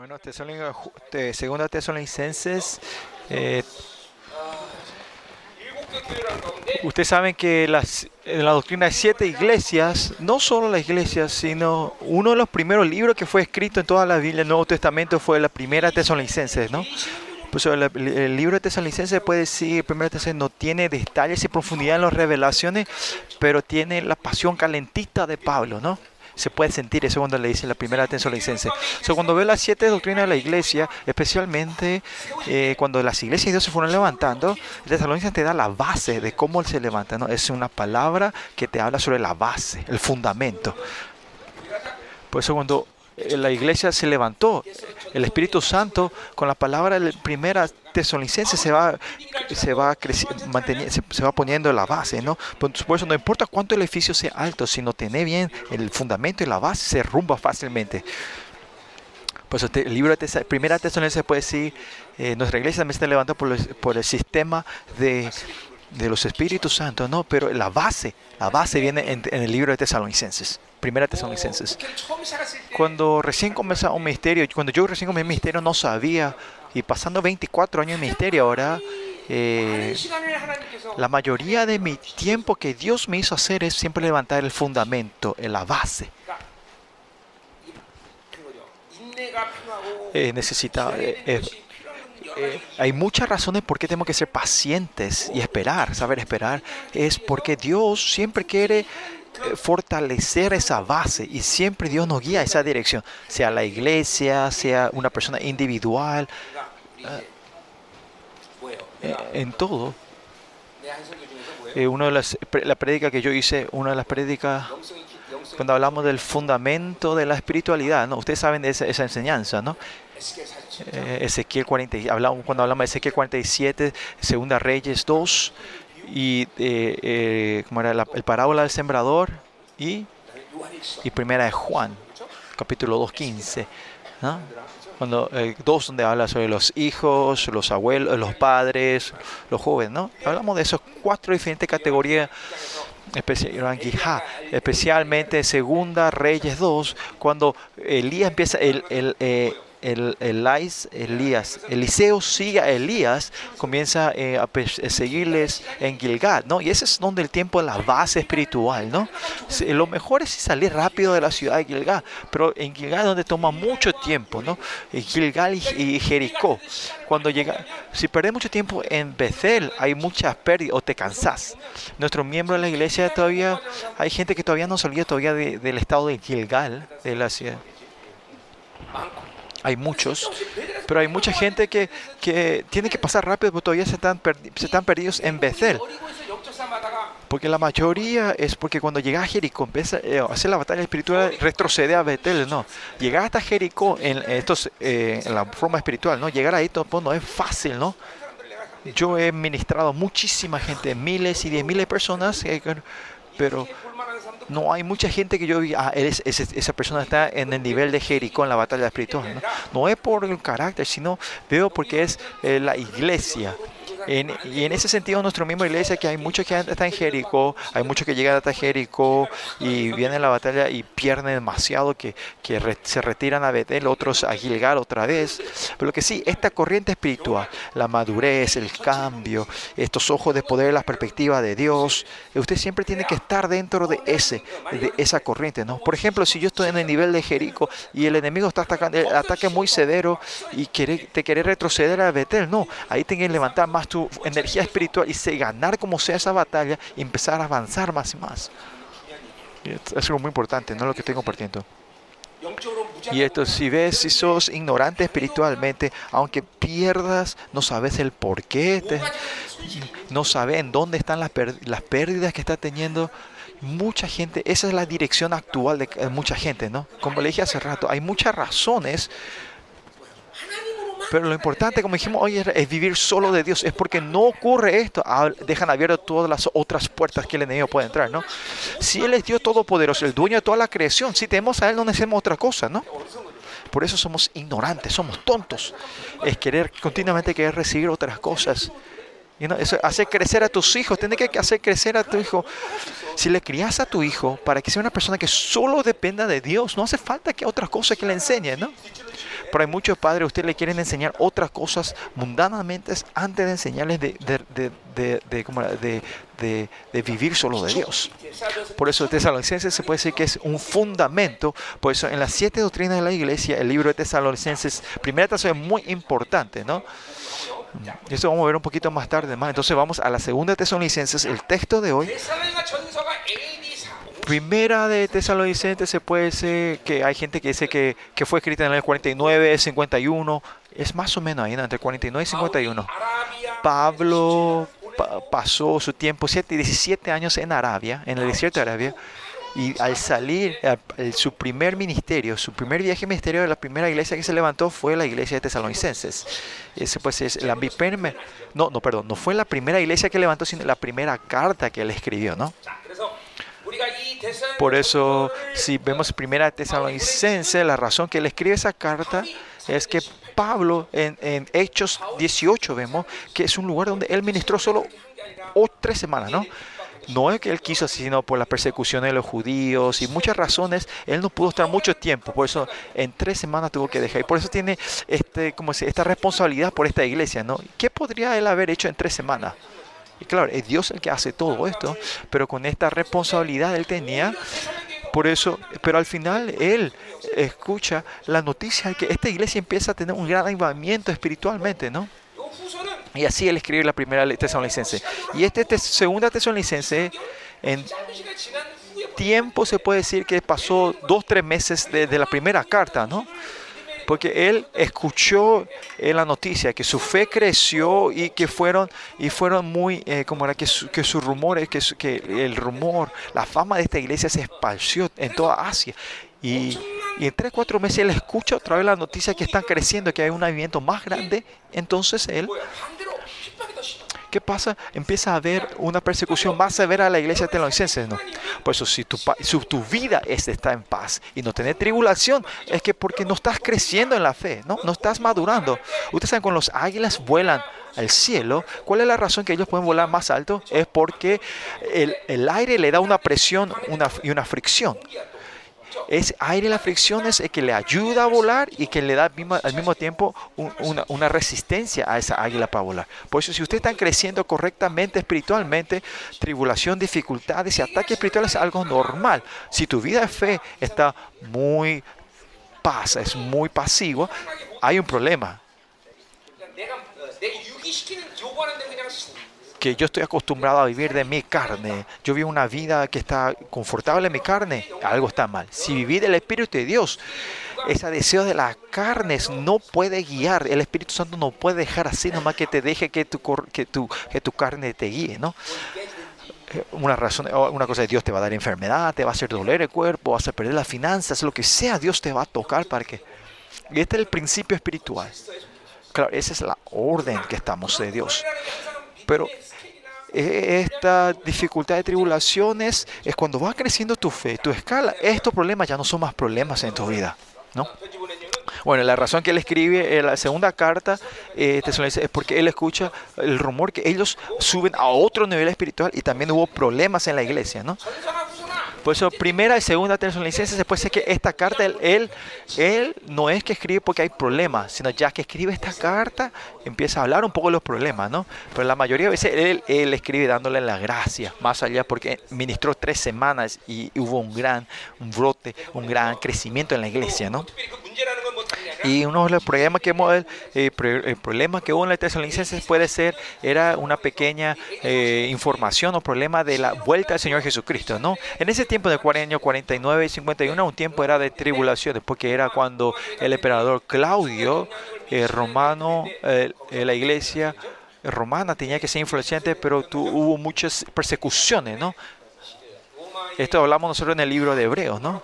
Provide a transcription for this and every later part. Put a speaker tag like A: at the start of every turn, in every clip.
A: Bueno, te- segunda Tesalonicenses. eh, ustedes saben que la doctrina hay siete iglesias, no solo las iglesias, sino uno de los primeros libros que fue escrito en toda la Biblia, el Nuevo Testamento, fue la primera Tesalonicenses, ¿no? Pues el, el libro de Tesalonicenses puede decir, primero Tesalonicenses no tiene detalles y profundidad en las revelaciones, pero tiene la pasión calentita de Pablo, ¿no? Se puede sentir eso cuando le dice la primera Tesalonicense. O sea, cuando veo las siete doctrinas de la iglesia, especialmente eh, cuando las iglesias de Dios se fueron levantando, Tesalonicenses te da la base de cómo se levanta, ¿no? Es una palabra que te habla sobre la base, el fundamento. Por eso cuando la iglesia se levantó, el Espíritu Santo con la palabra de primera tesalonicense se va se va se, se va poniendo la base, ¿no? Por eso no importa cuánto el edificio sea alto, si no tiene bien el fundamento y la base se rumba fácilmente. Este- el libro de Tesa- primera tesalonicense puede decir, eh, nuestra iglesia también está levantada por, por el sistema de, de los Espíritus Santos, no, pero la base, la base viene en, el libro de Tesalonicenses, primera Tesalonicenses. Cuando recién comenzó un ministerio, cuando yo recién comencé el ministerio no sabía, y pasando 24 años en ministerio ahora, eh, la mayoría de mi tiempo que Dios me hizo hacer es siempre levantar el fundamento, la base. Eh, eh eh, hay muchas razones por qué tenemos que ser pacientes y esperar, saber esperar. Es porque Dios siempre quiere eh, fortalecer esa base y siempre Dios nos guía a esa dirección, sea la iglesia, sea una persona individual, eh, en todo. Eh, una de las, la prédica que yo hice, una de las prédicas, cuando hablamos del fundamento de la espiritualidad, ¿no? ustedes saben de esa, esa enseñanza, ¿no? Eh, Ezequiel 40, hablamos, cuando hablamos de Ezequiel 47, Segunda Reyes 2, y eh, eh era el parábola del sembrador y, y primera de Juan, capítulo 2, 15. ¿no? Cuando, eh, dos donde habla sobre los hijos, los abuelos, los padres, los jóvenes. ¿no? Hablamos de esas cuatro diferentes categorías especialmente segunda Reyes 2, cuando Elías empieza, el, eh, el, Elías, Eliseo sigue a Elías, comienza eh, a seguirles en Gilgad, ¿no? Y ese es donde el tiempo de la base espiritual, ¿no? Se- Lo mejor es salir rápido de la ciudad de Gilgad, pero en Gilgad es donde toma mucho tiempo, ¿no? Gilgal y, Jericó. Cuando llega, si perdés mucho tiempo en Bethel, hay muchas pérdidas o te cansás. Nuestros miembros de la iglesia todavía, hay gente que todavía no salió todavía de- del estado de Gilgal, de la ciudad. Hay muchos, pero hay mucha gente que, que tiene que pasar rápido, porque todavía se están, se están perdidos en Bethel. Porque la mayoría es porque cuando llegas a Jericó, empieza eh, a hacer la batalla espiritual, retrocede a Betel, no. Llegar hasta Jericó en, estos, eh, en la forma espiritual, ¿no? Llegar ahí pues, no es fácil, ¿no? Yo he ministrado muchísima gente, miles y diez miles de personas, eh, pero no hay mucha gente que yo vi, ah, eres- esa persona está en el nivel de Jericó en la batalla espiritual. ¿no? No es por el carácter, sino veo porque es eh, la iglesia. En- y en ese sentido, nuestro mismo iglesia, que hay muchos que están en Jericó, hay muchos que llegan hasta Jericó y vienen a la batalla y pierden demasiado, que, que re- se retiran a Betel, otros a Gilgal otra vez. Pero que sí, esta corriente espiritual, la madurez, el cambio, estos ojos de poder, la perspectiva de Dios, usted siempre tiene que estar dentro de ese, de esa corriente, ¿no? Por ejemplo, si yo estoy en el nivel de Jericó y el enemigo está atacando, el ataque muy severo y quiere, te quiere retroceder a Betel, no, ahí tienes que levantar más tu energía espiritual y se ganar como sea esa batalla y empezar a avanzar más y más. Y es algo muy importante, no lo que estoy compartiendo. Y esto, si ves, si sos ignorante espiritualmente, aunque pierdas, no sabes el por qué, te, no sabes en dónde están las, las pérdidas que estás teniendo. Mucha gente, esa es la dirección actual de mucha gente, ¿no? Como le dije hace rato, hay muchas razones pero lo importante, como dijimos hoy, es, vivir solo de Dios. Es porque no ocurre esto, ah, dejan abiertas todas las otras puertas que el enemigo puede entrar, ¿no? Si Él es Dios todopoderoso, el dueño de toda la creación, si tenemos a Él, no necesitamos otra cosa, ¿no? Por eso somos ignorantes, somos tontos. Es querer continuamente querer recibir otras cosas. Y no, eso hace crecer a tus hijos. Tienes que hacer crecer a tu hijo. Si le crías a tu hijo para que sea una persona que solo dependa de Dios, no hace falta que otras cosas que le enseñen, ¿no? Pero hay muchos padres, ustedes le quieren enseñar otras cosas mundanamente antes de enseñarles de, de, de, de, vivir solo de Dios. Por eso Tesalonicenses se puede decir que es un fundamento. Por eso en las siete doctrinas de la iglesia, el libro de Tesalonicenses, primera Tesalonicenses es muy importante, ¿no? Y Eso vamos a ver un poquito más tarde más. Entonces vamos a la segunda Tesalonicenses, el texto de hoy. Primera de Tesalonicenses se puede ser que hay gente que dice que, que fue escrita en el 49, 51, es más o menos ahí, ¿no? entre 49 y 51. Pablo pasó su tiempo, 7, 17 años en Arabia, en el desierto de Arabia, y al salir, su primer ministerio, su primer viaje ministerio de la primera iglesia que se levantó fue la iglesia de Tesalonicenses. Ese pues es la no, no, perdón, no fue la primera iglesia que levantó, sino la primera carta que él escribió, ¿no? Por eso, si vemos primera Tesalonicense, la razón que él escribe esa carta es que Pablo en, en Hechos 18 vemos que es un lugar donde él ministró solo tres semanas, ¿no? No es que él quiso así, sino por la persecución de los judíos y muchas razones, él no pudo estar mucho tiempo, por eso en tres semanas tuvo que dejar. Y por eso tiene este, como se- esta responsabilidad por esta iglesia, ¿no? ¿Qué podría él haber hecho en tres semanas? Y claro, es Dios el que hace todo esto, pero con esta responsabilidad él tenía. Por eso, pero al final él escucha la noticia de que esta iglesia empieza a tener un gran avivamiento espiritualmente, ¿no? Y así él escribe la primera tesalonicense. Y esta este, segunda tesalonicense, en tiempo se puede decir que pasó dos, tres meses desde la primera carta, ¿no? Porque él escuchó la noticia que su fe creció y que fueron y fueron muy eh, como era que su, que su rumor que, su- que el rumor la fama de esta iglesia se esparció en toda Asia. Y, y en tres cuatro meses él escucha otra vez la noticia que están creciendo que hay un avivamiento más grande. Entonces él ¿Qué pasa? Empieza a haber una persecución más severa a la iglesia tesalonicense, ¿no? Por eso, si tu, si tu vida es estar en paz y no tener tribulación, es que porque no estás creciendo en la fe, ¿no? No estás madurando. Ustedes saben, cuando los águilas vuelan al cielo, ¿cuál es la razón que ellos pueden volar más alto? Es porque el, aire le da una presión y una fricción. Ese aire y la fricción es el que le ayuda a volar y que le da al mismo, tiempo un- una, una resistencia a esa águila para volar. Por eso, si ustedes están creciendo correctamente espiritualmente, tribulación, dificultades y ataques espirituales es algo normal. Si tu vida de fe está muy pasa, es muy pasivo, hay un problema que yo estoy acostumbrado a vivir de mi carne. Yo vivo una vida que está confortable en mi carne. Algo está mal. Si viví del Espíritu de Dios, ese deseo de las carnes no puede guiar. El Espíritu Santo no puede dejar así nomás que te deje que tu, que tu, que tu carne te guíe, ¿no? Eh, una razón, una cosa es Dios te va a dar enfermedad, te va a hacer doler el cuerpo, vas a perder las finanzas, lo que sea, Dios te va a tocar para que. Y este es el principio espiritual. Claro, esa es la orden que estamos de Dios. Pero e-, estas dificultades, tribulaciones, es cuando va creciendo tu fe, tu escala, estos problemas ya no son más problemas en tu vida, ¿no? Bueno, la razón que él escribe en la segunda carta eh, este es porque él escucha el rumor que ellos suben a otro nivel espiritual y también hubo problemas en la iglesia, ¿no? Por eso primera y segunda licencias después sé que esta carta, él, él, no es que escribe porque hay problemas, sino ya que escribe esta carta, empieza a hablar un poco de los problemas, ¿no? Pero la mayoría de veces él, él escribe dándole las gracias, más allá porque ministró tres semanas y hubo un gran un brote, un gran crecimiento en la iglesia, ¿no? Y uno de los problemas que hemos, eh, el problema que hubo en la puede ser, era una pequeña eh, información o problema de la vuelta del Señor Jesucristo, ¿no? En ese tiempo de 40 años 49 y 51, un tiempo era de tribulaciones, porque era cuando el emperador Claudio, eh, romano, la iglesia romana tenía que ser influenciante, pero tu- hubo muchas persecuciones, ¿no? Esto hablamos nosotros en el libro de Hebreos, ¿no?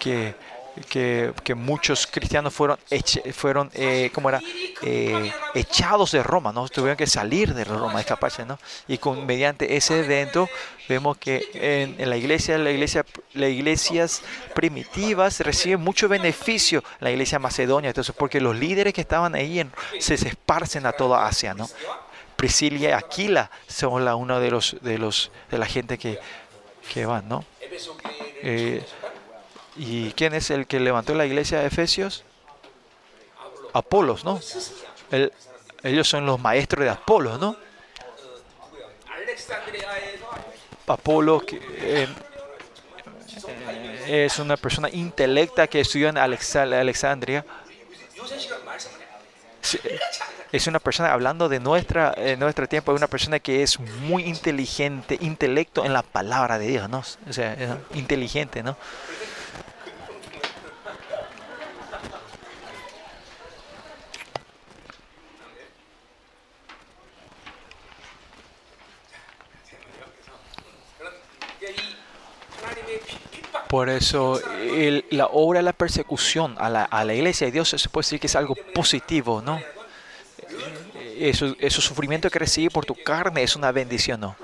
A: Que, que, muchos cristianos fueron, eche, fueron eh, ¿cómo era? Eh, echados de Roma, ¿no? Tuvieron que salir de Roma, escaparse, ¿no? Y con, mediante ese evento vemos que en, la iglesia, la iglesia, las iglesias primitivas reciben mucho beneficio la iglesia macedonia, entonces, porque los líderes que estaban ahí en, se, esparcen a toda Asia, ¿no? Priscilia y Aquila son la una de los de los de la gente que, que van, ¿no? Eh, ¿Y quién es el que levantó la iglesia de Efesios? Apolos, ¿no? El, ellos son los maestros de Apolos, ¿no? Apolo que, eh, eh, es una persona intelecta que estudió en Alexandria. Es una persona, hablando de nuestra, eh, nuestro tiempo, es una persona que es muy inteligente, intelecto en la palabra de Dios, ¿no? O sea, inteligente, ¿no? Por eso el- la obra de la persecución a la, iglesia de Dios se puede decir que es algo positivo, ¿no? Eso, esos sufrimientos que recibí por tu carne es una bendición, ¿no?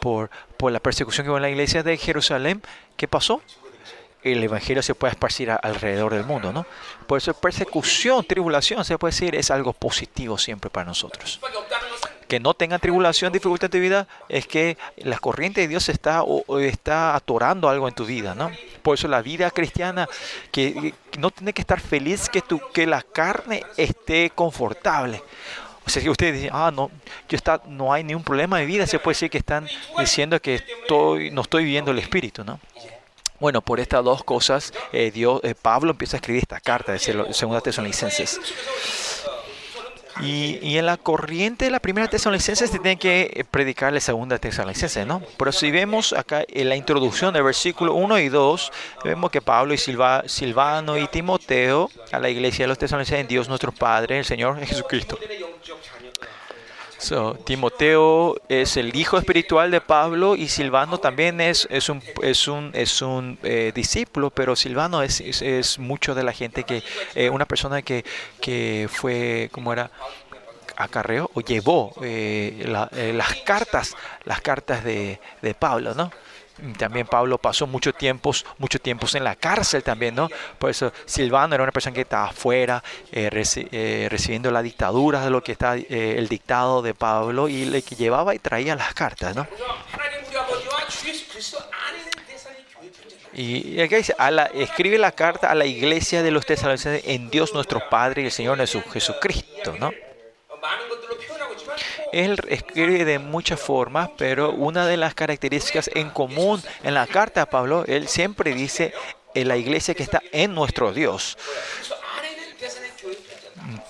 A: Por, la persecución que hubo en la iglesia de Jerusalén, ¿qué pasó? El evangelio se puede esparcir alrededor del mundo, ¿no? Por eso persecución, tribulación, se puede decir, es algo positivo siempre para nosotros que no tengan tribulación, dificultad en tu vida, es que la corriente de Dios está, o, está atorando algo en tu vida, ¿no? Por eso la vida cristiana, que, no tiene que estar feliz que, tu, que la carne esté confortable. O sea, que ustedes dicen, ah, no, yo está, no hay ningún problema de vida, se puede decir que están diciendo que estoy, no estoy viviendo el espíritu, ¿no? Bueno, por estas dos cosas, eh, Dios, eh, Pablo empieza a escribir esta carta de 2 Tesalonicenses. Y, en la corriente de la primera tesalonicenses se tiene que eh, predicar la segunda tesalonicenses, ¿no? Pero si vemos acá en la introducción del versículo 1 y 2, vemos que Pablo y Silva- Silvano y Timoteo a la iglesia de los tesalonicenses en Dios nuestro Padre, el Señor Jesucristo. So, Timoteo es el hijo espiritual de Pablo y Silvano también es, es un, es un, es un eh, discípulo, pero Silvano es, es, es, mucho de la gente que, eh, una persona que, que fue, ¿cómo era? acarreó o llevó eh, la, eh, las cartas, las cartas de, de Pablo, ¿no? También Pablo pasó mucho tiempos, mucho tiempos en la cárcel también, ¿no? Por eso Silvano era una persona que estaba afuera, eh, eh, recibiendo la dictadura de lo que está eh, el dictado de Pablo y le que llevaba y traía las cartas, ¿no? Y acá dice, a la, escribe la carta a la iglesia de los tesalonicenses en Dios nuestro Padre y el Señor Jesucristo, ¿no? Él escribe de muchas formas, pero una de las características en común en la carta a Pablo, él siempre dice en la iglesia que está en nuestro Dios.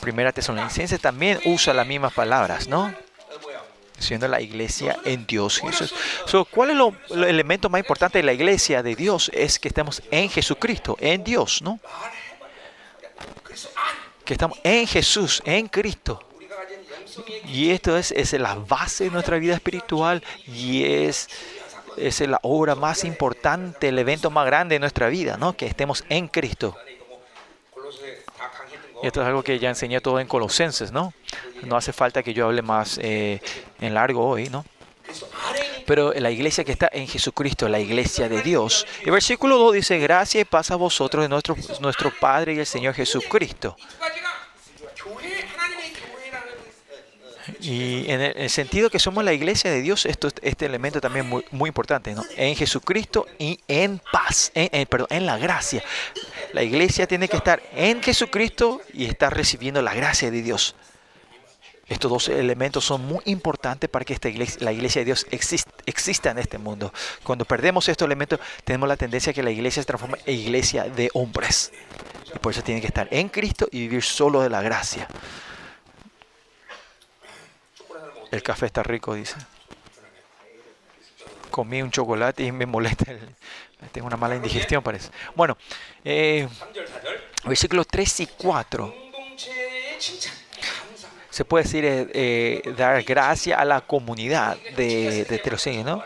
A: Primera Tesalonicense también usa las mismas palabras, ¿no? siendo la iglesia en Dios Jesús. So, ¿Cuál es lo, el elemento más importante de la iglesia de Dios? Es que estamos en Jesucristo, en Dios, ¿no? Que estamos en Jesús, en Cristo. Y esto es, es la base de nuestra vida espiritual y es, es la obra más importante, el evento más grande de nuestra vida, ¿no? que estemos en Cristo. Esto es algo que ya enseñé todo en Colosenses, ¿no? No hace falta que yo hable más eh, en largo hoy, ¿no? Pero la iglesia que está en Jesucristo, la iglesia de Dios. El versículo 2 dice, gracias y paz a vosotros de nuestro, nuestro Padre y el Señor Jesucristo. Y en el, sentido que somos la iglesia de Dios, esto, este elemento también muy, muy importante, ¿no? En Jesucristo y en paz, en, en- perdón, en la gracia. La iglesia tiene que estar en Jesucristo y estar recibiendo la gracia de Dios. Estos dos elementos son muy importantes para que esta iglesia, la iglesia de Dios exist- exista en este mundo. Cuando perdemos estos elementos, tenemos la tendencia a que la iglesia se transforme en iglesia de hombres. Y por eso tiene que estar en Cristo y vivir solo de la gracia. El café está rico, dice. Comí un chocolate y me molesta. El... Tengo una mala indigestión, parece. Bueno, eh, versículos 3 y 4. Se puede decir eh, eh dar gracias a la comunidad de, de ¿no?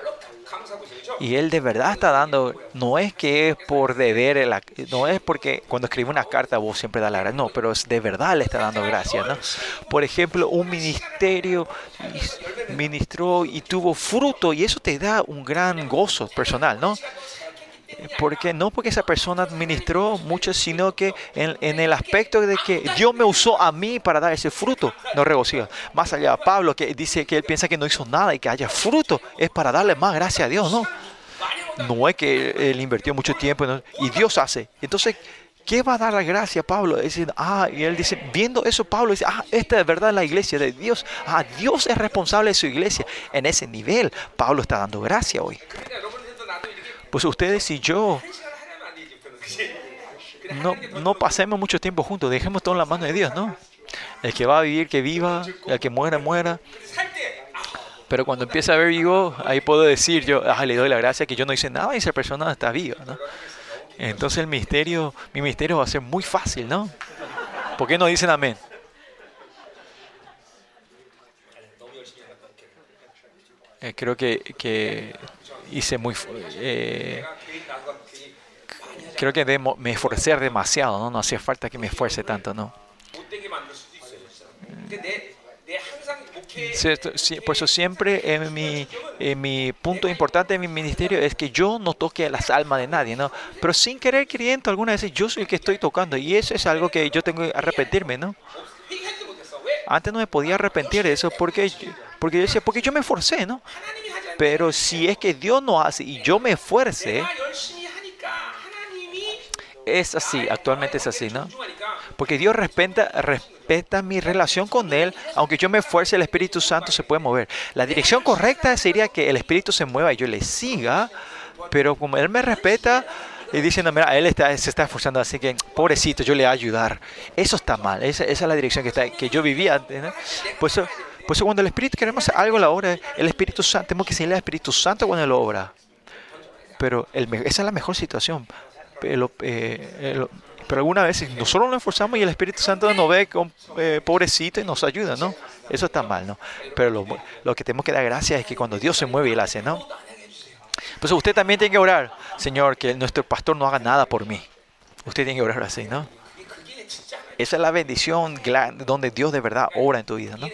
A: Y él de verdad está dando, no es que es por deber, no es porque cuando escribe una carta vos siempre da la gracia, no, pero es de verdad le está dando gracias, ¿no? Por ejemplo, un ministerio ministró y tuvo fruto y eso te da un gran gozo personal, ¿no? Porque no porque esa persona administró mucho, sino que en, el aspecto de que Dios me usó a mí para dar ese fruto, no regocija. Más allá, Pablo que dice que él piensa que no hizo nada y que haya fruto, es para darle más gracia a Dios, ¿no? No es que él invirtió mucho tiempo y Dios hace. Entonces, ¿qué va a dar la gracia Pablo? Es decir, ah, y él dice, viendo eso, Pablo dice, ah, esta es verdad la iglesia de Dios. Ah, Dios es responsable de su iglesia. En ese nivel, Pablo está dando gracia hoy. Pues ustedes y yo no, no pasemos mucho tiempo juntos, dejemos todo en la mano de Dios, ¿no? El que va a vivir, que viva, el que muera, muera. Pero cuando empieza a ver vivo, ahí puedo decir yo, ah, le doy la gracia que yo no hice nada y esa persona está viva, ¿no? Entonces el misterio, mi misterio va a ser muy fácil, ¿no? ¿Por qué no dicen amén? Eh, creo que, que hice muy... Eh, creo que de, me esforcé demasiado, ¿no? No hacía falta que me esfuerce tanto, ¿no? por eso siempre en mi, en mi punto importante de mi ministerio es que yo no toque las almas de nadie, ¿no? Pero sin querer queriendo algunas veces yo soy el que estoy tocando y eso es algo que yo tengo que arrepentirme, ¿no? Antes no me podía arrepentir de eso porque, porque yo decía, porque yo me forcé, ¿no? Pero si es que Dios no hace y yo me esfuerce, es así, actualmente es así, ¿no? Porque Dios respeta, respeta mi relación con Él, aunque yo me esfuerce, el Espíritu Santo se puede mover. La dirección correcta sería que el Espíritu se mueva y yo le siga, pero como Él me respeta y diciendo, mira, Él está, se está esforzando, así que pobrecito, yo le voy a ayudar. Eso está mal, esa, es la dirección que, está, que yo vivía antes, ¿no? Por por cuando el Espíritu queremos algo la obra, el Espíritu Santo, tenemos que seguir al Espíritu Santo cuando lo obra. Pero esa es la mejor situación. Eh, eh, pero, algunas veces nosotros nos esforzamos y el Espíritu Santo nos ve con, eh, pobrecito y nos ayuda, ¿no? Eso está mal, ¿no? Pero lo, que tenemos que dar gracias es que cuando Dios se mueve, Él hace, ¿no? Pues usted también tiene que orar, Señor, que nuestro pastor no haga nada por mí. Usted tiene que orar así, ¿no? Esa es la bendición donde Dios de verdad obra en tu vida, ¿no?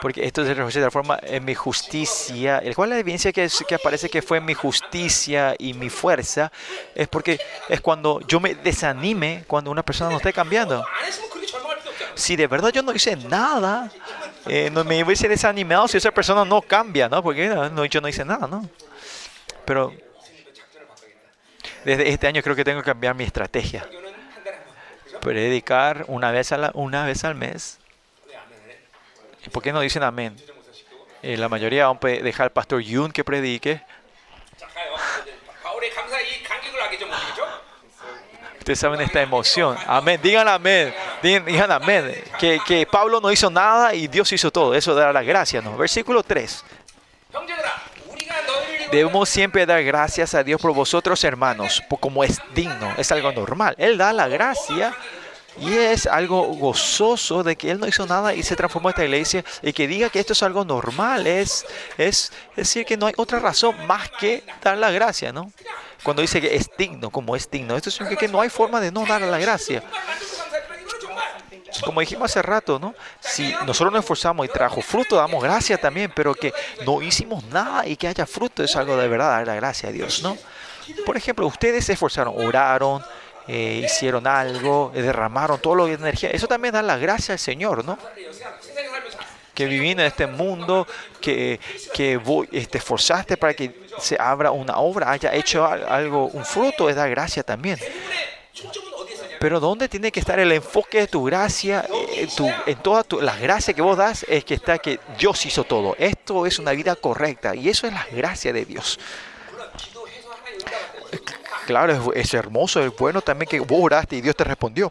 A: porque esto se reduce de la forma en mi justicia. El cual la evidencia que, es, que aparece que fue mi justicia y mi fuerza es porque es cuando yo me desanime cuando una persona no esté cambiando. Si de verdad yo no hice nada, eh, no me hubiese desanimado si esa persona no cambia, ¿no? Porque no, yo no hice nada, ¿no? Pero desde este año creo que tengo que cambiar mi estrategia. Predicar una vez, a la, una vez al mes ¿Por qué no dicen amén? Eh, la mayoría aún puede dejar al pastor Yun que predique. Ustedes saben esta emoción. Amén. Digan amén. Digan, digan amén. Que, que, Pablo no hizo nada y Dios hizo todo. Eso dará la gracia, ¿no? Versículo 3. Debemos siempre dar gracias a Dios por vosotros, hermanos, como es digno. Es algo normal. Él da la gracia y es algo gozoso de que Él no hizo nada y se transformó esta iglesia y que diga que esto es algo normal. Es, es decir, que no hay otra razón más que dar la gracia, ¿no? Cuando dice que es digno, como es digno, esto significa que no hay forma de no dar la gracia. Como dijimos hace rato, ¿no? Si nosotros nos esforzamos y trajo fruto, damos gracias también, pero que no hicimos nada y que haya fruto es algo de verdad, dar la gracia a Dios, ¿no? Por ejemplo, ustedes se esforzaron, oraron, eh, hicieron algo, eh, derramaron todo lo que energía. Eso también da la gracia al Señor, ¿no? Que vivir en este mundo, que, que vos te esforzaste para que se abra una obra, haya hecho algo, un fruto, es da gracia también. Pero ¿dónde tiene que estar el enfoque de tu gracia? En, tu, en todas las gracias que vos das es que está que Dios hizo todo. Esto es una vida correcta y eso es la gracia de Dios. Claro, es, hermoso, es bueno también que vos oraste y Dios te respondió.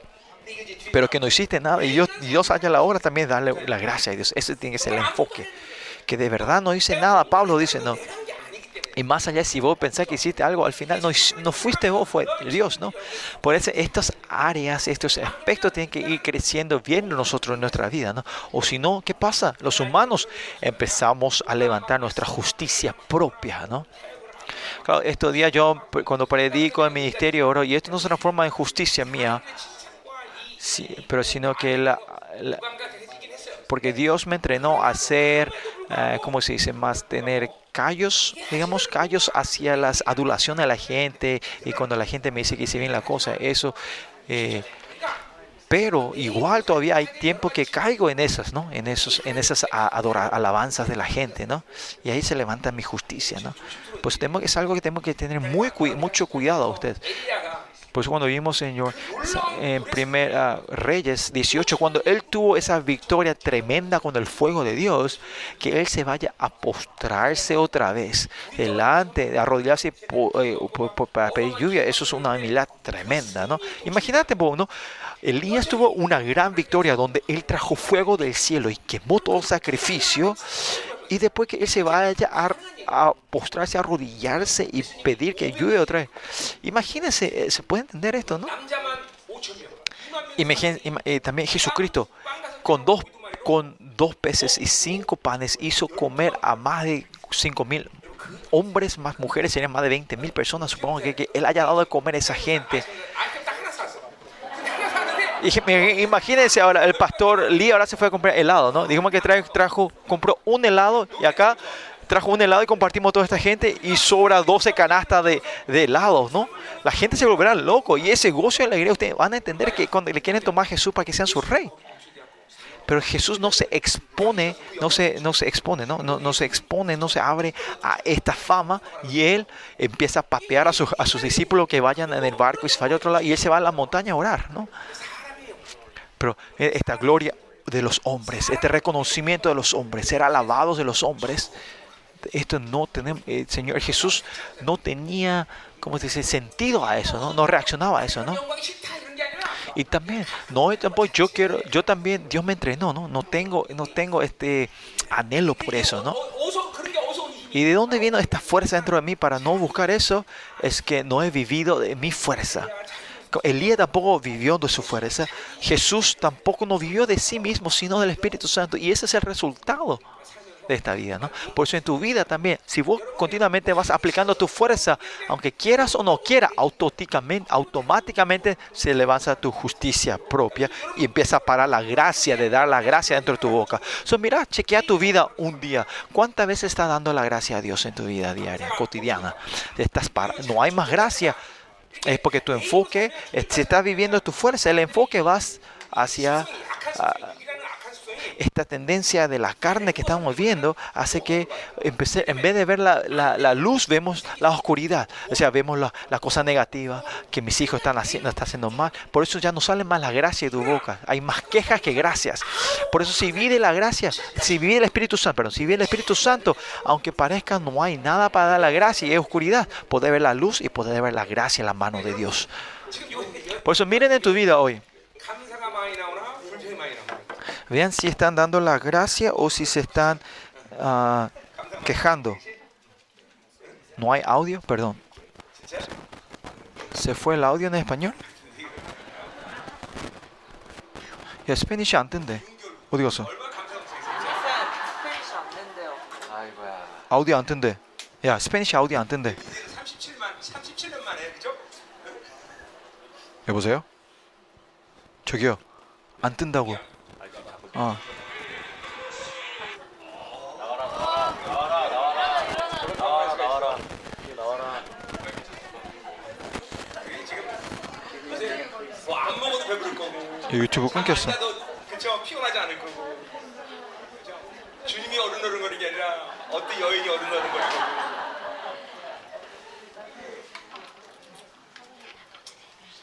A: Pero que no hiciste nada y Dios, haya la obra también, darle la gracia a Dios. Ese tiene que ser el enfoque. Que de verdad no hice nada. Pablo dice, no, y más allá, si vos pensás que hiciste algo, al final no, fuiste vos, fue Dios, ¿no? Por eso estas áreas, estos aspectos tienen que ir creciendo bien nosotros en nuestra vida, ¿no? O si no, ¿qué pasa? Los humanos empezamos a levantar nuestra justicia propia, ¿no? estos días yo cuando predico en ministerio y esto no se transforma en justicia mía, sí, pero sino que la, porque Dios me entrenó a ser, eh, ¿cómo se dice?, más tener callos, digamos, callos hacia la adulación a la gente, y cuando la gente me dice que hice bien la cosa, eso... Eh, pero igual todavía hay tiempo que caigo en esas, ¿no? En esos, en esas adora- alabanzas de la gente, ¿no? Y ahí se levanta mi justicia, ¿no? Pues tengo, es algo que tengo que tener muy mucho cuidado ustedes. Por eso cuando vimos, Señor, en Primera Reyes 18, cuando Él tuvo esa victoria tremenda con el fuego de Dios, que Él se vaya a postrarse otra vez delante, de arrodillarse eh, para pedir lluvia. Eso es una humildad tremenda, ¿no? Imagínate, ¿no? Elías tuvo una gran victoria donde Él trajo fuego del cielo y quemó todo sacrificio y después que él se vaya a, a postrarse, a arrodillarse y pedir que ayude otra vez. Imagínense, eh, se puede entender esto, ¿no? Eh, también Jesucristo, con dos, con dos peces y cinco panes, hizo comer a más de cinco mil hombres más mujeres, serían más de 20 mil personas. Supongo que, que él haya dado de comer a esa gente. Imagínense ahora, el pastor Lee ahora se fue a comprar helado, ¿no? Digamos que trae- trajo, compró un helado y acá trajo un helado y compartimos toda esta gente y sobra 12 canastas de, de helados, ¿no? La gente se volverá loco y ese gozo y alegría ustedes van a entender que cuando le quieren tomar a Jesús para que sean su rey. Pero Jesús no se expone, no se, no se expone, ¿no? No, no se expone, no se abre a esta fama y él empieza a patear a, sus- a sus discípulos que vayan en el barco y se vaya a otro lado y él se va a la montaña a orar, ¿no? Pero eh, esta gloria de los hombres, este reconocimiento de los hombres, ser alabados de los hombres, esto no tenemos, el eh, Señor Jesús no tenía, ¿cómo se dice?, sentido a eso, ¿no? No reaccionaba a eso, ¿no? Y también, no, tampoco yo quiero, yo también, Dios me entrenó, ¿no? No tengo, no tengo este anhelo por eso, ¿no? ¿Y de dónde vino esta fuerza dentro de mí para no buscar eso? Es que no he vivido de mi fuerza. Elías tampoco vivió de su fuerza. Jesús tampoco no vivió de sí mismo, sino del Espíritu Santo. Y ese es el resultado de esta vida, ¿no? Por eso en tu vida también, si vos continuamente vas aplicando tu fuerza, aunque quieras o no quieras, automáticamente, automáticamente se levanta tu justicia propia y empieza a parar la gracia de dar la gracia dentro de tu boca. So, mira, chequea tu vida un día. ¿Cuántas veces estás dando la gracia a Dios en tu vida diaria, cotidiana? Estás para, no hay más gracia. Es porque tu enfoque, eh, si estás viviendo tu fuerza, el enfoque vas hacia esta tendencia de la carne que estamos viendo hace que empece, en vez de ver la, la, luz, vemos la oscuridad. O sea, vemos la, la cosa negativa que mis hijos están haciendo, están haciendo mal. Por eso ya no salen más las gracias de tu boca. Hay más quejas que gracias. Por eso si vive la gracia, si vive el Espíritu Santo, perdón, si vive el Espíritu Santo, aunque parezca no hay nada para dar la gracia y es oscuridad, poder ver la luz y poder ver la gracia en la mano de Dios. Por eso miren en tu vida hoy. Vean si están dando la gracia o si se están ah, quejando. ¿No hay audio? Perdón. ¿Se fue el audio en español? 야, 스페니시 안 뜬대. 어디 갔어?
B: 얼마나 감사가
C: 스페니시 안 된대요.
A: 아우디오 안 뜬대. 야, 스페니시 아우디오 안 뜬대.
B: 37만 37년 만에 그죠?
A: 여보세요? 저기요. 안 뜬다고. 어.
B: 뭐안 먹어도 배부를 거고.
A: 야, 유튜브 끊겼어.
B: 도 그쵸 피곤하지 않을 거고. 그죠? 주님이 어른어른거리는 게 아니라 어떤 여인이 어른어른거리는 거고.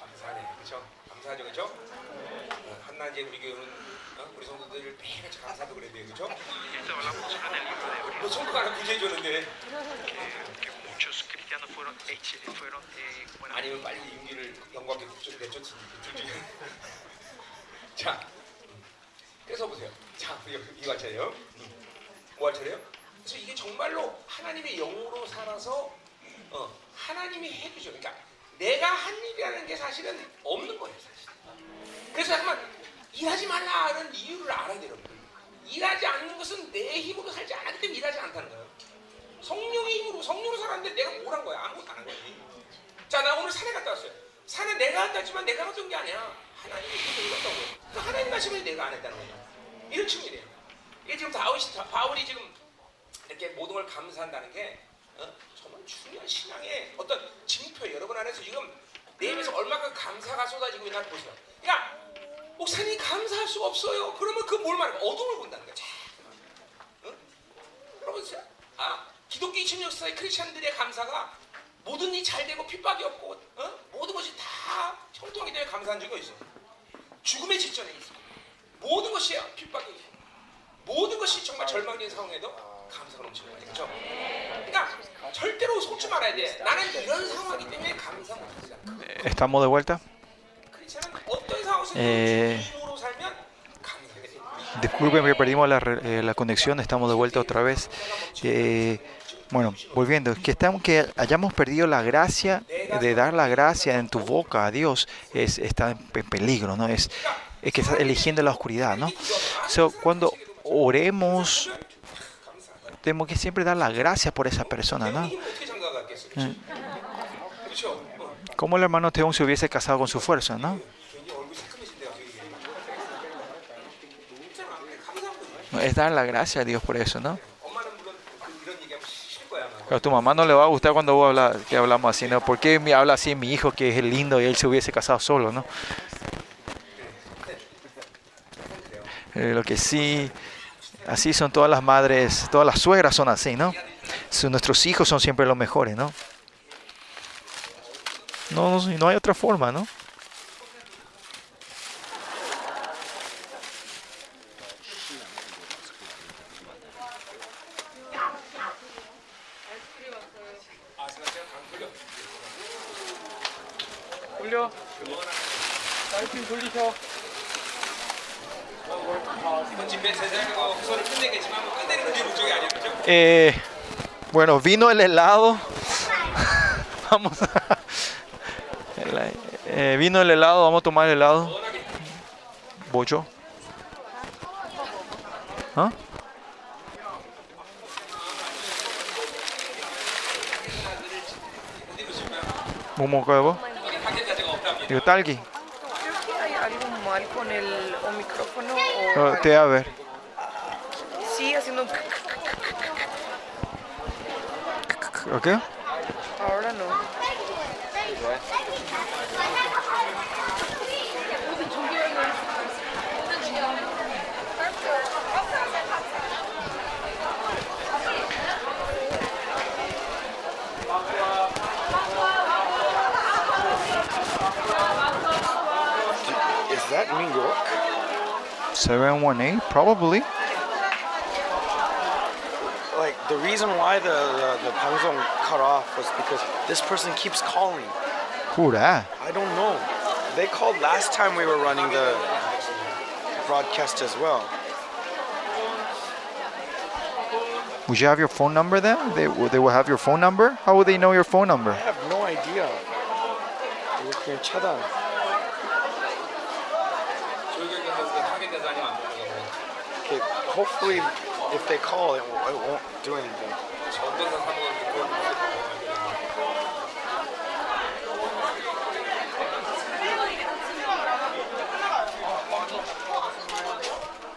B: 감사하네, 그죠? 감사하죠, 그죠? 어, 한낮에 우리 교회는 어? 우리 성도들 매일같이 감사도 그래야 돼요, 그죠? 너 성도가 하나 구제해줬는데.
A: Muchos cristianos fueron, fueron
B: 아니면 빨리 임기를 영광에 국적이 내쫓지 자 그래서 보세요. 자 이거 할 차례요. 뭐할 차례요? 그래서 이게 정말로 하나님의 영으로 살아서 어, 하나님이 해주죠. 그러니까 내가 한 일이라는 게 사실은 없는 거예요 사실. 그래서 잠깐만 일하지 말라는 이유를 알아야 돼요 여러분 일하지 않는 것은 내 힘으로 살지 않았기 때문에 일하지 않다는 거예요 성령의 힘으로 성령으로 살았는데 내가 뭘 한 거야 아무것도 안 한 거지 자, 나 오늘 산에 갔다 왔어요. 산에 내가 갔다 왔지만 내가 갔던 게 아니야. 하나님이 갔다고. 그 하나님 말씀을 내가 안 했다는 거야. 이런 측면이에요. 이게 지금 다- 바울이 지금 이렇게 모든 걸 감사한다는 게 어? 정말 중요한 신앙의 어떤 징표 여러분 안에서 지금 내 입에서 얼마큼 감사가 쏟아지고 있나 보세요. 그러니까 목사님 감사할 수가 없어요. 그러면 그뭘 거야? 어둠을 본다는 거야. 자, 응? 여러분, 자, 아 기독교 2000년 역사의 크리스천들의 감사가 모든 일이 잘 되고 핍박이 없고 어? 모든 것이 다 형통하기 때문에 감사한 적이 있어. 죽음의 직전에 있어. 모든 것이 핍박이 있어. 모든 것이 정말 절망적인 상황에도 감사가 넘치는 거야. 그렇죠? 그러니까 절대로 속지 말아야 돼. 나는 이런 상황이기 때문에 감사 못하지 않아.
A: Estamos de vuelta.
B: Eh,
A: disculpen que perdimos la, eh, la, conexión, estamos de vuelta otra vez. Eh, bueno, volviendo, que, estamos, que hayamos perdido la gracia de dar la gracia en tu boca a Dios es, está en peligro, ¿no? Es, es que estás eligiendo la oscuridad, ¿no? So, cuando oremos, tenemos que siempre dar las gracias por esa persona, ¿no?
B: Eh
A: como el hermano Teón se hubiese casado con su fuerza, ¿no? Es dar la gracia a Dios por eso, ¿no?
B: Pero
A: a tu mamá no le va a gustar cuando vos hablamos así, ¿no? ¿Por qué me habla así mi hijo que es lindo y él se hubiese casado solo, ¿no? Eh, lo que sí, así son todas las madres, todas las suegras son así, ¿no? Nuestros hijos son siempre los mejores, ¿no? No, no, no hay otra forma, ¿no? Eh, bueno, vino el helado. Vamos a... el- eh, vino el helado, vamos a tomar el helado. Bollo. ¿Ah?
B: 어디로 줄 거야?
A: ¿Cómo 먹어요?
B: 어디 파켓 자체가 없답니다.
A: Digo, talqui.
D: Creo que hay algo mal con el o micrófono o
A: No, te a ver.
D: sí haciendo un
A: ¿Ok? 718, probably.
E: Like the reason why the the, the 방송 cut off was because this person keeps calling.
A: Who that?
E: I don't know. They called last time we were running the broadcast as well.
A: Would you have your phone number then? They, they will have your phone number? How would they know your phone number?
E: I have no idea. hopefully, if they call, it, won't- it won't do anything.
B: 전도사 사모가 그걸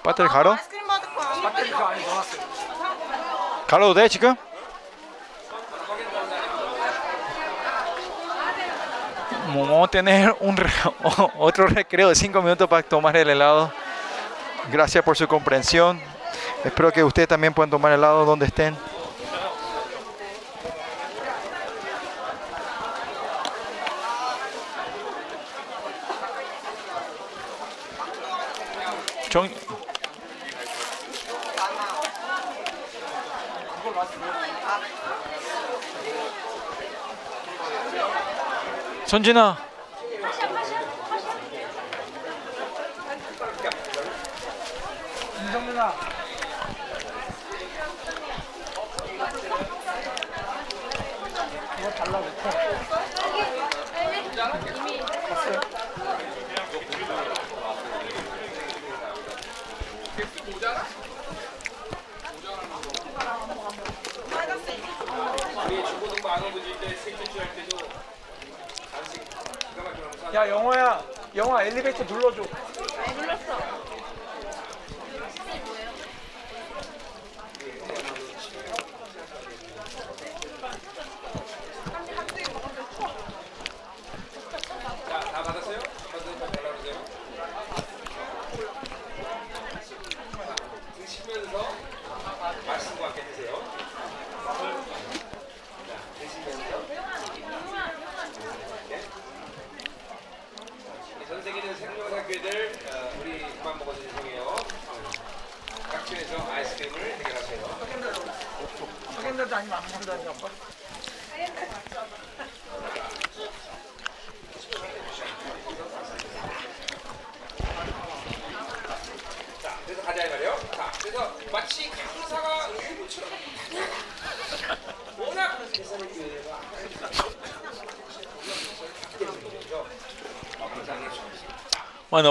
A: 배터리 가로? 가로도 돼 지금? Vamos a tener un re- otro recreo de 5 minutos para tomar el helado. Gracias por su comprensión. Espero que ustedes también puedan tomar helado donde estén. 정... 선진아
C: 김성민아.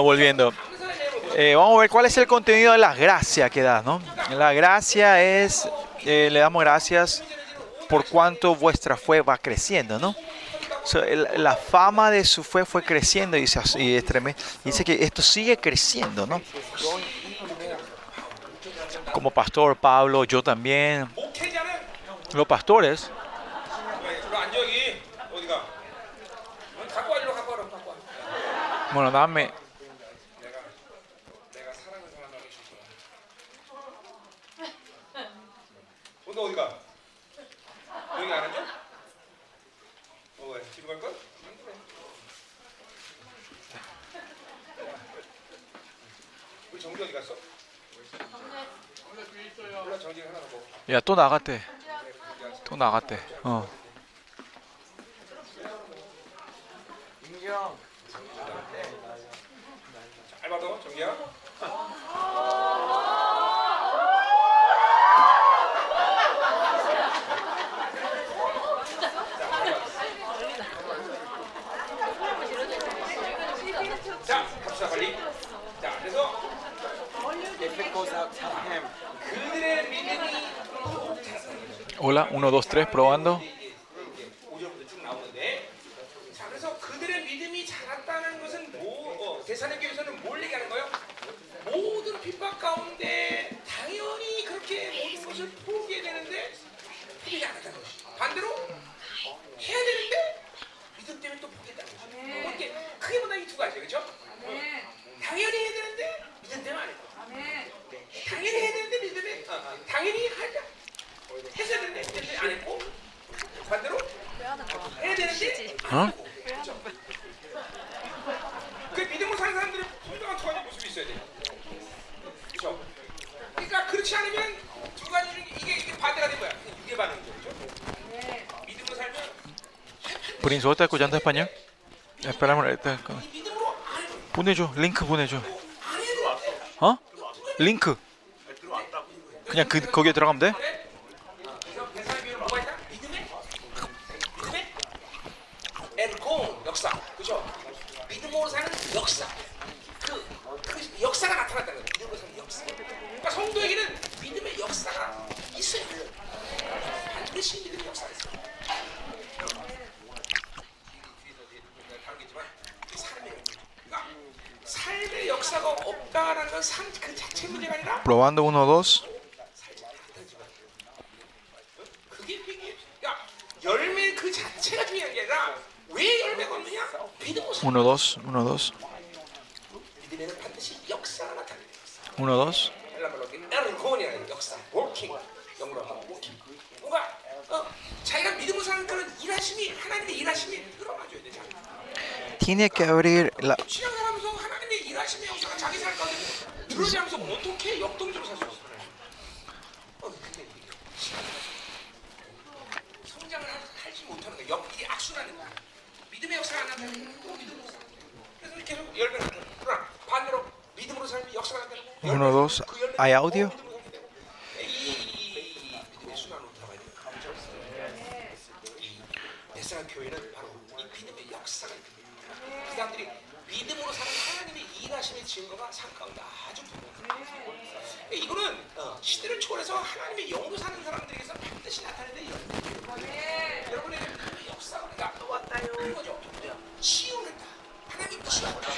A: volviendo. Eh, vamos a ver cuál es el contenido de la gracia que das, ¿no? La gracia es, eh, le damos gracias por cuanto vuestra fe va creciendo, ¿no? La fama de su fe fue creciendo y, se, y es tremendo. dice que esto sigue creciendo, ¿no? Como pastor Pablo, yo también. Los pastores Bueno, dame
B: 너 어디가? 여기 안 앉아? 어 왜? 집에 갈 거야? 응, 그래. 우리 정기 어디 갔어? 몰라 정기가 하나 뭐.
A: ya tú 나갔대, tú 나갔대, 어.
B: 잘 받아 정기야. 합시다 빨리. 자 그래서 그들의 믿음이
A: Hola, 1, 2, 3, probando.
B: 반대로 해야 믿음 때문에 또 보겠다는 거죠. 뭐? 당연히 해야 되는데 믿음 때문에 안 했고 당연히 해야 되는데 믿음 때문에 어, 어, 당연히 하자 했어야 되는데 믿음 때문에 안 했고 반대로 해야 되는데
A: 어?
B: 그 믿음으로 사는 사람들은 분명한 두 가지 모습이 있어야 돼요. 그렇죠? 그러니까 그렇지 않으면 두 가지 중에 이게 이게 반대가 된 거야. 이게 반응이죠, 그렇죠? 믿음으로 살면
A: Prince, ¿vos estás escuchando español? Esperamos, ahorita.
B: 이 믿음으로 안 해도
A: 보내줘, 링크 보내줘. 어? 링크. 그냥 그 거기에 들어가면 돼? Probando 1, 2.
B: Uno, dos, uno, dos. Uno, dos.
A: Tiene que abrir la
B: 드러나지 않으면서 어떻게 역동적으로 살수 있어? 어, 근데 이게 성장을 하- 하지 못하는 거야. 역, 이게 악순환인 거야. 믿음의 역사가 안 나타나는 거야. 또 믿음으로 살아. 그래서 계속 나타나. 그러나 반대로 믿음으로 살면 역사가 나타나고.
A: 1, 2.
B: 그 열매가
A: ¿Hay audio?
B: 믿음으로 살게 되고. 이, 이, 이 믿음의 순환으로 들어가야 돼요. 이 베스라 교회는 바로 이 믿음의 역사가 있는 거예요. 그 사람들이 믿음으로 사는 하나님의 일하심의 증거가 분명해요. 이거는 어, 시대를 초월해서 하나님의 영으로 사는 사람들에게서 반드시 나타내는 열매예요. 여러분의 믿음의 역사가 또 왔다요. 그거죠. 치유했다. 하나님 치유한다.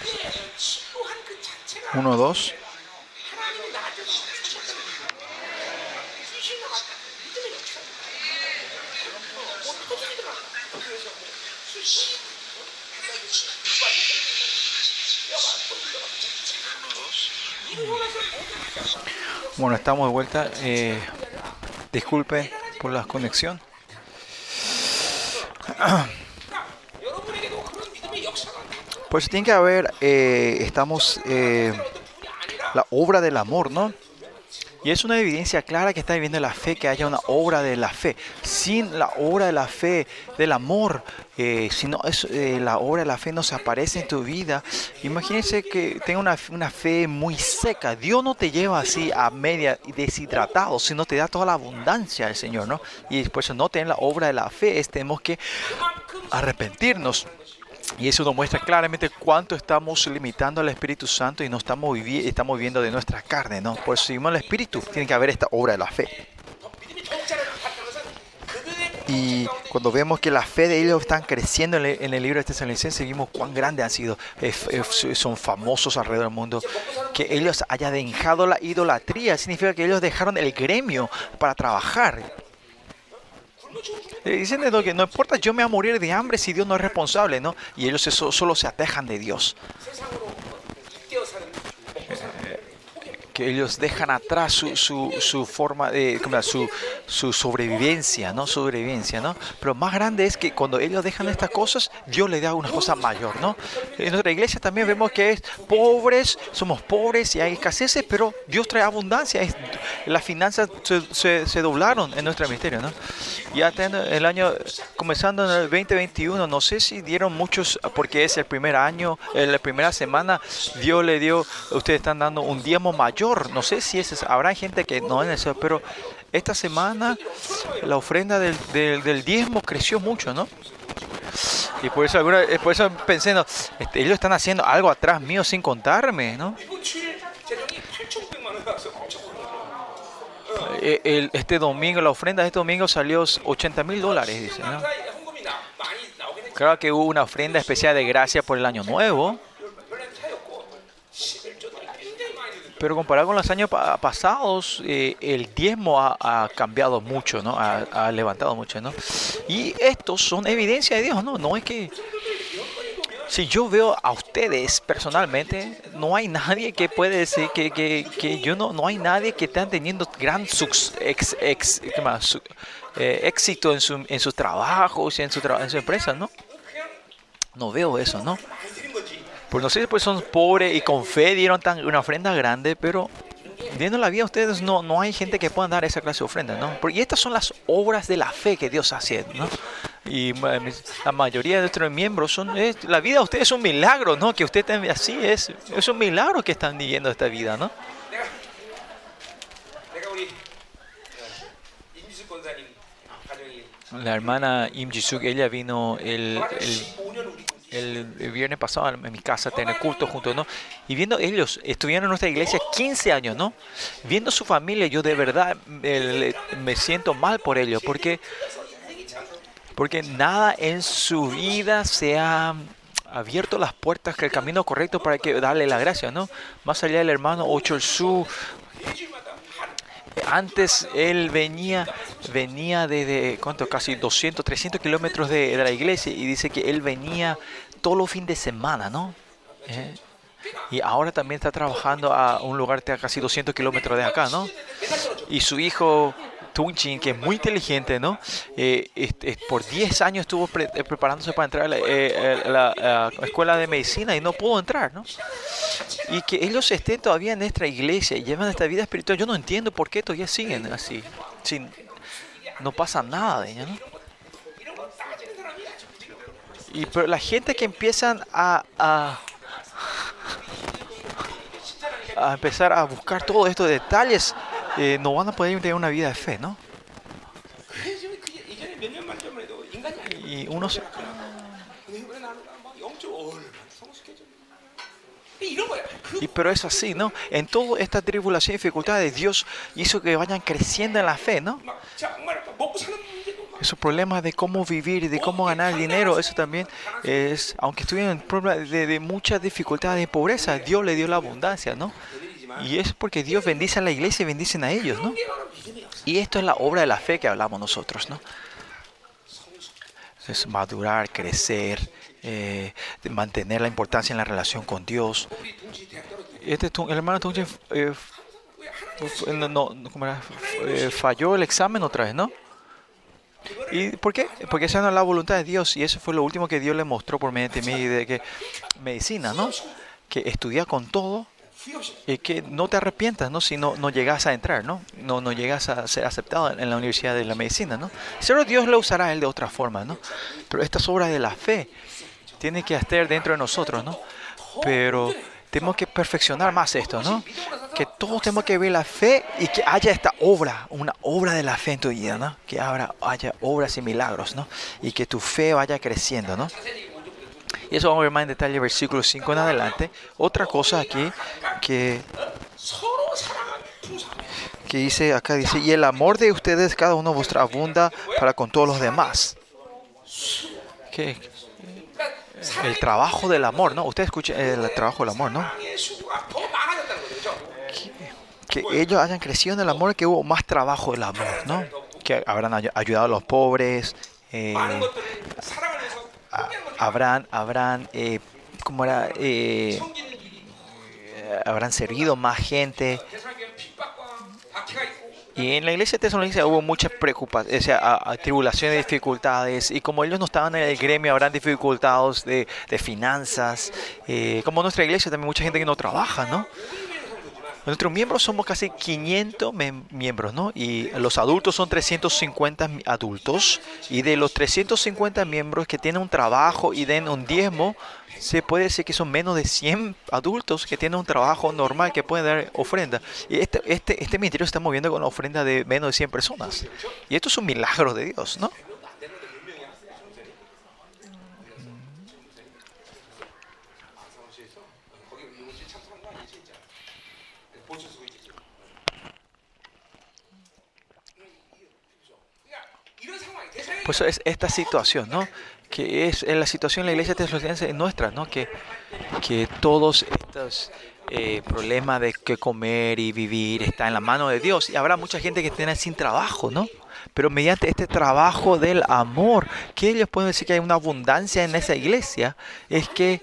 B: 그게 치유한 그 자체가
A: 1, 2.
B: 하나님이 나한테. 주신 것 같다. 믿음의 역사. 어떻게 믿어라. 그래서 수시 하나님이
A: Bueno, estamos de vuelta. Eh, disculpen por la conexión. Pues tiene que haber, eh, estamos, eh, la obra del amor, ¿no? Y es una evidencia clara que está viviendo la fe, que haya una obra de la fe. Sin la obra de la fe, del amor, eh, si no es, eh, la obra de la fe no se aparece en tu vida, imagínense que tenga una, una fe muy seca. Dios no te lleva así a media y deshidratado, sino te da toda la abundancia del Señor, ¿no? Y por eso no tener la obra de la fe, es, tenemos que arrepentirnos. Y eso nos muestra claramente cuánto estamos limitando al Espíritu Santo y nos estamos, vivi estamos viviendo de nuestras carnes, ¿no? Pues Por eso vivimos al Espíritu. Tiene que haber esta obra de la fe. Y cuando vemos que la fe de ellos están creciendo en el, en el libro de Tesalonicenses, vimos cuán grandes han sido. Eh, eh, son famosos alrededor del mundo. Que ellos hayan dejado la idolatría significa que ellos dejaron el gremio para trabajar eh, Dicen de lo que no importa, yo me voy a morir de hambre si Dios no es responsable, ¿no? Y ellos eso- solo se atejan de Dios. Que ellos dejan atrás su, su, su forma de su, su sobrevivencia, ¿no? Sobrevivencia, ¿no? Pero más grande es que cuando ellos dejan estas cosas, Dios le da una cosa mayor, ¿no? En nuestra iglesia también vemos que es pobres, somos pobres y hay escaseces, pero Dios trae abundancia. Es- las finanzas se, se, doblaron en nuestro ministerio, ¿no? Ya teniendo el año, comenzando en el 2021, no sé si dieron muchos, porque es el primer año, en la primera semana, Dios le dio, ustedes están dando un diezmo mayor mayor. No sé si es, habrá gente que no en pero esta semana la ofrenda del, del, del, diezmo creció mucho, ¿no? Y por eso, alguna, eh, por eso pensé, no, este, ellos están haciendo algo atrás mío sin contarme, ¿no? Eh, el, este domingo, la ofrenda de este domingo salió 80 mil dólares, dice, ¿no? Claro que hubo una ofrenda especial de gracia por el año nuevo. Pero comparado con los años pa- pasados, eh, el diezmo ha, cambiado mucho, ¿no? Ha, levantado mucho, ¿no? Y estos son evidencia de Dios, ¿no? No es que... Si yo veo a ustedes personalmente, no hay nadie que puede decir que, que, que yo no, no hay nadie que están teniendo gran ex, ex- ¿qué? Su- eh, éxito en, su, en sus trabajos en su, en su empresa, ¿no? No veo eso, ¿no? Pues no sé, pues son pobres y con fe dieron tan, una ofrenda grande, pero viendo la vida ustedes no, no hay gente que pueda dar esa clase de ofrenda, ¿no? Porque estas son las obras de la fe que Dios hace, ¿no? Y la mayoría de nuestros miembros son, es, la vida de ustedes es un milagro, ¿no? Que usted así es, es un milagro que están viviendo esta vida, ¿no? La hermana Im Jisuk, ella vino el, el el, viernes pasado en mi casa, tener culto juntos, ¿no? Y viendo ellos, estuvieron en nuestra iglesia 15 años, ¿no? Viendo su familia, yo de verdad me siento mal por ellos, porque, porque nada en su vida se ha abierto las puertas, que el camino correcto para que darle la gracia, ¿no? Más allá del hermano
B: Ocholsu,
A: antes él venía, venía desde, ¿cuánto? Casi 200, 300 kilómetros de, la iglesia y dice que él venía todos los fines de semana, ¿no? Eh, Y ahora también está trabajando a un lugar de casi 200 kilómetros de acá, ¿no? Y su hijo Tunchin, que es muy inteligente, ¿no? Eh, por 10 años estuvo eh, preparándose para entrar a la, eh, a la escuela de medicina y no pudo entrar, ¿no? Y que ellos estén todavía en nuestra iglesia y llevan esta vida espiritual, yo no entiendo por qué todavía siguen así. Sin, no pasa nada de ellos, ¿no? Y pero la gente que empiezan a, a, a empezar a buscar todos estos detalles, eh, no van a poder tener una vida de fe, ¿no? Y unos... Y pero es así, ¿no? En toda esta tribulación y dificultades, Dios hizo que vayan creciendo en la fe, ¿no? esos problemas de cómo vivir y de cómo ganar dinero, eso también es, aunque estuvieron en problemas de, de muchas dificultades de pobreza, Dios le dio la abundancia, ¿no? Y es porque Dios bendice a la iglesia y bendicen a ellos, ¿no? Y esto es la obra de la fe que hablamos nosotros, ¿no? Es madurar, crecer, eh, mantener la importancia en la relación con Dios. Este, el hermano Tungchen eh, no, no, eh, falló el examen otra vez, ¿no? ¿Y por qué? Porque esa no es la voluntad de Dios y eso fue lo último que Dios le mostró por medio de mí, de que medicina, ¿no? Que estudia con todo y que no te arrepientas, ¿no? Si no, no llegas a entrar, ¿no? ¿no? No llegas a ser aceptado en la Universidad de la Medicina, ¿no? Solo Dios lo usará a él de otra forma, ¿no? Pero estas obras de la fe tienen que estar dentro de nosotros, ¿no? Pero tenemos que perfeccionar más esto, ¿no? Que todos tenemos que ver la fe y que haya esta obra, una obra de la fe en tu vida, ¿no? Que haya obras y milagros, ¿no? Y que tu fe vaya creciendo, ¿no? Y eso vamos a ver más en detalle versículo 5 en adelante. Otra cosa aquí que, que dice, acá dice, y el amor de ustedes, cada uno vuestra abunda para con todos los demás.
B: ¿Qué?
A: el trabajo del amor, ¿no? Usted escucha el trabajo del amor, ¿no? Que, ellos hayan crecido en el amor, que hubo más trabajo del amor, ¿no? Que habrán ayudado a los pobres, eh, habrán, habrán, eh, ¿cómo era? Eh, eh habrán servido más gente. Y en la iglesia de Tesalónica hubo muchas preocupaciones, tribulaciones, dificultades. Y como ellos no estaban en el gremio, habrán dificultades de, finanzas. Eh, como nuestra iglesia, también mucha gente que no trabaja, ¿no? Nuestros miembros somos casi 500 mem- miembros, ¿no? Y los adultos son 350 mi- adultos. Y de los 350 miembros que tienen un trabajo y den un diezmo, se puede decir que son menos de 100 adultos que tienen un trabajo normal que pueden dar ofrenda. Y este, este, este ministerio se está moviendo con la ofrenda de menos de 100 personas. Y esto es un milagro de Dios, ¿no? Pues es esta situación, ¿no? Que es la situación en la iglesia tesalonicense nuestra, ¿no? Que, que todos estos eh, problemas de qué comer y vivir está en la mano de Dios. Y habrá mucha gente que esté sin trabajo, ¿no? Pero mediante este trabajo del amor, que ellos pueden decir que hay una abundancia en esa iglesia, es que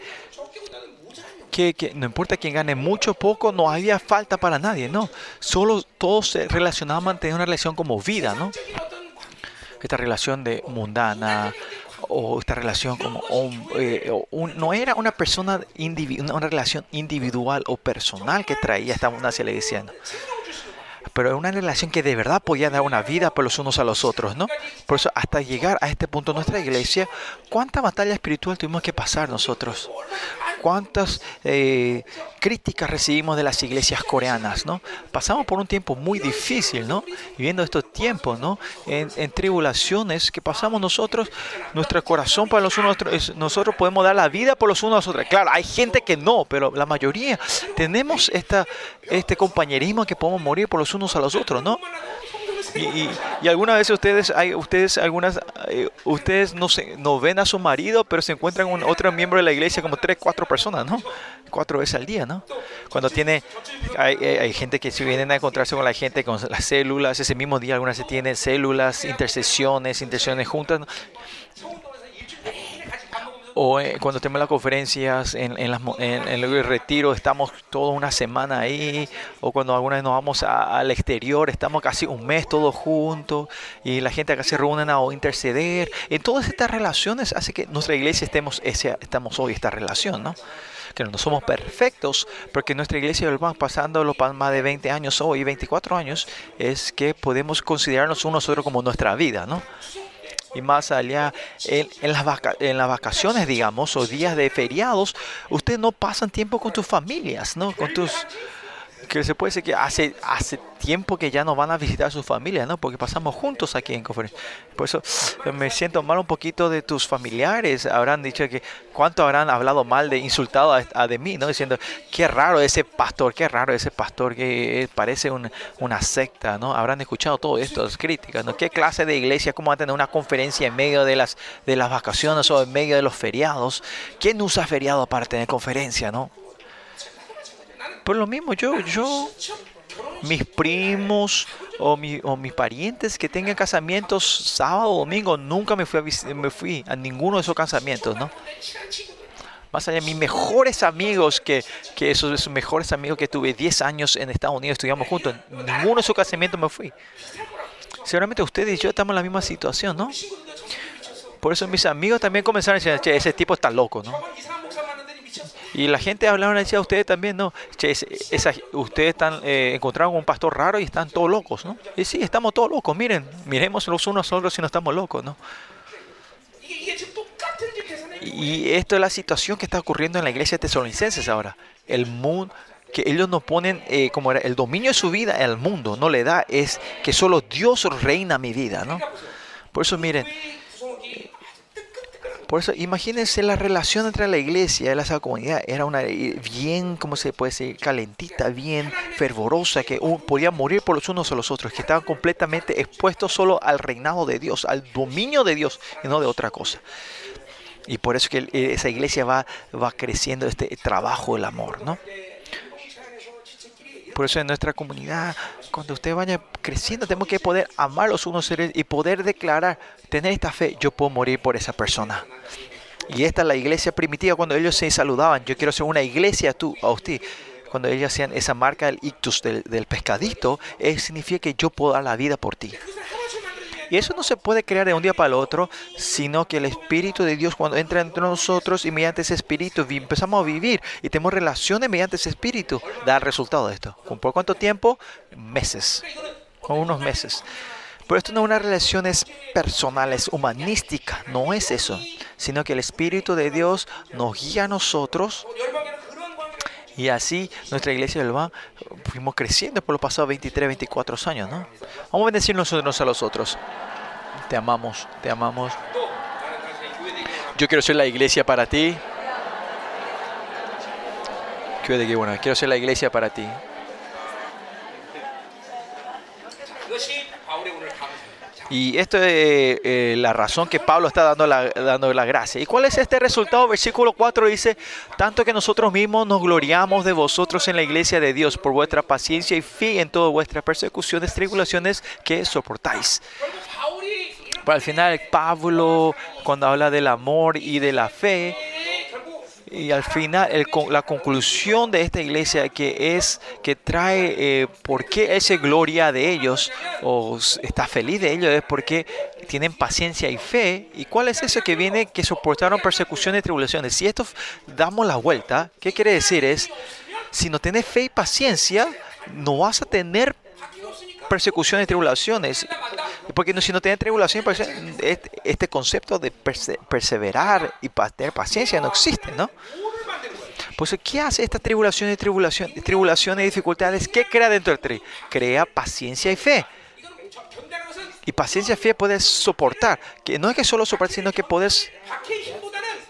A: que, que no importa quién gane mucho o poco, no había falta para nadie, ¿no? Solo todos se relacionaban a mantener una relación como vida, ¿no? Esta relación de mundana o esta relación como eh, un- no era una persona indivi- una, relación individual o personal que traía esta abundancia le decían pero una relación que de verdad podía dar una vida por los unos a los otros, ¿no? Por eso hasta llegar a este punto nuestra iglesia, ¿cuánta batalla espiritual tuvimos que pasar nosotros? ¿Cuántas eh, críticas recibimos de las iglesias coreanas, ¿no? Pasamos por un tiempo muy difícil, ¿no? Viviendo estos tiempos, ¿no? En, en tribulaciones que pasamos nosotros, nuestro corazón para los unos nosotros podemos dar la vida por los unos a los otros. Claro, hay gente que no, pero la mayoría tenemos esta, este compañerismo que podemos morir por los unos a los otros, ¿no? Y, y, y algunas veces ustedes, hay, ustedes, algunas, eh, ustedes no, se, no ven a su marido, pero se encuentran con otro miembro de la iglesia como tres, cuatro personas, ¿no? Cuatro veces al día, ¿no? Cuando tiene, hay, hay- hay gente que se vienen a encontrarse con la gente, con las células, ese mismo día algunas se tienen células, intercesiones, intercesiones juntas, ¿no? O eh, cuando tenemos las conferencias en, en, las en- en el retiro, estamos toda una semana ahí. O cuando alguna vez nos vamos a- al exterior, estamos casi un mes todos juntos. Y la gente acá se reúnen a interceder. En todas estas relaciones hace que nuestra iglesia estemos, ese, estamos hoy esta relación, ¿no? Que no somos perfectos, porque nuestra iglesia van pasando los más de 20 años hoy, 24 años, es que podemos considerarnos unos a otros como nuestra vida, ¿no? Y más allá, en, las vaca- en las vacaciones, digamos, o días de feriados, ustedes no pasan tiempo con tus familias, ¿no? Con tus... Que se puede decir que hace, hace tiempo que ya no van a visitar a sus familias, ¿no? Porque pasamos juntos aquí en conferencia. Por eso eh, me siento mal un poquito de tus familiares. Habrán dicho que cuánto habrán hablado mal de insultado a, de mí, ¿no? Diciendo, qué raro ese pastor, qué raro ese pastor que eh, parece un- una secta, ¿no? Habrán escuchado todo esto, las críticas, ¿no? ¿Qué clase de iglesia, cómo va a tener una conferencia en medio de las, de las vacaciones o en medio de los feriados? ¿Quién usa feriado para tener conferencia, no? Por lo mismo, yo, yo, mis primos o, mi- o mis parientes que tengan casamientos sábado o domingo, nunca me fui, a, me fui a ninguno de esos casamientos, ¿no? Más allá mis mejores amigos, que, que esos, esos mejores amigos que tuve 10 años en Estados Unidos, estudiamos juntos, ninguno de esos casamientos me fui. Seguramente ustedes y yo estamos en la misma situación, ¿no? Por eso mis amigos también comenzaron a decir, che, ese tipo está loco, ¿no? Y la gente hablaba y decía, ustedes también, ¿no? Che, esa, ustedes están, eh, encontraron un pastor raro y están todos locos, ¿no? Y sí, estamos todos locos, miren, miremos los unos a otros si no estamos locos, ¿no? Y esto es la situación que está ocurriendo en la iglesia de tesalonicenses ahora. El mundo, que ellos no ponen eh, como era, el dominio de su vida al mundo, no le da, es que solo Dios reina mi vida, ¿no? Por eso miren, por eso imagínense la relación entre la iglesia y la comunidad. Era una eh, bien, ¿cómo se puede decir? Calentita, bien fervorosa, que podían morir por los unos a los otros, que estaban completamente expuestos solo al reinado de Dios, al dominio de Dios y no de otra cosa. Y por eso que eh, esa iglesia va, va creciendo este trabajo del amor, ¿no? Por eso en nuestra comunidad, cuando usted vaya creciendo, tenemos que poder amar los unos seres y poder declarar, tener esta fe, yo puedo morir por esa persona. Y esta es la iglesia primitiva, cuando ellos se saludaban, yo quiero ser una iglesia tú, a usted. Cuando ellos hacían esa marca del ictus del, pescadito, eso significa que yo puedo dar la vida por ti. Y eso no se puede crear de un día para el otro, sino que el Espíritu de Dios cuando entra entre nosotros y mediante ese Espíritu empezamos a vivir y tenemos relaciones mediante ese Espíritu, da el resultado de esto. ¿Por cuánto tiempo? Meses con unos meses. Pero esto no es una relación es personal, es humanística, no es eso, sino que el Espíritu de Dios nos guía a nosotros. Y así nuestra iglesia del van fuimos creciendo por los pasados 23, 24 años, ¿no? Vamos a bendecirnos unos a los otros. Te amamos, te amamos. Yo quiero ser la iglesia para ti. Quiero ser la iglesia para ti. Y esto es eh, la razón que Pablo está dando la, gracia. ¿Y cuál es este resultado? Versículo 4 dice, tanto que nosotros mismos nos gloriamos de vosotros en la iglesia de Dios por vuestra paciencia y fe en todas vuestras persecuciones, tribulaciones que soportáis. Pero al final Pablo, cuando habla del amor y de la fe, y al final el la conclusión de esta iglesia que es que trae eh, por qué esa gloria de ellos o está feliz de ellos es porque tienen paciencia y fe. ¿Y cuál es eso que viene que soportaron persecuciones y tribulaciones? Si esto damos la vuelta, ¿qué quiere decir? Es si no tienes fe y paciencia, no vas a tener persecuciones y tribulaciones. Porque si no tiene tribulación, pues, este, este concepto de perseverar y tener paciencia no existe, ¿no?
B: Por
A: eso, ¿qué hace esta tribulación y tribulación, tribulaciones y dificultades? ¿Qué crea dentro del tri? Crea paciencia y fe. Y paciencia y fe puedes soportar. Que no es que solo soportar, sino que puedes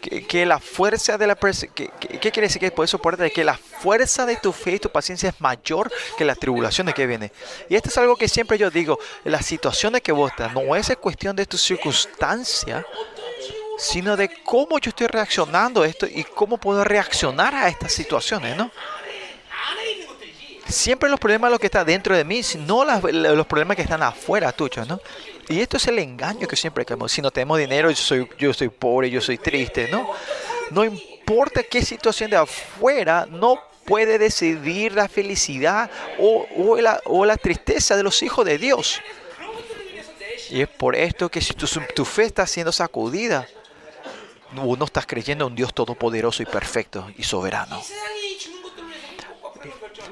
A: que, que la fuerza de la ¿qué quiere decir que puedes soportar? Que la fuerza de tu fe y tu paciencia es mayor que las tribulaciones que vienen. Y esto es algo que siempre yo digo, las situaciones que vos estás, no es cuestión de tu circunstancia, sino de cómo yo estoy reaccionando a esto y cómo puedo reaccionar a estas situaciones, ¿no? Siempre los problemas lo que está dentro de mí, no las, los problemas que están afuera tuyos, ¿no? Y esto es el engaño que siempre queremos. Si no tenemos dinero, yo soy, yo soy pobre, yo soy triste, ¿no? No importa qué situación de afuera, no puede decidir la felicidad o, o, la, o la tristeza de los hijos de Dios. Y es por esto que si tu, tu fe está siendo sacudida, no estás creyendo en un Dios todopoderoso y perfecto y soberano.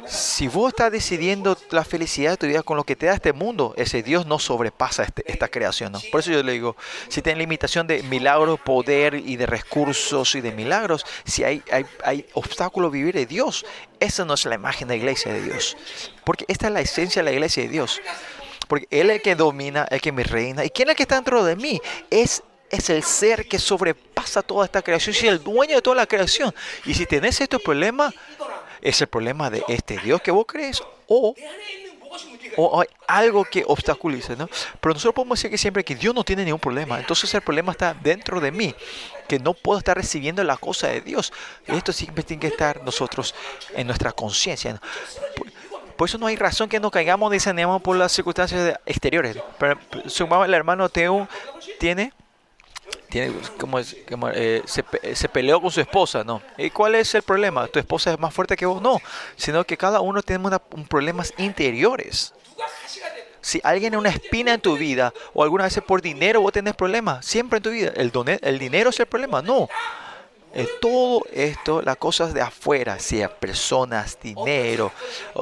A: Si vos estás decidiendo la felicidad de tu vida con lo que te da este mundo, ese Dios no sobrepasa este- esta creación. Por eso yo le digo, si tienes limitación de milagros, poder y de recursos y de milagros, si hay, hay, hay obstáculo a vivir de Dios, esa no es la imagen de la iglesia de Dios. Porque esta es la esencia de la iglesia de Dios. Porque Él es el que domina, el que me reina. ¿Y quién es el que está dentro de mí? Es, es el ser que sobrepasa toda esta creación. Es el dueño de toda la creación. Y si tenés estos problemas, es el problema de este Dios que vos crees o, o algo que obstaculice, ¿no? Pero nosotros podemos decir que siempre que Dios no tiene ningún problema, entonces el problema está dentro de mí, que no puedo estar recibiendo la cosa de Dios. Esto siempre tiene que estar nosotros en nuestra conciencia. ¿no? Por eso no hay razón que nos caigamos ni saneamos por las circunstancias exteriores. Pero su mamá, el hermano Teu tiene tiene como, como eh, se, eh, se, peleó con su esposa, ¿no? ¿Y cuál es el problema? ¿Tu esposa es más fuerte que vos? No, sino que cada uno tiene una, un problemas interiores. Si alguien es una espina en tu vida o alguna vez por dinero vos tenés problemas, siempre en tu vida, el, doné, el dinero es el problema, no. Todo esto, las cosas de afuera, sea personas, dinero,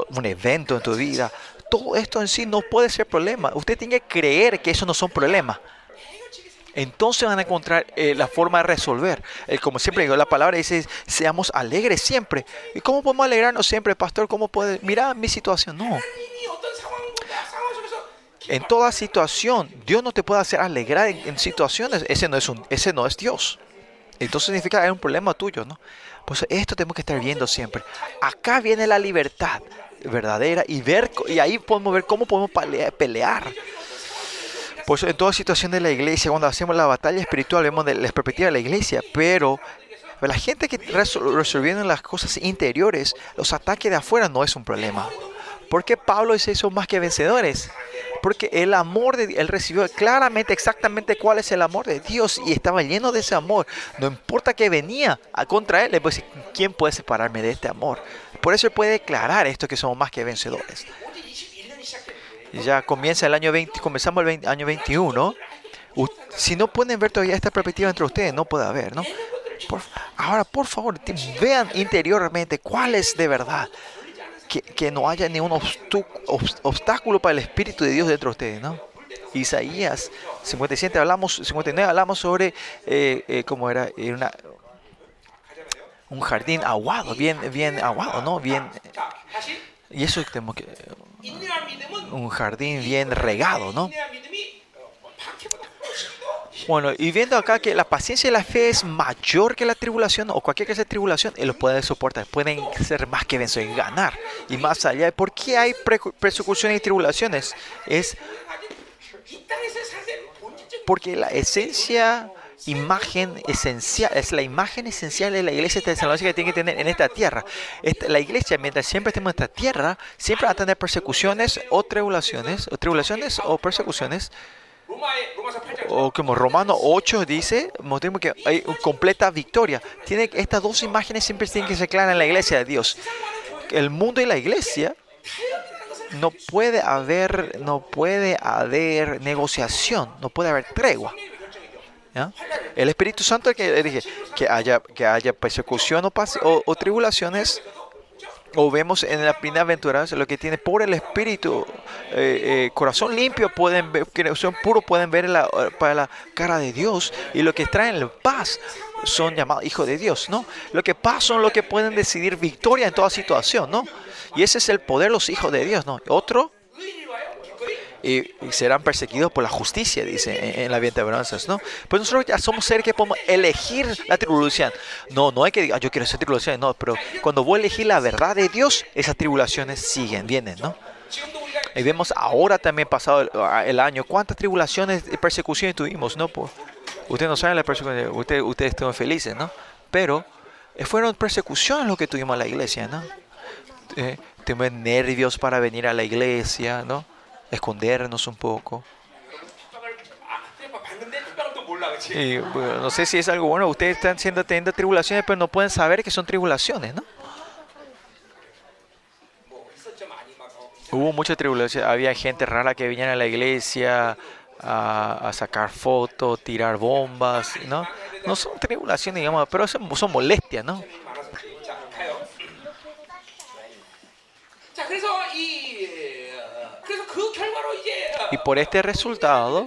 A: un evento en tu vida, todo esto en sí no puede ser problema. Usted tiene que creer que eso no son problemas entonces van a encontrar eh, la forma de resolver. Eh, como siempre digo, la palabra dice, seamos alegres siempre. ¿Y cómo podemos alegrarnos siempre, pastor? ¿Cómo puede? Mira mi situación. No. En toda situación, Dios no te puede hacer alegrar en, situaciones. Ese no, es un, ese no es Dios. Entonces significa que hay un problema tuyo, ¿no? Pues esto tenemos que estar viendo siempre. Acá viene la libertad verdadera y ver y ahí podemos ver cómo podemos pelear pues en toda situación de la iglesia, cuando hacemos la batalla espiritual, vemos de la perspectiva de la iglesia, pero la gente que resol- resolviendo las cosas interiores, los ataques de afuera no es un problema. ¿Por qué Pablo dice eso más que vencedores? Porque el amor de él recibió claramente, exactamente cuál es el amor de Dios y estaba lleno de ese amor. No importa que venía a contra él, le puede decir, ¿quién puede separarme de este amor? Por eso él puede declarar esto que somos más que vencedores ya comienza el año 20, comenzamos el 20, año 21. U si no pueden ver todavía esta perspectiva entre ustedes, no puede haber, ¿no? Por, ahora, por favor, vean interiormente cuál es de verdad. Que, que no haya ningún obstáculo para el Espíritu de Dios dentro de ustedes, ¿no? Isaías 57 hablamos, 59 hablamos sobre eh, eh, cómo era eh, una, un jardín aguado, bien, bien aguado, ¿no? Bien.
B: Eh,
A: y eso tenemos que un jardín bien regado, ¿no? Bueno, y viendo acá que la paciencia y la fe es mayor que la tribulación o cualquier clase de tribulación, y los pueden soportar, pueden ser más que vencedores y ganar. Y más allá por qué hay persecuciones y tribulaciones, es porque la esencia imagen esencial, es la imagen esencial de la iglesia tesalónica que tiene que tener en esta tierra. La iglesia, mientras siempre estemos en esta tierra, siempre va a tener persecuciones o tribulaciones, o tribulaciones o persecuciones. O como Romano 8 dice, que hay completa victoria. Tiene, estas dos imágenes siempre tienen que ser claras en la iglesia de Dios. El mundo y la iglesia no puede haber, no puede haber negociación, no puede haber tregua. El Espíritu Santo es que eh, dirige que haya, que haya persecución o, o, o, tribulaciones. O vemos en la bienaventuranza lo que tiene por el Espíritu, eh, eh, corazón limpio, pueden ver, corazón puro, pueden ver la, para la cara de Dios. Y lo que traen paz son llamados hijos de Dios, ¿no? Lo que paz son los que pueden decidir victoria en toda situación, ¿no? Y ese es el poder de los hijos de Dios, ¿no? Otro y serán perseguidos por la justicia, dice en, la bienaventuranzas, ¿no? Pues nosotros ya somos seres que podemos elegir la tribulación. No, no hay que decir, ah, yo quiero ser tribulación, no, pero cuando vos elegís la verdad de Dios, esas tribulaciones siguen, vienen, ¿no? Y vemos ahora también pasado el, ah, el año, cuántas tribulaciones y persecuciones tuvimos, ¿no? Pues, ustedes no saben la persecución, ustedes, ustedes estuvieron felices, ¿no? Pero eh, fueron persecuciones lo que tuvimos en la iglesia, ¿no? Eh, tuvimos nervios para venir a la iglesia, ¿no? escondernos un poco. Y no sé si es algo bueno, ustedes están siendo, teniendo tribulaciones, pero no pueden saber que son tribulaciones, ¿no? Hubo mucha tribulación, había gente rara que venía a la iglesia a, sacar fotos, tirar bombas, ¿no? No son tribulaciones, digamos, pero son, son molestias, ¿no?
B: Eh,
A: y por este resultado,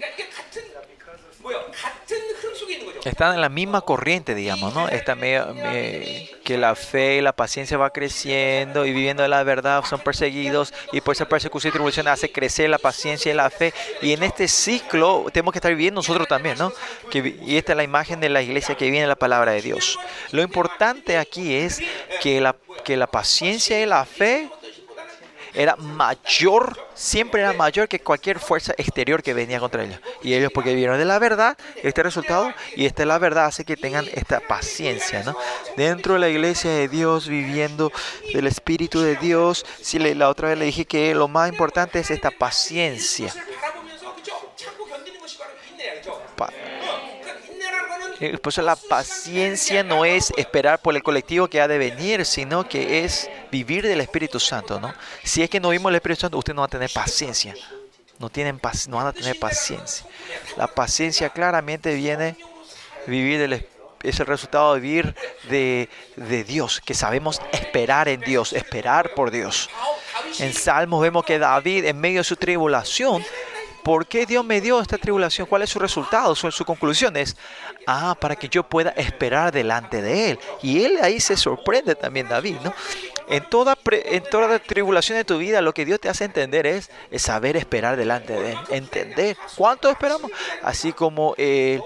A: están en la misma corriente, digamos, ¿no? Esta medio, que la fe y la paciencia va creciendo y viviendo de la verdad son perseguidos y por esa persecución y tribulación hace crecer la paciencia y la fe. Y en este ciclo tenemos que estar viviendo nosotros también, ¿no? Que, y esta es la imagen de la iglesia que viene la palabra de Dios. Lo importante aquí es que la, que la paciencia y la fe era mayor, siempre era mayor que cualquier fuerza exterior que venía contra ellos. Y ellos porque vieron de la verdad este resultado y esta la verdad hace que tengan esta paciencia, ¿no? Dentro de la iglesia de Dios, viviendo del Espíritu de Dios, si la otra vez le dije que lo más importante es esta paciencia. Pa por eso la paciencia no es esperar por el colectivo que ha de venir, sino que es vivir del Espíritu Santo, ¿no? Si es que no vimos el Espíritu Santo, usted no va a tener paciencia. No, tienen no van a tener paciencia. La paciencia claramente viene vivir del, es- el resultado de vivir de Dios, que sabemos esperar en Dios, esperar por Dios. En Salmos vemos que David, en medio de su tribulación, ¿por qué Dios me dio esta tribulación? ¿Cuál es su resultado? Su, su conclusión es, ah, para que yo pueda esperar delante de Él. Y Él ahí se sorprende también, David, ¿no? En toda, pre- en toda tribulación de tu vida, lo que Dios te hace entender es, saber esperar delante de Él. Entender. ¿Cuánto esperamos? Así como eh,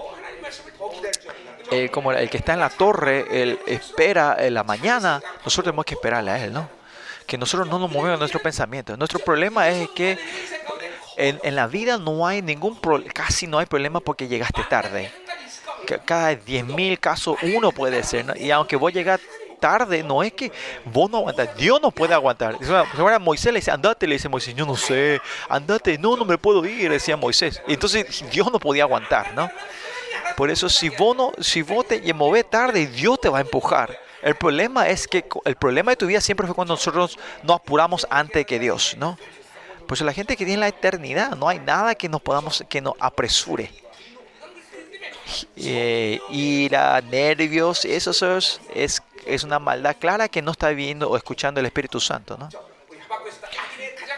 A: eh, como el que está en la torre, él espera en la mañana, nosotros tenemos que esperarle a Él, ¿no? Que nosotros no nos movemos nuestro pensamiento. Nuestro problema es que en, en la vida no hay ningún problema, casi no hay problema porque llegaste tarde. Ca- Cada 10.000 casos uno puede ser. Y aunque vos llegas tarde, no es que vos no aguantas, Dios no puede aguantar. Ahora Moisés le dice, andate, le dice Moisés, yo no sé, andate, no, no me puedo ir, decía Moisés. Entonces Dios no podía aguantar, ¿no? Por eso si vos no, si vos te movés tarde, Dios te va a empujar. El problema es que el problema de tu vida siempre fue cuando nosotros nos apuramos antes que Dios, ¿no? Pues la gente que tiene la eternidad, no hay nada que nos podamos, que nos apresure. Eh, ira, nervios, eso es, es, es una maldad clara que no está viendo o escuchando el Espíritu Santo, ¿no?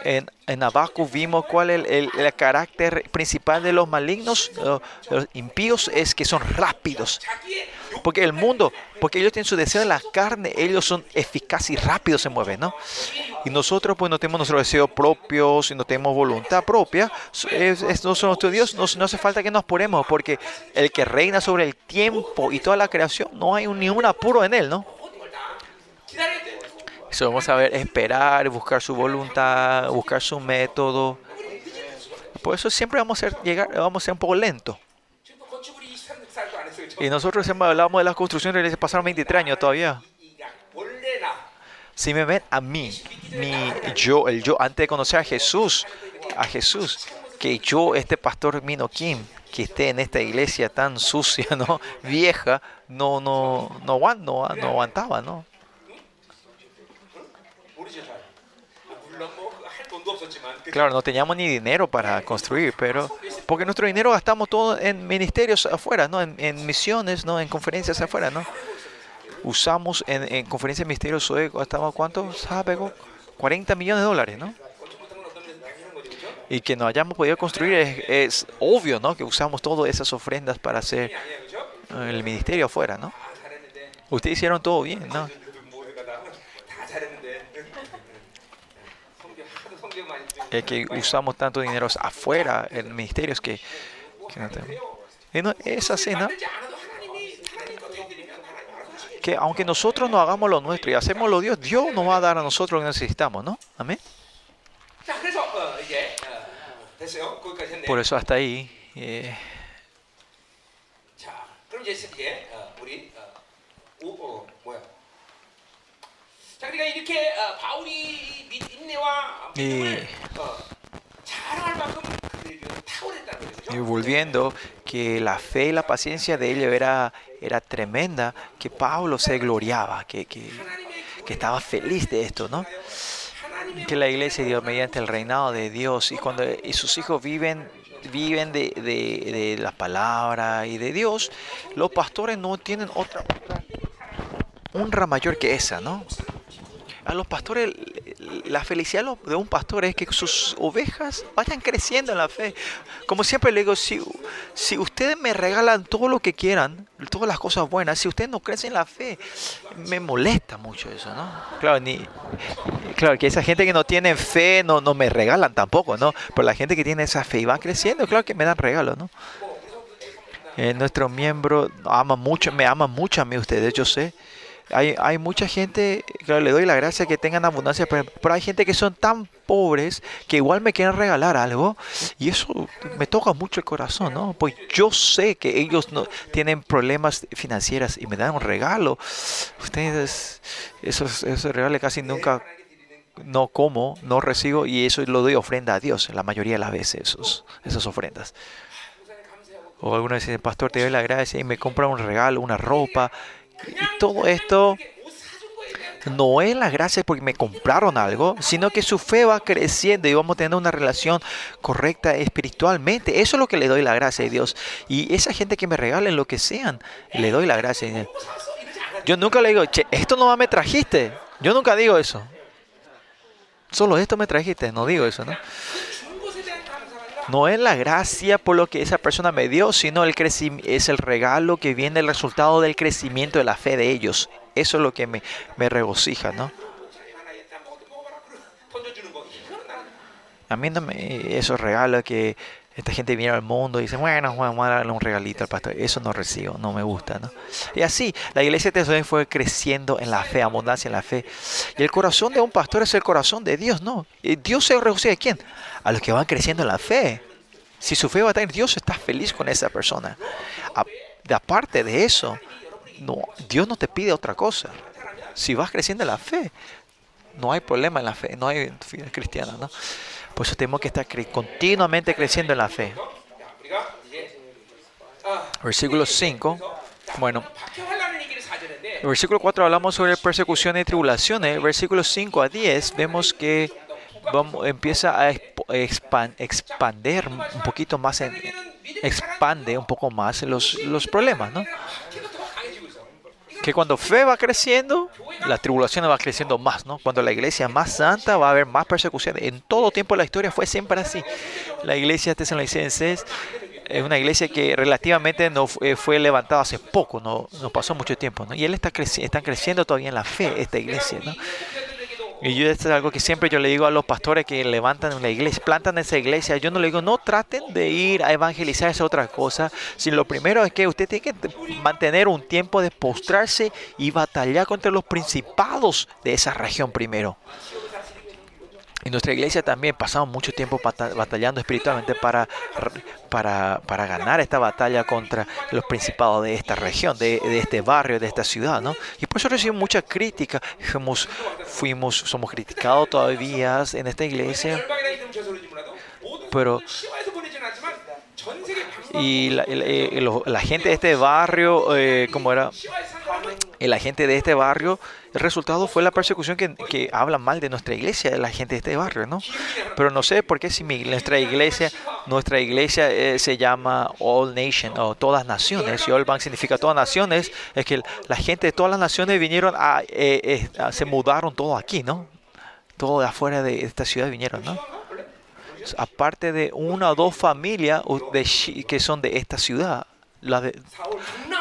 A: En, en Habacuc vimos cuál es el, el- el carácter principal de los malignos, eh, los impíos, es que son rápidos. Porque el mundo, porque ellos tienen su deseo de la carne, ellos son eficaces y rápidos se mueven, ¿no? Y nosotros pues no tenemos nuestro deseo propio, si no tenemos voluntad propia, es, es no son nuestro Dios, no, no hace falta que nos apuremos, porque el que reina sobre el tiempo y toda la creación, no hay un- ni un apuro en él, ¿no? Debemos saber esperar, buscar su voluntad, buscar su método. Por eso siempre vamos a ser, llegar, vamos a ser un poco lentos. Y nosotros siempre hablábamos de las construcciones, pasaron 23 años todavía. Si me ven a mí, mi yo, el yo, antes de conocer a Jesús, a Jesús, que yo, este pastor Mino Kim, que esté en esta iglesia tan sucia, ¿no? Vieja, no, no, no, no, no aguantaba, ¿no? Claro, no teníamos ni dinero para construir, pero porque nuestro dinero gastamos todo en ministerios afuera, ¿no? En, misiones, ¿no? En conferencias afuera, ¿no? Usamos en, conferencias de ministerios, gastamos cuánto, ¿sabe? 40 millones de dólares, ¿no? Y que no hayamos podido construir es, es obvio, ¿no? Que usamos todas esas ofrendas para hacer el ministerio afuera, ¿no? Ustedes hicieron todo bien, ¿no? eh, que usamos tanto dinero afuera, en ministerios que, no tenemos.
B: Esa cena,
A: que aunque nosotros no hagamos lo nuestro y hacemos lo Dios, Dios nos va a dar a nosotros lo que necesitamos, ¿no? Amén. Por eso hasta ahí. Eh,
B: 자 그럼 이제 이제 어, 우리 어, 오, 어, 뭐야? 자 그러니까 이렇게 어, 바울이 이 인내와 믿음을 어, 자랑할 만큼 그들이 탁월했다는 거죠.
A: y volviendo, que la fe y la paciencia de ellos era, era tremenda, que Pablo se gloriaba, que, que, que estaba feliz de esto, ¿no? Que la iglesia de Dios, mediante el reinado de Dios, y cuando y sus hijos viven viven de, de, de la palabra y de Dios, los pastores no tienen otra, otra honra mayor que esa, ¿no? A los pastores, la felicidad de un pastor es que sus ovejas vayan creciendo en la fe. Como siempre le digo, si, si ustedes me regalan todo lo que quieran, todas las cosas buenas, si ustedes no crecen en la fe, me molesta mucho eso, ¿no? Claro, ni, claro que esa gente que no tiene fe no, no me regalan tampoco, ¿no? Pero la gente que tiene esa fe y va creciendo, claro que me dan regalos, ¿no? Eh, nuestro miembro ama mucho, me ama mucho a mí ustedes, yo sé. Hay, mucha gente, claro, le doy la gracia que tengan abundancia, pero, hay gente que son tan pobres que igual me quieren regalar algo y eso me toca mucho el corazón, ¿no? Pues yo sé que ellos no tienen problemas financieros y me dan un regalo. Ustedes, esos, esos regalos casi nunca no como, no recibo y eso lo doy ofrenda a Dios la mayoría de las veces, esas ofrendas. O algunos dicen, pastor, te doy la gracia y me compra un regalo, una ropa. Y todo esto no es la gracia porque me compraron algo, sino que su fe va creciendo y vamos tener una relación correcta espiritualmente. Eso es lo que le doy la gracia a Dios. Y esa gente que me regalen lo que sean, le doy la gracia. Yo nunca le digo, che, esto no me trajiste. Yo nunca digo eso. Solo esto me trajiste, no digo eso, ¿no? No es la gracia por lo que esa persona me dio, sino el es el regalo que viene el resultado del crecimiento de la fe de ellos. Eso es lo que me, me regocija, ¿no? A mí no me, esos regalos que esta gente viene al mundo y dice, bueno, vamos a darle un regalito al pastor. Eso no recibo, no me gusta, ¿no? Y así, la iglesia de Tesalónica fue creciendo en la fe, abundancia en la fe. Y el corazón de un pastor es el corazón de Dios, ¿no? Y Dios se regocija a quién? A los que van creciendo en la fe. Si su fe va a tener, Dios está feliz con esa persona. A- de aparte de eso, no, Dios no te pide otra cosa. Si vas creciendo en la fe, no hay problema en la fe, no hay vida cristiana, ¿no? Por eso tenemos que estar continuamente creciendo en la fe. Versículo 5. Bueno, en versículo 4 hablamos sobre persecuciones y tribulaciones. Versículos 5 a 10 vemos que vamos, empieza a expander un poquito más, expande un poco más los, los problemas, ¿no? Que cuando fe va creciendo, la tribulación va creciendo más, ¿no? Cuando la iglesia es más santa va a haber más persecuciones. En todo tiempo de la historia fue siempre así. La iglesia tesalonicenses es una iglesia que relativamente no eh, fue levantada hace poco, no, no pasó mucho tiempo, ¿no? Y él está creci- están creciendo todavía en la fe, esta iglesia, ¿no? Y yo esto es algo que siempre yo le digo a los pastores que levantan una iglesia, plantan esa iglesia, yo no le digo, no traten de ir a evangelizar esa otra cosa, sino lo primero es que usted tiene que mantener un tiempo de postrarse y batallar contra los principados de esa región primero. En nuestra iglesia también pasamos mucho tiempo batallando espiritualmente para, para, para ganar esta batalla contra los principados de esta región, de, de este barrio, de esta ciudad, ¿no? Y por eso recibimos mucha crítica. Fuimos, fuimos, somos criticados todavía en esta iglesia. Pero y la, la, eh, la, gente de este barrio, eh, ¿cómo era? La gente de este barrio el resultado fue la persecución que, que habla mal de nuestra iglesia, de la gente de este barrio, ¿no? Pero no sé por qué si nuestra iglesia, nuestra iglesia eh, se llama All Nation o Todas Naciones, y All Bank significa Todas Naciones, es que la gente de todas las naciones vinieron a, eh, eh se mudaron todo aquí, ¿no? Todo de afuera de esta ciudad vinieron, ¿no? Aparte de una o dos familias que son de esta ciudad, la, de,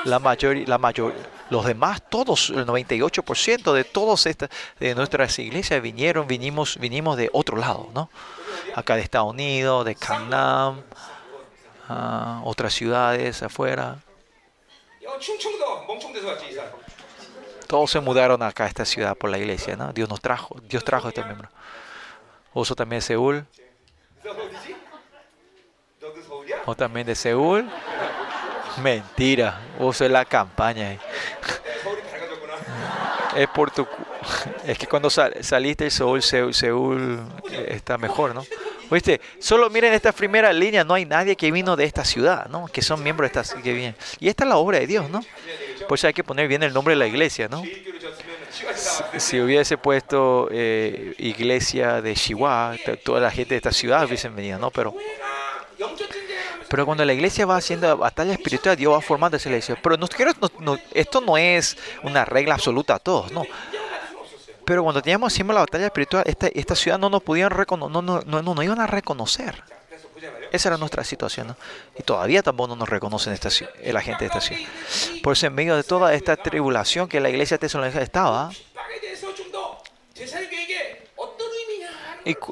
A: la mayor, la mayor, los demás, todos, el 98% de todas estas, de nuestras iglesias vinieron, vinimos, vinimos de otro lado, ¿no? Acá de Estados Unidos, de Kangnam, uh, ah, otras ciudades afuera. Todos se mudaron acá a esta ciudad por la iglesia, ¿no? Dios nos trajo, Dios trajo a este miembro. Oso también de Seúl. O también de Seúl. Mentira, vos sos la campaña. Es por tu es que cuando sal, saliste Seúl, Seúl, Seúl está mejor, ¿no? ¿Viste? Solo miren esta primera línea, no hay nadie que vino de esta ciudad, ¿no? Que son miembros de esta que vienen. Y esta es la obra de Dios, ¿no? Por hay que poner bien el nombre de la iglesia, ¿no? Si, hubiese puesto eh, iglesia de Chihuahua, toda la gente de esta ciudad hubiesen venido, ¿no? Pero pero cuando la iglesia va haciendo batalla espiritual, Dios va formando esa iglesia. Pero no, no, esto no es una regla absoluta a todos, no. Pero cuando teníamos siempre la batalla espiritual, esta, esta ciudad no nos podían reconocer, no, no, no, no, iban a reconocer. Esa era nuestra situación, ¿no? Y todavía tampoco no nos reconocen esta, la gente de esta ciudad. Por eso, en medio de toda esta tribulación que la iglesia tesalónica estaba,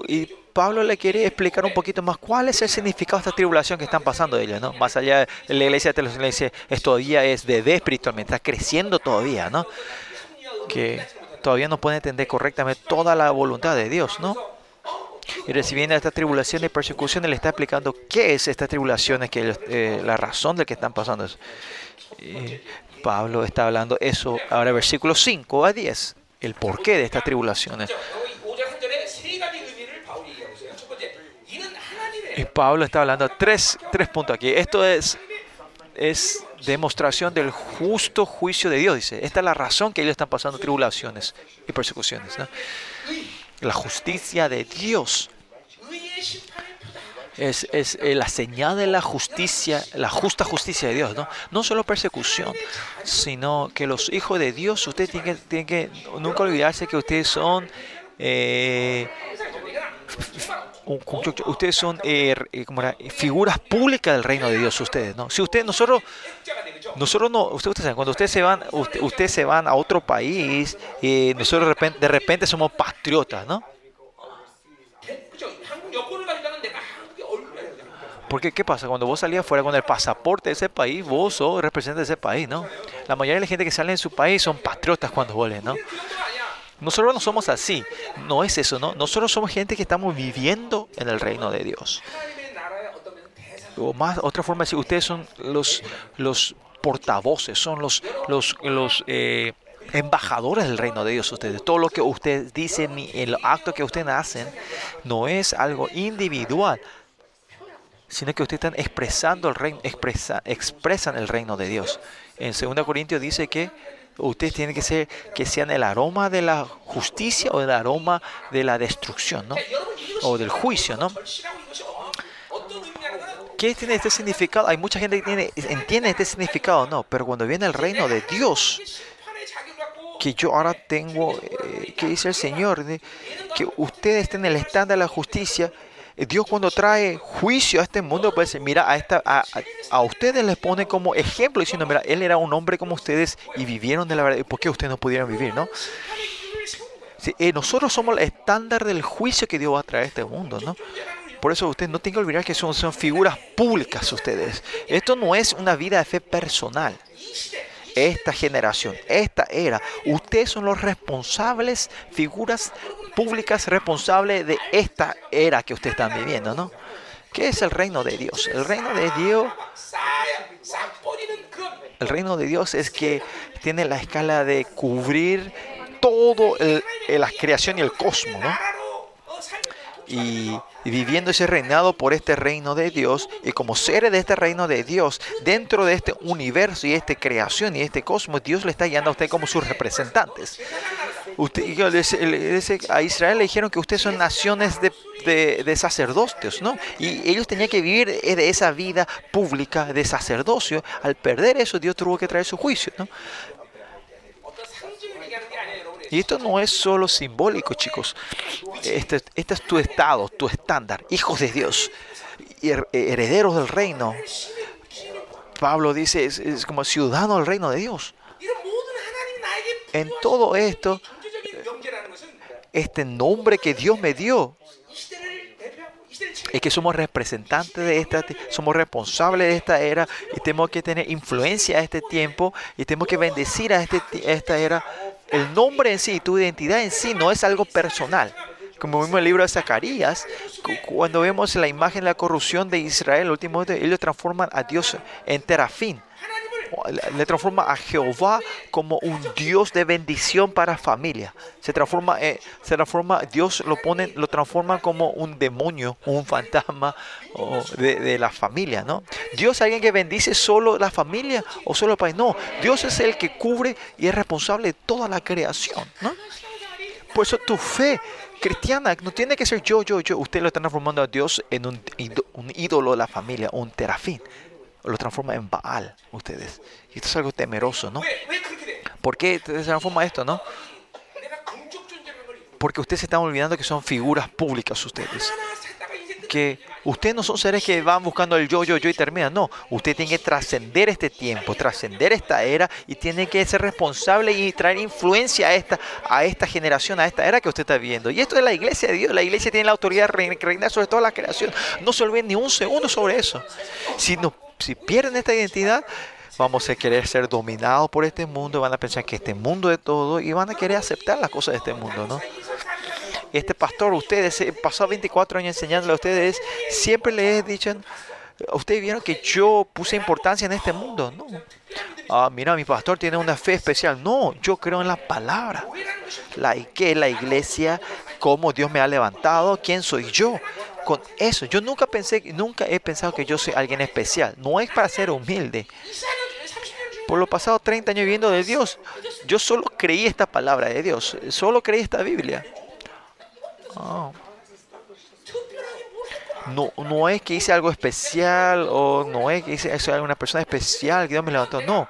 A: y Pablo le quiere explicar un poquito más cuál es el significado de esta tribulación que están pasando ellos, ¿no? Más allá de la iglesia tesalónica dice, es todavía es bebé espiritualmente, está creciendo todavía, ¿no? que todavía no pueden entender correctamente toda la voluntad de Dios, ¿no? Y recibiendo esta tribulación y persecución, le está explicando qué es esta tribulación, que ellos- eh, la razón de que están pasando eso. Pablo está hablando eso ahora versículos 5 a 10, el porqué de estas tribulaciones. Y Pablo está hablando tres, tres puntos aquí. Esto es, es demostración del justo juicio de Dios, dice. Esta es la razón que ellos están pasando tribulaciones y persecuciones. ¿no? La justicia de Dios es, es la señal de la justicia, la justa justicia de Dios, ¿no? No solo persecución, sino que los hijos de Dios, ustedes tienen que, que nunca olvidarse que ustedes son eh, ustedes son eh, eh como era, eh, figuras públicas del reino de Dios, ustedes, ¿no? Si ustedes, nosotros, nosotros no, ustedes, ustedes saben, cuando ustedes se van, usted, ustedes se van a otro país, eh, nosotros de repente, de repente somos patriotas, ¿no? Porque, ¿qué pasa? Cuando vos salías fuera con el pasaporte de ese país, vos sos representante de ese país, ¿no? La mayoría de la gente que sale de su país son patriotas cuando vuelven, ¿no? Nosotros no somos así. No es eso, ¿no? Nosotros somos gente que estamos viviendo en el reino de Dios. O más, otra forma de decir, ustedes son los, los portavoces, son los, los, los eh, embajadores del reino de Dios ustedes. Todo lo que ustedes dicen y el acto que ustedes hacen no es algo individual, sino que ustedes están expresando el reino, expresa, expresan el reino de Dios. En 2 Corintios dice que ustedes tienen que ser que sean el aroma de la justicia o el aroma de la destrucción, ¿no? O del juicio, ¿no? ¿Qué tiene este significado? Hay mucha gente que tiene, entiende este significado, ¿no? Pero cuando viene el reino de Dios, que yo ahora tengo, eh, que dice el Señor, que ustedes estén en el stand de la justicia, Dios cuando trae juicio a este mundo, pues mira, a, esta, a, a, ustedes les pone como ejemplo diciendo, mira, él era un hombre como ustedes y vivieron de la verdad. ¿Por qué ustedes no pudieron vivir, no? Eh, nosotros somos el estándar del juicio que Dios va a traer a este mundo, ¿no? Por eso ustedes no tienen que olvidar que son, son figuras públicas ustedes. Esto no es una vida de fe personal esta generación, esta era. Ustedes son los responsables, figuras públicas responsable de esta era que ustedes están viviendo, ¿no? ¿Qué es el reino de Dios? El reino de Dios el reino de Dios es que tiene la escala de cubrir todo el, la creación y el cosmos, ¿no? Y, viviendo ese reinado por este reino de Dios y como seres de este reino de Dios, dentro de este universo y esta creación y este cosmos, Dios le está guiando a usted como sus representantes. A Israel le dijeron que ustedes son naciones de, de, sacerdotes, ¿no? Y ellos tenían que vivir e, de esa vida pública de sacerdocio. Al perder eso, Dios tuvo que traer su juicio, ¿no? Y esto no es solo simbólico, chicos. Este, este es tu estado, tu estándar. Hijos de Dios, eh, herederos del reino. Pablo dice, es como ciudadano del reino de Dios. En todo esto, este nombre que Dios me dio. Es que somos representantes de esta, somos responsables de esta era y tenemos que tener influencia a este tiempo y tenemos que bendecir a, este, esta era. El nombre en sí, tu identidad en sí no es algo personal. Como vimos en el libro de Zacarías, cuando vemos la imagen de la corrupción de Israel, último ellos transforman a Dios en terafín le transforma a Jehová como un Dios de bendición para familia. Se transforma, eh, se transforma Dios lo pone, lo transforma como un demonio, un fantasma de, la familia, ¿no? Dios es alguien que bendice solo la familia o solo el país. No, Dios es el que cubre y es responsable de toda la creación, ¿no? Por eso tu fe cristiana no tiene que ser yo, yo, yo. Usted lo está transformando a Dios en un, un ídolo de la familia, un terafín lo transforma en Baal, ustedes. Y esto es algo temeroso, ¿no? ¿Por qué se transforma esto, no? Porque ustedes se están olvidando que son figuras públicas ustedes. Que ustedes no son seres que van buscando el yo, yo, yo y terminan. No, usted tiene que trascender este tiempo, trascender esta era y tiene que ser responsable y traer influencia a esta, a esta generación, a esta era que usted está viviendo. Y esto es la iglesia de Dios. La iglesia tiene la autoridad de reinar sobre toda la creación. No se olviden ni un segundo sobre eso. Si nos si pierden esta identidad, vamos a querer ser dominados por este mundo, van a pensar que este mundo es todo y van a querer aceptar las cosas de este mundo, ¿no? este pastor, ustedes, pasado 24 años enseñándole a ustedes, siempre les dicho, ustedes vieron que yo puse importancia en este mundo, ¿no? Ah, mira, mi pastor tiene una fe especial. No, yo creo en la palabra. La que la iglesia, cómo Dios me ha levantado, quién soy yo con eso. Yo nunca pensé, nunca he pensado que yo soy alguien especial. No es para ser humilde. Por los pasados 30 años viviendo de Dios, yo solo creí esta palabra de Dios. Solo creí esta Biblia. Ah. No, no es que hice algo especial o no es que hice soy una persona especial que Dios me levantó. No.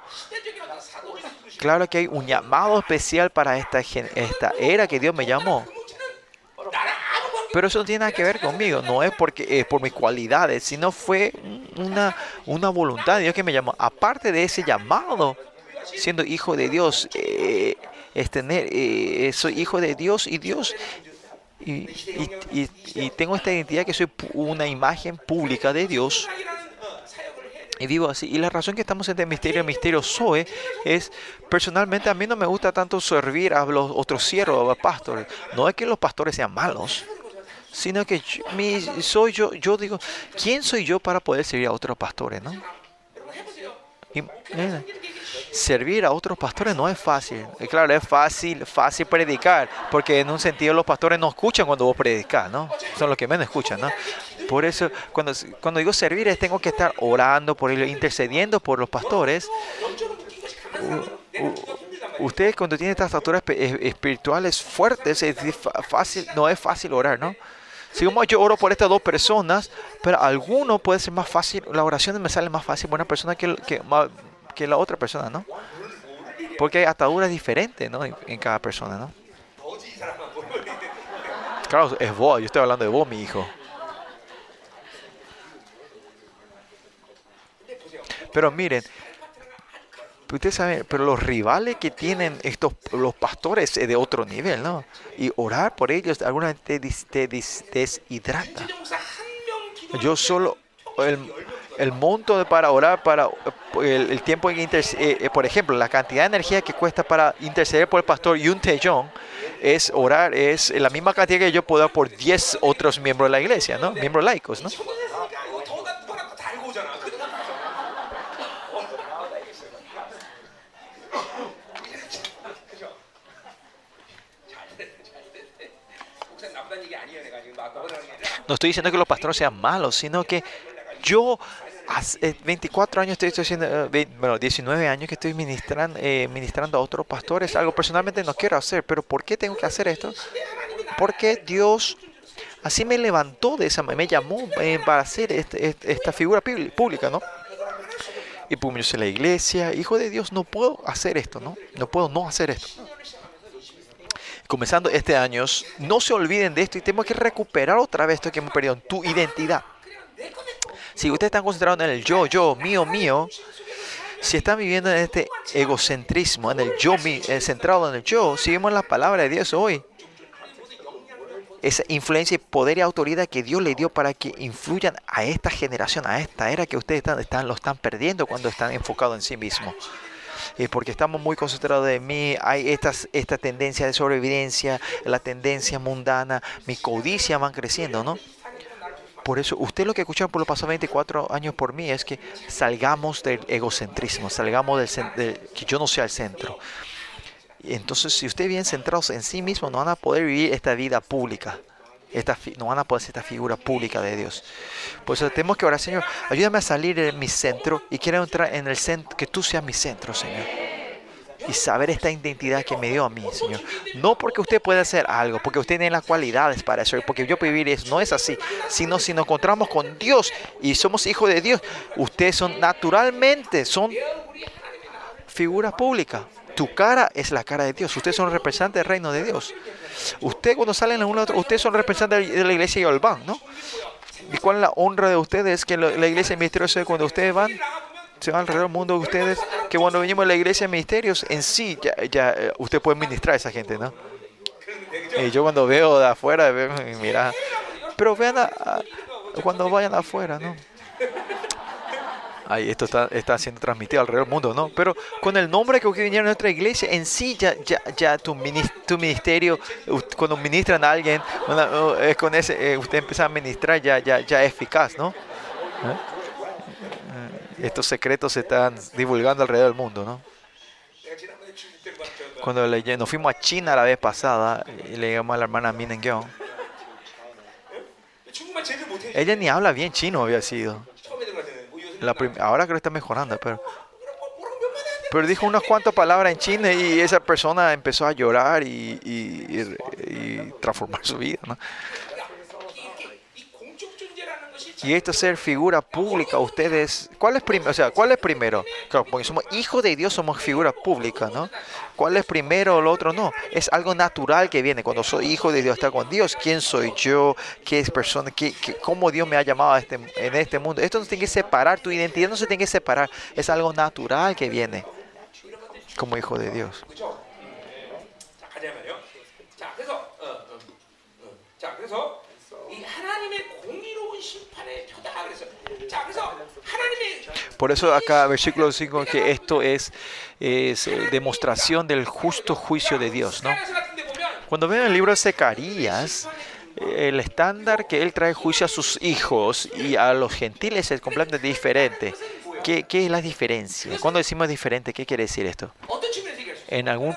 A: Claro que hay un llamado especial para esta, esta era que Dios me llamó. Pero eso no tiene nada que ver conmigo, no es porque es por mis cualidades, sino fue una, una voluntad de Dios que me llamó. Aparte de ese llamado, siendo hijo de Dios, eh, es tener, eh, soy hijo de Dios y Dios y, y- y- y tengo esta identidad que soy una imagen pública de Dios y vivo así. Y la razón que estamos en el misterio, el misterio Zoe, es personalmente a mí no me gusta tanto servir a los otros siervos, a los pastores. No es que los pastores sean malos, sino que yo- mi, soy yo, yo digo, ¿quién soy yo para poder servir a otros pastores? ¿no? Y, eh, servir a otros pastores no es fácil. Eh, Claro, es fácil, fácil predicar, porque en un sentido los pastores no escuchan cuando vos predicas, ¿no? Son los que menos escuchan, ¿no? Por eso, cuando, cuando digo servir, es tengo que estar orando por ellos, intercediendo por los pastores. Ustedes cuando tienen estas alturas espirituales fuertes, es fácil, no es fácil orar, ¿no? Si como yo oro por estas dos personas, pero alguno puede ser más fácil, la oración me sale más fácil por una persona que, que, que la otra persona, ¿no? Porque hay ataduras diferentes, ¿no? En cada persona, ¿no? Claro, es vos, yo estoy hablando de vos, mi hijo. Pero miren, ustedes saben, pero los rivales que tienen estos los pastores es de otro nivel, ¿no? Y orar por ellos alguna vez te, dis- te dis- deshidrata. Yo solo el, el monto para orar para el, tiempo en que interce- eh, eh, por ejemplo, la cantidad de energía que cuesta para interceder por el pastor Yun Tae-jong es orar es la misma cantidad que yo puedo dar por 10 otros miembros de la iglesia, ¿no? Miembros laicos, ¿no? No estoy diciendo que los pastores sean malos, sino que yo hace eh, 24 años estoy, haciendo, eh, bueno, 19 años que estoy ministrando, eh, ministrando a otros pastores. Algo personalmente no quiero hacer, pero ¿por qué tengo que hacer esto? Porque Dios así me levantó de esa me llamó eh, para hacer este- este- esta figura públi- pública, ¿no? Y soy la iglesia, hijo de Dios, no puedo hacer esto, ¿no? No puedo no hacer esto comenzando este año, no se olviden de esto y tenemos que recuperar otra vez esto que hemos perdido, tu identidad. Si ustedes están concentrados en el yo, yo, mío, mío, si están viviendo en este egocentrismo, en el yo, mi, eh, centrado en el yo, si vemos la palabra de Dios hoy, esa influencia, y poder y autoridad que Dios le dio para que influyan a esta generación, a esta era que ustedes están, están- lo están perdiendo cuando están enfocados en sí mismos eh, porque estamos muy concentrados en mí, hay estas, esta tendencia de sobrevivencia, la tendencia mundana, mi codicia van creciendo, ¿no? Por eso, usted lo que escucharon por los pasados 24 años por mí es que salgamos del egocentrismo, salgamos del, del- que yo no sea el centro. Entonces, si ustedes vienen centrados en sí mismos, no van a poder vivir esta vida pública. No van a poder ser esta figura pública de Dios. Por eso tenemos que orar, Señor, ayúdame a salir de mi centro y quiero entrar en el centro, que tú seas mi centro, Señor. Y saber esta identidad que me dio a mí, Señor. No porque usted pueda hacer algo, porque usted tiene las cualidades para eso, porque yo vivir eso. No es así. Sino si nos encontramos con Dios y somos hijos de Dios, ustedes son naturalmente, son figuras públicas. Tu cara es la cara de Dios. Ustedes son representantes del reino de Dios. Usted cuando salen a uno otro, ustedes son representantes de la iglesia de Olván, ¿no? ¿Y cuál es la honra de ustedes? Que la la iglesia de ministerios es cuando ustedes van, se van alrededor del mundo ustedes, que cuando venimos a la iglesia de ministerios, en sí, ya, ya eh, usted puede ministrar a esa gente, ¿no? Y yo cuando veo de afuera, veo, y mira, pero vean a- a- cuando vayan afuera, ¿no? Ay, esto está, está siendo transmitido alrededor del mundo, ¿no? Pero con el nombre que vinieron a nuestra iglesia, en sí ya, ya, ya tu, ministerio, cuando ministran a alguien, uh, con ese, eh, usted empieza a ministrar ya, ya, ya eficaz, ¿no? Eh, estos secretos se están divulgando alrededor del mundo, ¿no? Cuando le, nos fuimos a China la vez pasada, y le llegamos a la hermana Min Ella ni habla bien chino, había sido. La ahora creo que está mejorando, pero... Pero dijo unas cuantas palabras en chino y esa persona empezó a llorar y, y, y transformar su vida, ¿no? Y esto ser figura pública, ustedes, ¿cuál es primero? O sea, ¿cuál es primero? Claro, porque somos hijos de Dios, somos figura pública, ¿no? ¿Cuál es primero o lo otro no? Es algo natural que viene. Cuando soy hijo de Dios, está con Dios. ¿Quién soy yo? ¿Qué es persona? ¿Qué, cómo Dios me ha llamado este, en este mundo? Esto no se tiene que separar, tu identidad no se tiene que separar. Es algo natural que viene como hijo de Dios. Por eso acá, versículo 5, que esto es, eh, demostración del justo juicio de Dios. ¿no? Cuando ven el libro de Zacarías, el estándar que él trae juicio a sus hijos y a los gentiles es completamente diferente. ¿Qué, es la diferencia? Cuando decimos diferente, ¿qué quiere decir esto? En algún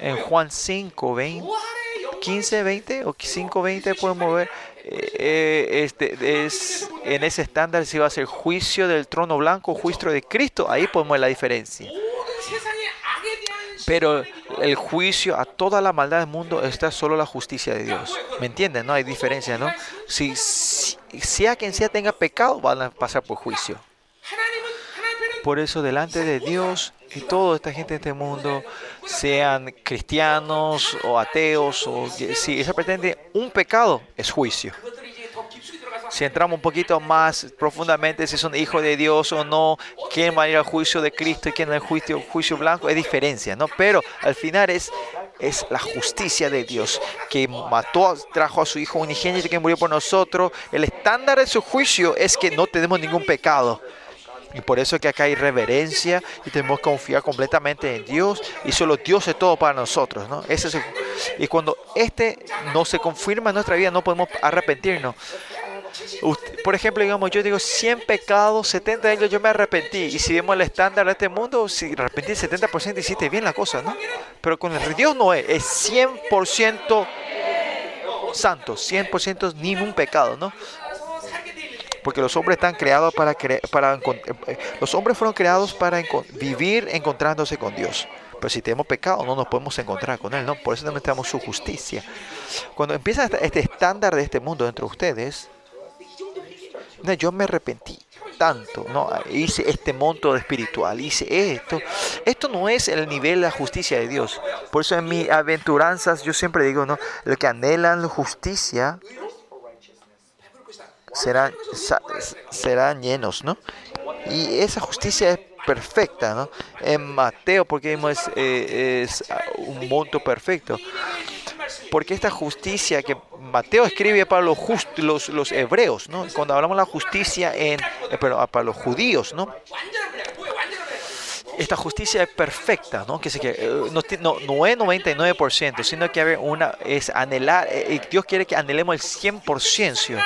A: en Juan 5, 20 15, 20 o 5, 20 pueden mover. Eh, eh, este, es, en ese estándar si va a ser juicio del trono blanco, juicio de Cristo, ahí podemos ver la diferencia. Pero el juicio a toda la maldad del mundo está solo la justicia de Dios. ¿Me entienden? No hay diferencia, ¿no? Si, si, si quien sea tenga pecado, van a pasar por juicio. Por eso delante de Dios y toda esta gente de este mundo, sean cristianos o ateos, o si se pretende un pecado, es juicio. Si entramos un poquito más profundamente, si son hijos de Dios o no, quién va a ir al juicio de Cristo y quién al juicio, juicio blanco, es diferencia, ¿no? Pero al final es, es la justicia de Dios, que mató, trajo a su Hijo unigénito que murió por nosotros. El estándar de su juicio es que no tenemos ningún pecado. Y por eso es que acá hay reverencia y tenemos que confiar completamente en Dios y solo Dios es todo para nosotros, ¿no? Ese y cuando este no se confirma en nuestra vida no podemos arrepentirnos. Por ejemplo, digamos, yo digo 100 pecados, 70 de ellos yo me arrepentí. Y si vemos el estándar de este mundo, si arrepentí el 70% hiciste bien la cosa, ¿no? Pero con el Dios no es, es 100% santo, 100% ni un pecado, ¿no? Porque los hombres están creados para, cre- para encon- eh, los hombres fueron creados para vivir encontrándose con Dios. Pero si tenemos pecado, no nos podemos encontrar con Él, ¿no? Por eso necesitamos su justicia. Cuando empieza este- este estándar de este mundo dentro de ustedes, no, yo me arrepentí tanto, ¿no? Hice este monto de espiritual, hice esto. Esto no es el nivel de la justicia de Dios. Por eso en mis aventuranzas yo siempre digo, ¿no? Los que anhelan la justicia serán, serán llenos, ¿no? Y esa justicia es perfecta, ¿no? En Mateo, porque vemos eh, es un monto perfecto. Porque esta justicia que Mateo escribe para los, just, los, los, hebreos, ¿no? Cuando hablamos de la justicia en, eh, pero, ah, para los judíos, ¿no? Esta justicia es perfecta, ¿no? Que se, que, eh, no, no, es 99%, sino que hay una, es anhelar, eh, Dios quiere que anhelemos el 100%.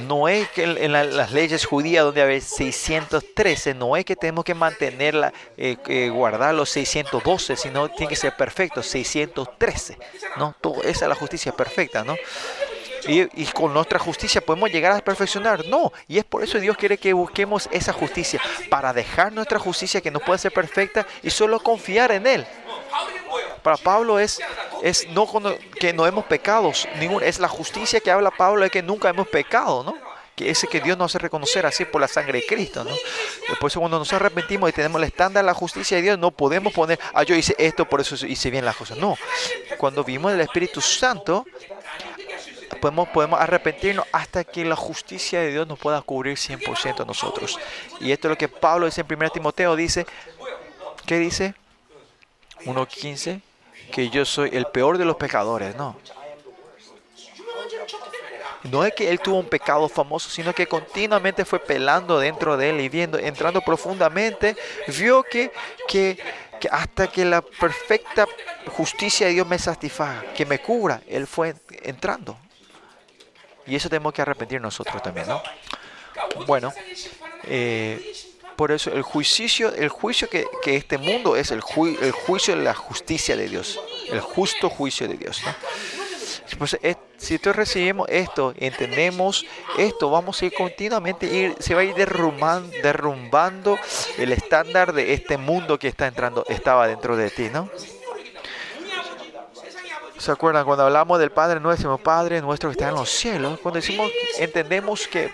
A: No es que en, la- las leyes judías donde hay 613, no es que tenemos que mantenerla, eh, eh, guardar los 612, sino tiene que ser perfecto, 613. ¿no? Todo, esa es la justicia perfecta, ¿no? Y, y con nuestra justicia podemos llegar a perfeccionar. No, y es por eso Dios quiere que busquemos esa justicia, para dejar nuestra justicia que no puede ser perfecta y solo confiar en Él. Para Pablo es, es no que no hemos pecado, ningún, es la justicia que habla Pablo de que nunca hemos pecado, ¿no? Que ese que Dios nos hace reconocer así por la sangre de Cristo, ¿no? Por cuando nos arrepentimos y tenemos el estándar de la justicia de Dios, no podemos poner, ah, yo hice esto, por eso hice bien las cosas. No, cuando vimos el Espíritu Santo, podemos, podemos arrepentirnos hasta que la justicia de Dios nos pueda cubrir 100% a nosotros. Y esto es lo que Pablo dice en 1 Timoteo, dice, ¿qué dice? 1.15 que yo soy el peor de los pecadores, no. No es que él tuvo un pecado famoso, sino que continuamente fue pelando dentro de él y viendo, entrando profundamente, vio que, que, hasta que la perfecta justicia de Dios me satisfaga, que me cubra, él fue entrando. Y eso tenemos que arrepentir nosotros también, ¿no? Bueno, eh, por eso el juicio, el juicio que, este mundo es el, ju, el juicio de la justicia de Dios, el justo juicio de Dios. Pues, si todos recibimos esto, entendemos esto, vamos a ir continuamente, ir, se va a ir derruman, derrumbando el estándar de este mundo que está entrando, estaba dentro de ti, ¿no? ¿Se acuerdan? Cuando hablamos del Padre nuestro, Padre nuestro que está en los cielos, cuando decimos, entendemos que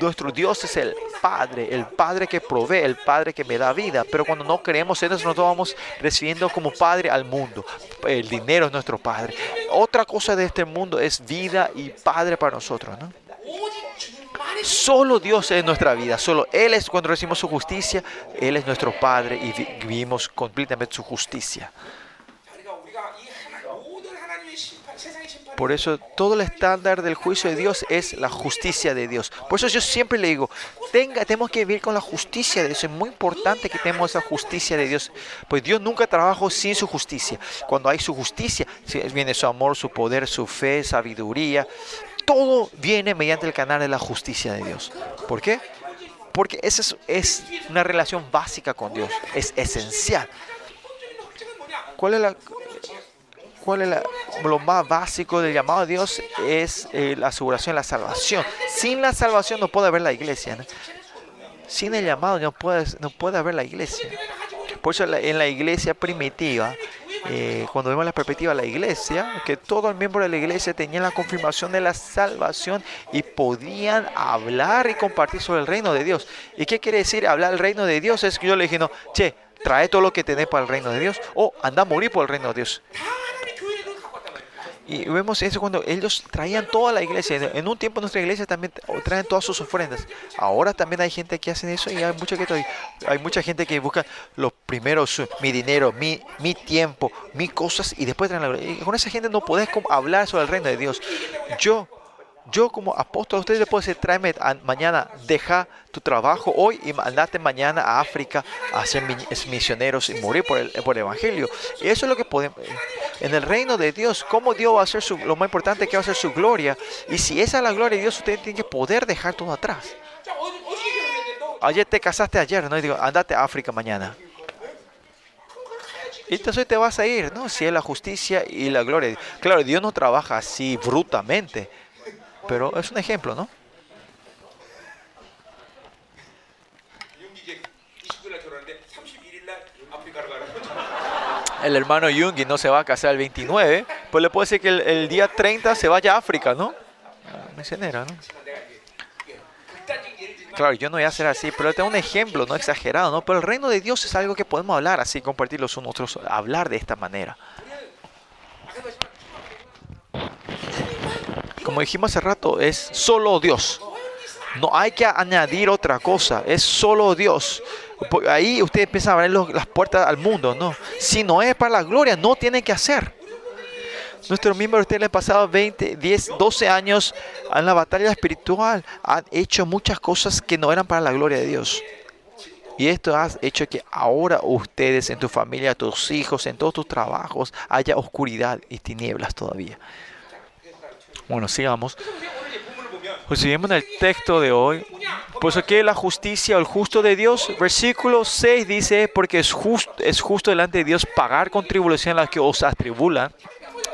A: nuestro Dios es el Padre, el Padre que provee, el Padre que me da vida. Pero cuando no creemos en eso, nosotros vamos recibiendo como Padre al mundo. El dinero es nuestro Padre. Otra cosa de este mundo es vida y Padre para nosotros. ¿no? Solo Dios es nuestra vida, solo Él es cuando recibimos su justicia, Él es nuestro Padre y vivimos completamente su justicia. Por eso todo el estándar del juicio de Dios es la justicia de Dios. Por eso yo siempre le digo, tenga, tenemos que vivir con la justicia de Dios. Es muy importante que tengamos la justicia de Dios. Pues Dios nunca trabajó sin su justicia. Cuando hay su justicia, viene su amor, su poder, su fe, sabiduría. Todo viene mediante el canal de la justicia de Dios. ¿Por qué? Porque esa es una relación básica con Dios. Es esencial. ¿Cuál es la, cuál es lo más básico del llamado de Dios? Es eh, la aseguración la salvación. Sin la salvación no puede haber la iglesia. Sin el llamado no puede, no puede haber la iglesia. Por eso en la iglesia primitiva, eh, cuando vemos la perspectiva de la iglesia, que todo el miembro de la iglesia tenía la confirmación de la salvación y podían hablar y compartir sobre el reino de Dios. ¿Y qué quiere decir hablar del reino de Dios? Es que yo le dije, no, che, trae todo lo que tenés para el reino de Dios o anda a morir por el reino de Dios. Y vemos eso cuando ellos traían toda la iglesia. En un tiempo nuestra iglesia también traen todas sus ofrendas. Ahora también hay gente que hace eso y hay mucha, que, hay mucha gente que busca los primeros, mi dinero, mi, mi tiempo, mis cosas y después traen la gloria. Y con esa gente no podés hablar sobre el reino de Dios. Yo, yo como apóstol a ustedes les puedo decir, tráeme mañana, deja tu trabajo hoy y andate mañana a África a ser misioneros y morir por el, por Evangelio. Eso es lo que podemos... En el reino de Dios, cómo Dios va a hacer su, lo más importante que va a ser su gloria. Y si esa es la gloria de Dios, ustedes tienen que poder dejar todo atrás. Ayer te casaste ayer, ¿no? Digo, andate a África mañana. Y entonces te vas a ir, ¿no? Si es la justicia y la gloria. Claro, Dios no trabaja así brutamente pero es un ejemplo, ¿no? El hermano Yungi no se va a casar el 29, pues le puede decir que el, día 30 se vaya a África, ¿no? Ah, Mencionera, ¿no? Claro, yo no voy a hacer así, pero este es un ejemplo, no exagerado, ¿no? Pero el reino de Dios es algo que podemos hablar así, compartirlo con nosotros, hablar de esta manera como dijimos hace rato, es solo Dios. No hay que añadir otra cosa, es solo Dios. Ahí ustedes empiezan a abrir las puertas al mundo, ¿no? Si no es para la gloria, no tienen que hacer. Nuestros miembros, ustedes le han pasado 20, 10, 12 años en la batalla espiritual, han hecho muchas cosas que no eran para la gloria de Dios. Y esto ha hecho que ahora ustedes, en tu familia, tus hijos, en todos tus trabajos, haya oscuridad y tinieblas todavía. Bueno, sigamos. Pues si vemos en el texto de hoy, pues aquí la justicia o el justo de Dios, versículo 6 dice, porque es, justo es justo delante de Dios pagar con tribulación a los que os atribulan,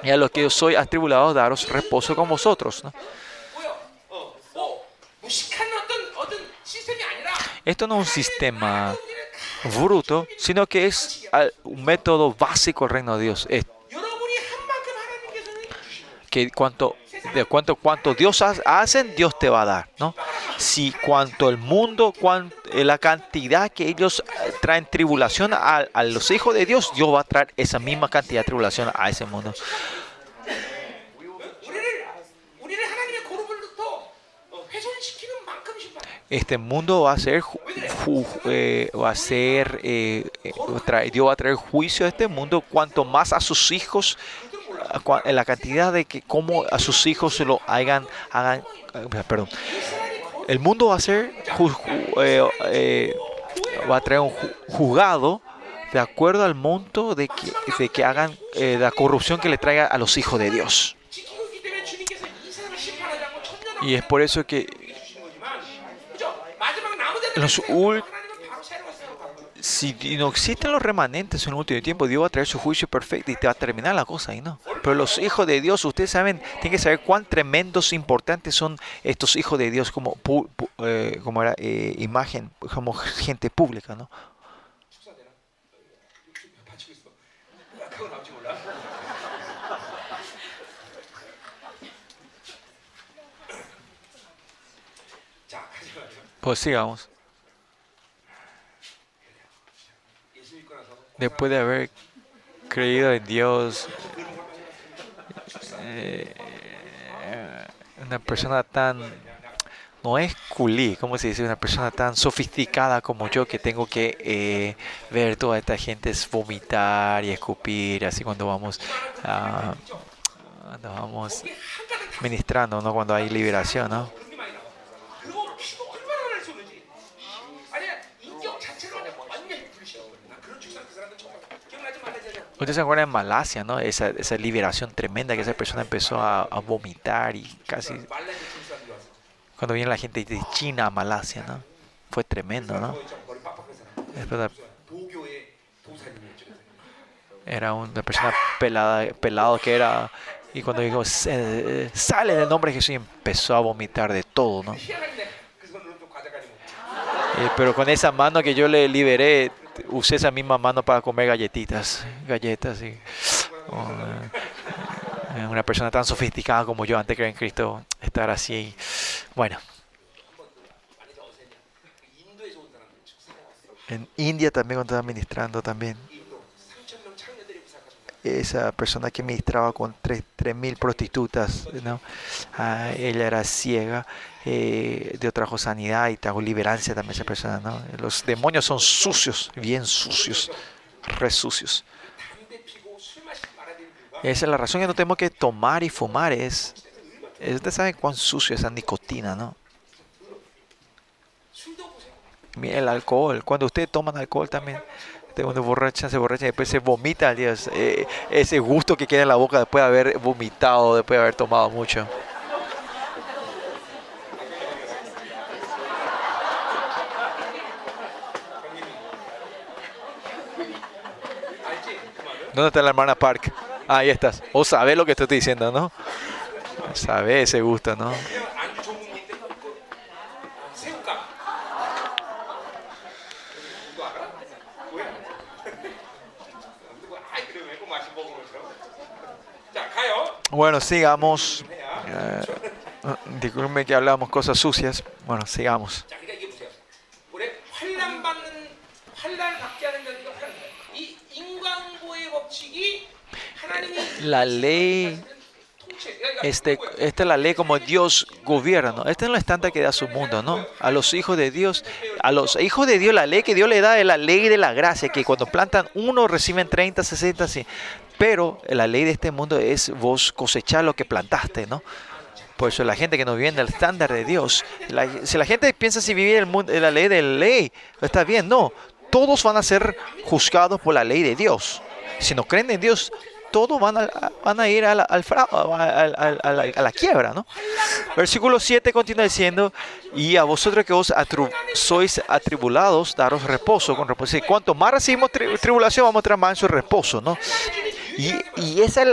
A: y a los que yo soy atribulado daros reposo con vosotros. Esto no es un sistema bruto, sino que es un método básico del reino de Dios. Esto cuanto, de cuanto, cuanto Dios hacen, Dios te va a dar, ¿no? Si cuanto el mundo, eh, la cantidad que ellos eh, traen tribulación a, los hijos de Dios, Dios va a traer esa misma cantidad de tribulación a ese mundo. este mundo va a ser, eh, va a ser Dios va a traer juicio a este mundo cuanto más a sus hijos la cantidad de que cómo a sus hijos se lo hagan, hagan eh, perdón, el mundo va a ser ju, ju, eh, eh, va a traer un juzgado de acuerdo al monto de que, de que hagan eh, la corrupción que le traiga a los hijos de Dios. Y es por eso que
B: en
A: los
B: últimos
A: si no existen los remanentes en el último tiempo, Dios va a traer su juicio perfecto y te va a terminar la cosa ahí, ¿no? Pero los hijos de Dios, ustedes saben, tienen que saber cuán tremendos, importantes son estos hijos de Dios como, pu, pu, eh, como eh, imagen, como gente pública, ¿no? Pues sigamos. Después de haber creído en Dios, eh, una persona tan, no es culí, ¿cómo se dice? Una persona tan sofisticada como yo que tengo que eh, ver toda esta gente vomitar y escupir, así cuando vamos, cuando vamos ministrando, ¿no? Cuando hay liberación, ¿no? Ustedes se acuerdan en Malasia, ¿no? Esa, esa liberación tremenda que esa persona empezó a, vomitar y casi... Cuando viene la gente de China a Malasia, ¿no? Fue tremendo, ¿no? Era una persona pelada, pelado que era... Y cuando dijo, sale del nombre de Jesús, empezó a vomitar de todo, ¿no? Eh, pero con esa mano que yo le liberé, usé esa misma mano para comer galletitas, galletas. Y, oh, eh, una, persona tan sofisticada como yo antes de en Cristo, estar así. Bueno. En India también cuando estaba ministrando también esa persona que ministraba con 3.000 prostitutas, ¿no? Ah, ella era ciega, eh, Dios trajo sanidad y trajo liberancia también esa persona, ¿no? Los demonios son sucios, bien sucios,
B: resucios.
A: Esa es la razón que no tenemos que tomar y fumar, es... Ustedes saben cuán sucio es esa nicotina, ¿no? El alcohol, cuando ustedes toman alcohol también te uno borracha, se borracha y después se vomita al día. Eh, ese gusto que queda en la boca después de haber vomitado, después de haber tomado mucho. ¿Dónde está la hermana Park? Ahí estás. O sabes lo que estoy diciendo, ¿no? Sabes ese gusto, ¿no? Bueno, sigamos. Eh, ah, que hablamos cosas sucias. Bueno, sigamos. La ley este, esta es la ley como Dios gobierna, ¿no? Este es el estándar que da su mundo, ¿no? A los hijos de Dios, a los hijos de Dios, la ley que Dios le da es la ley de la gracia, que cuando plantan uno reciben 30, 60, así. Pero la ley de este mundo es vos cosechar lo que plantaste, ¿no? Por eso la gente que no vive en el estándar de Dios, si la gente piensa si vivir el mundo, la ley de la ley, está bien, no. Todos van a ser juzgados por la ley de Dios. Si no creen en Dios, todos van a, ir al fra- a- la, quiebra, ¿no? Versículo 7 continúa diciendo, y a vosotros que os atru- sois atribulados, daros reposo con reposo. Cuanto más recibimos tri- tribulación, vamos a traer más en su reposo, ¿no? Y, y esa es,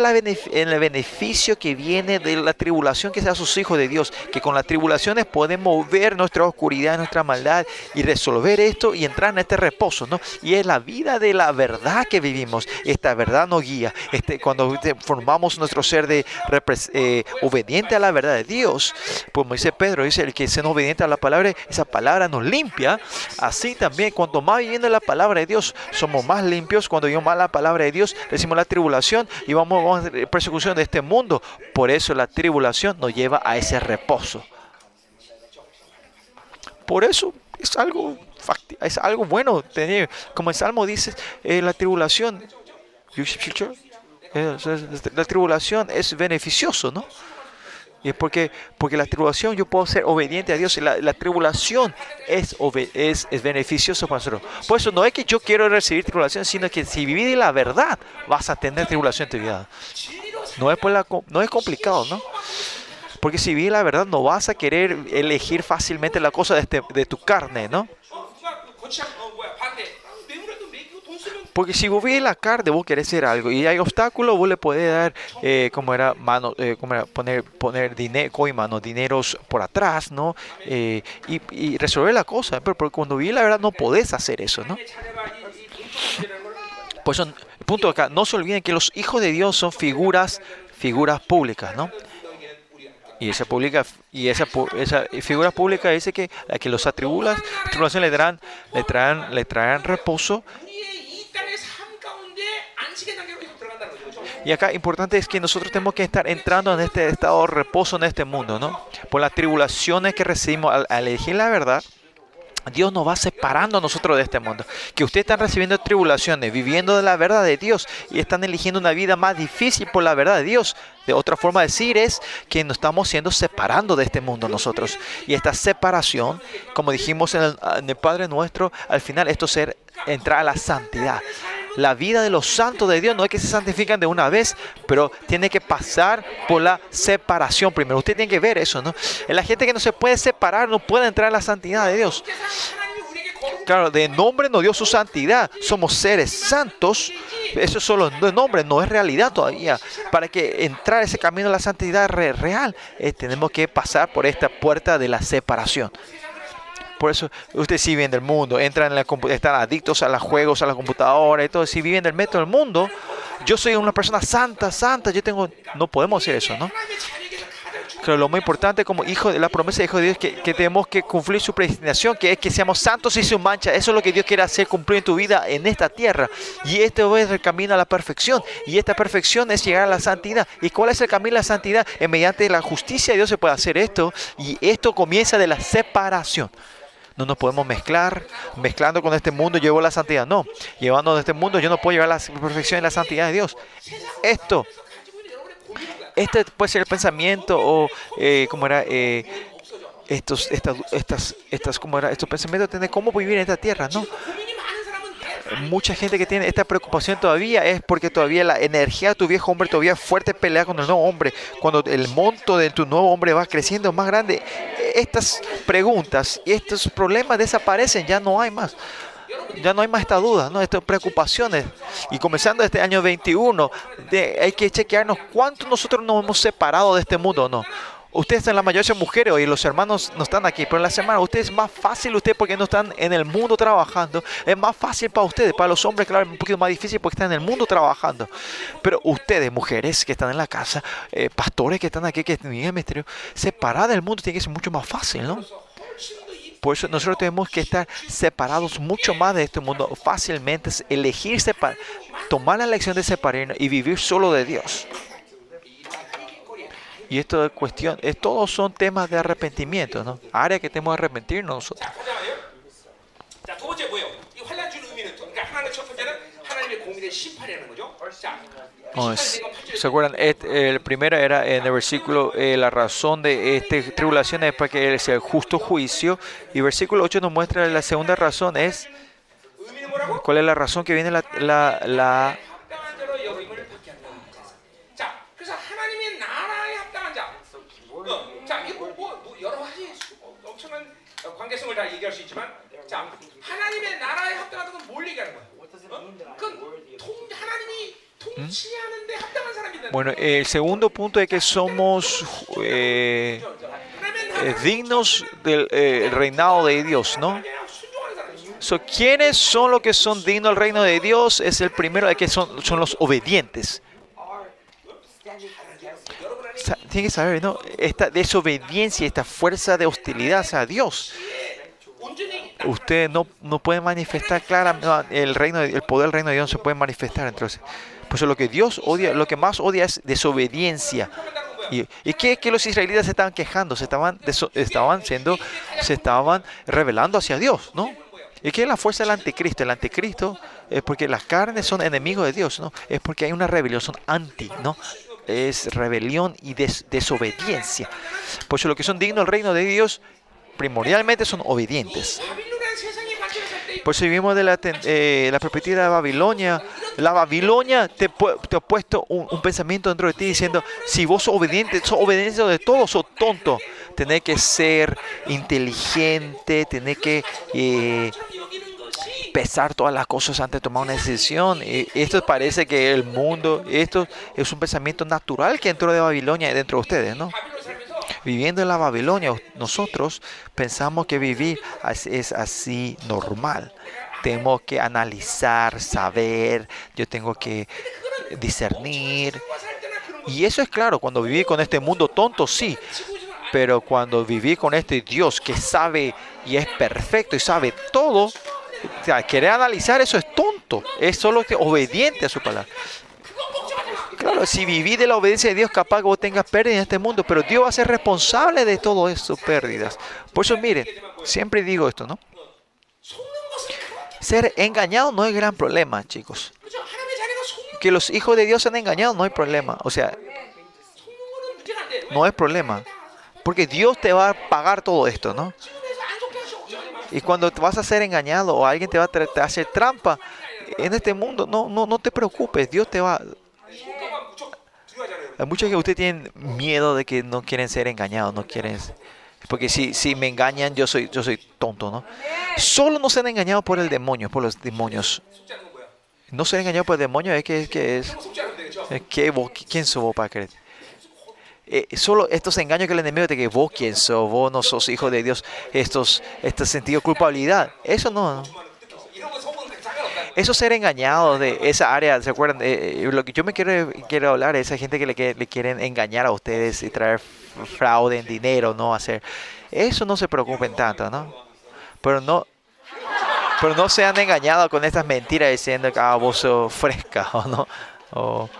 A: la- el beneficio que viene de la tribulación que sea sus hijos de Dios, que con las tribulaciones podemos ver nuestra oscuridad, nuestra maldad y resolver esto y entrar en este reposo, ¿no? Y es la vida de la verdad que vivimos. Esta verdad nos guía. Este, cuando formamos nuestro ser de eh, obediente a la verdad de Dios, pues como dice Pedro, dice el que es obediente a la palabra, esa palabra nos limpia. Así también, cuanto más viviendo la palabra de Dios, somos más limpios. Cuando vivimos más la palabra de Dios, decimos la tribulación y vamos, vamos a persecución de este mundo. Por eso la tribulación nos lleva a ese reposo. Por eso es algo, es algo bueno tener, como el Salmo dice, eh, la tribulación, la tribulación es beneficioso, ¿no? Y es porque, porque la tribulación yo puedo ser obediente a Dios la, la tribulación es, es, es beneficioso para nosotros. Por eso no es que yo quiero recibir tribulación, sino que si vivís la verdad vas a tener tribulación en tu vida. No es, por la, no es complicado, ¿no? Porque si vives la verdad no vas a querer elegir fácilmente la cosa de, este- de tu carne, ¿no? Porque si vos veis la carne, vos querés hacer algo y hay obstáculos, vos le podés dar, eh, como era, mano, eh, como era poner, poner dinero, coimano, dineros por atrás, ¿no? Eh, y, resolver la cosa. Pero, cuando vi la verdad, no podés hacer eso, ¿no? Por eso, punto acá, no se olviden que los hijos de Dios son figuras, figuras públicas, ¿no? y esa pública y esa, esa figura pública dice que a que los atribulas tribulaciones le traerán le traerán le traerán reposo y acá importante es que nosotros tenemos que estar entrando en este estado de reposo en este mundo, ¿no? Por las tribulaciones que recibimos al, elegir la verdad. Dios nos va separando nosotros de este mundo. Que ustedes están recibiendo tribulaciones, viviendo de la verdad de Dios y están eligiendo una vida más difícil por la verdad de Dios. De otra forma de decir es que nos estamos siendo separando de este mundo nosotros. Y esta separación, como dijimos en el, en el Padre Nuestro, al final esto ser entrar a la santidad la vida de los santos de Dios no es que se santifican de una vez, pero tiene que pasar por la separación primero. Usted tiene que ver eso, ¿no? La gente que no se puede separar no puede entrar en la santidad de Dios. Claro, de nombre no dio su santidad. Somos seres santos. Eso es solo de nombre, no es realidad todavía. Para que entrar ese camino de la santidad real, eh, tenemos que pasar por esta puerta de la separación. Por eso ustedes sí viven del mundo, entran en la están adictos a los juegos, a la computadora y todo. Si viven del metro del mundo, yo soy una persona santa, santa, yo tengo... No podemos hacer eso, ¿no? Pero lo muy importante como hijo de la promesa de hijo de Dios que, que tenemos que cumplir su predestinación, que es que seamos santos y sin mancha. Eso es lo que Dios quiere hacer cumplir en tu vida en esta tierra. Y este es el camino a la perfección. Y esta perfección es llegar a la santidad. ¿Y cuál es el camino a la santidad? Es mediante la justicia de Dios se puede hacer esto. Y esto comienza de la separación no nos podemos mezclar, mezclando con este mundo llevo la santidad, no, llevando de este mundo yo no puedo llevar la perfección y la santidad de Dios. Esto, este puede ser el pensamiento o, eh, como era? Eh, estos, estas, estas, estas, como era? Estos pensamientos de cómo vivir en esta tierra, ¿no? Mucha gente que tiene esta preocupación todavía es porque todavía la energía de tu viejo hombre todavía es fuerte pelea con el nuevo hombre cuando el monto de tu nuevo hombre va creciendo más grande estas preguntas y estos problemas desaparecen ya no hay más ya no hay más esta duda, ¿no? Estas preocupaciones. Y comenzando este año 21, de- hay que chequearnos cuánto nosotros nos hemos separado de este mundo, ¿no? Ustedes son la mayoría mujeres y los hermanos no están aquí, pero en la semana ustedes es más fácil, ustedes porque no están en el mundo trabajando, es más fácil para ustedes, para los hombres, claro, es un poquito más difícil porque están en el mundo trabajando. Pero ustedes, mujeres que están en la casa, eh, pastores que están aquí, que tienen el misterio, separar del mundo tiene que ser mucho más fácil, ¿no? Por eso nosotros tenemos que estar separados mucho más de este mundo fácilmente, elegir tomar la elección de separarnos y vivir solo de Dios. Y esto es cuestión, es, todos son temas de arrepentimiento, ¿no? Área que tenemos que arrepentirnos nosotros. ¿Se acuerdan? El primero era en el versículo, eh, la razón de esta tribulación es para que sea el justo juicio. Y versículo 8 nos muestra la segunda razón es, ¿cuál es la razón que viene la, la, la
B: 관계성을 다 얘기할 수 있지만, 자, 하나님의 나라에 합당하다는 건 뭘 얘기하는 거야? 어? 그건 통, 하나님이 통치하는데 합당한 사람이다.
A: Bueno, el segundo punto es que somos eh,
B: 하나님의
A: eh, dignos del eh, reinado de Dios, ¿no?
B: 나라에 순종하는 사람이죠.
A: So, ¿Quiénes son los que son dignos del reino de Dios? Es el primero, es que son, son los obedientes. tiene que saber, ¿no? Esta desobediencia, esta fuerza de hostilidad hacia Dios. Ustedes no, no pueden manifestar claramente, el, reino, el poder del reino de Dios no se puede manifestar. Entonces, pues lo que Dios odia, lo que más odia es desobediencia. ¿Y, y qué que los israelitas se estaban quejando? Se estaban, estaban siendo, se estaban revelando hacia Dios, ¿no? ¿Y qué es la fuerza del anticristo? El anticristo es porque las carnes son enemigos de Dios, ¿no? Es porque hay una rebelión, son anti, ¿no? es rebelión y des desobediencia. Por eso lo que son dignos del reino de Dios primordialmente son obedientes. Por eso vivimos de la, eh, la perspectiva de Babilonia. La Babilonia te, te ha puesto un, pensamiento dentro de ti diciendo, si vos sos obediente, sos obediente de todos, sos tonto. Tenés que ser inteligente, tenés que eh, pesar todas las cosas antes de tomar una decisión. Y esto parece que el mundo, esto es un pensamiento natural que entró de Babilonia dentro de ustedes, ¿no? Viviendo en la Babilonia, nosotros pensamos que vivir es así normal. Tengo que analizar, saber, yo tengo que discernir. Y eso es claro, cuando viví con este mundo tonto, sí. Pero cuando viví con este Dios que sabe y es perfecto y sabe todo, o sea, querer analizar eso es tonto. Es solo que obediente a su palabra. Claro, si vivís de la obediencia de Dios, capaz que vos tengas pérdidas en este mundo, pero Dios va a ser responsable de todo esto, pérdidas. Por eso, miren, siempre digo esto, ¿no? Ser engañado no es gran problema, chicos. Que los hijos de Dios sean engañados no hay problema. O sea, no es problema. Porque Dios te va a pagar todo esto, ¿no? Y cuando vas a ser engañado o alguien te va a hacer trampa en este mundo, no, no, no te preocupes, Dios te va. Hay muchos que ustedes tienen miedo de que no quieren ser engañados, no quieren. Porque si, si me engañan, yo soy, yo soy tonto, ¿no? Solo no ser engañados por el demonio, por los demonios. No ser engañado por el demonio es que es.
B: Que
A: es, que, ¿Quién subo para creer? Eh, solo estos engaños que el enemigo te que vos quién sos, vos no sos hijo de Dios, estos, este sentido de culpabilidad, eso no. Eso ser engañado de esa área, ¿se acuerdan? Eh, eh lo que yo me quiero, quiero hablar es esa gente que le, le quieren engañar a ustedes y traer fraude en dinero, ¿no? Hacer. Eso no se preocupen tanto, ¿no? Pero no, pero no sean engañados con estas mentiras diciendo que ah, vos sos fresca o no.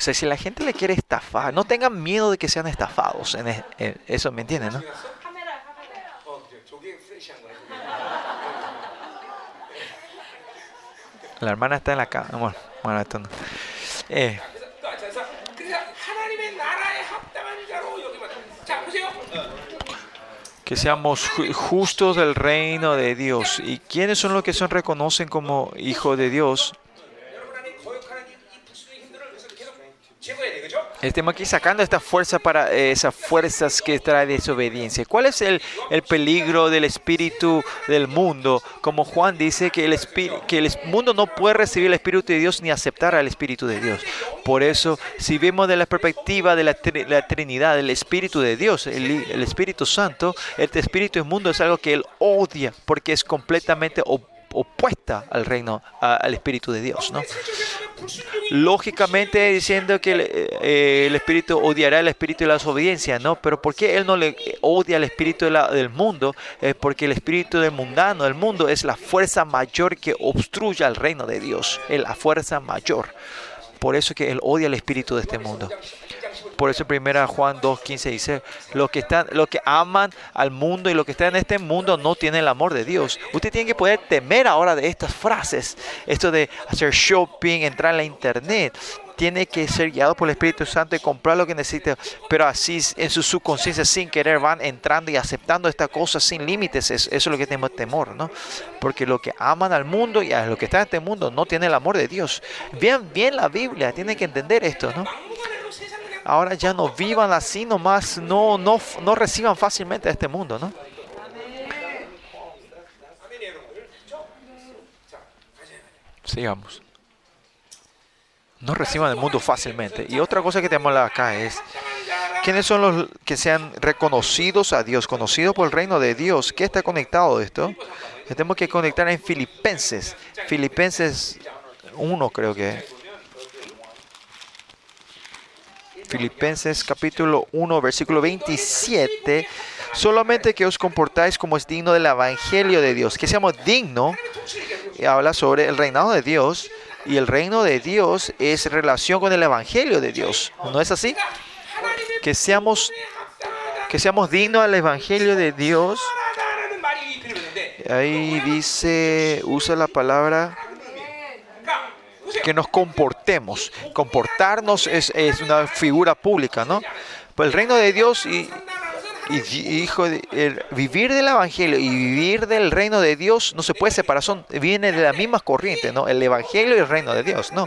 A: O sea, si la gente le quiere estafar, no tengan miedo de que sean estafados. En, eso, ¿me entienden? No? La hermana está en la cama. Bueno, bueno esto no. eh. que seamos justos del reino de Dios. ¿Y quiénes son los que se reconocen como hijo de Dios? Estamos aquí sacando esta fuerza para esas fuerzas que trae desobediencia. ¿Cuál es el, el peligro del espíritu del mundo? Como Juan dice que el, que el mundo no puede recibir el espíritu de Dios ni aceptar al espíritu de Dios. Por eso, si vemos de la perspectiva de la, la Trinidad, el espíritu de Dios, el, el Espíritu Santo, el espíritu del mundo es algo que él odia porque es completamente op- opuesta al reino, al espíritu de Dios, ¿no? lógicamente diciendo que el, eh, el espíritu odiará el espíritu de la desobediencia, ¿no? Pero ¿por qué él no le odia al espíritu del mundo? Es porque el espíritu del mundano, del mundo, es la fuerza mayor que obstruye al reino de Dios, es la fuerza mayor. Por eso que él odia el espíritu de este mundo. Por eso 1 Juan 2.15 dice, los que, están, los que aman al mundo y los que están en este mundo no tienen el amor de Dios. Usted tiene que poder temer ahora de estas frases. Esto de hacer shopping, entrar en la internet. Tiene que ser guiado por el Espíritu Santo y comprar lo que necesita. Pero así en su subconsciencia sin querer van entrando y aceptando estas cosas sin límites. Es- Eso es lo que tenemos temor, ¿no? Porque los que aman al mundo y a los que están en este mundo no tienen el amor de Dios. Vean bien la Biblia, tienen que entender esto, ¿no? ahora ya no vivan así nomás, no, no, no reciban fácilmente este mundo, ¿no? Sigamos. No reciban el mundo fácilmente. Y otra cosa que tenemos acá es, ¿quiénes son los que sean reconocidos a Dios, conocidos por el reino de Dios? ¿Qué está conectado de esto? Tenemos que conectar en Filipenses. Filipenses 1 creo que Filipenses capítulo 1, versículo 27, solamente que os comportáis como es digno del Evangelio de Dios, que seamos dignos, habla sobre el reinado de Dios, y el reino de Dios es relación con el Evangelio de Dios, ¿no es así? Que seamos, que seamos dignos al Evangelio de Dios. Ahí dice, usa la palabra que nos comportemos. Comportarnos es, es una figura pública, ¿no? Pues el reino de Dios y, hijo de, vivir del evangelio y vivir del reino de Dios no se puede separar, son viene de la misma corriente, ¿no? El evangelio y el reino de Dios, ¿no?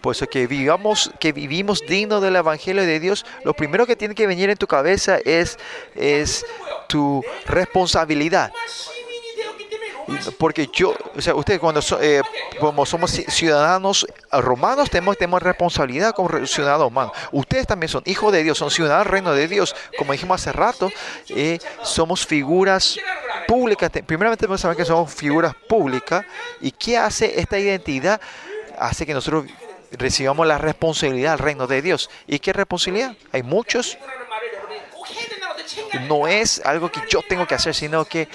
A: pues que vivamos que vivimos digno del evangelio de Dios, lo primero que tiene que venir en tu cabeza es es tu responsabilidad porque yo, o sea, ustedes cuando so, eh, como somos ciudadanos romanos tenemos, tenemos responsabilidad como ciudadanos humanos. Ustedes también son hijos de Dios, son ciudadanos del reino de Dios. Como dijimos hace rato, eh, somos figuras públicas. Primeramente tenemos que saber que somos figuras públicas y qué hace esta identidad hace que nosotros recibamos la responsabilidad al reino de Dios. ¿Y qué responsabilidad? Hay muchos. No es algo que yo tengo que hacer, sino que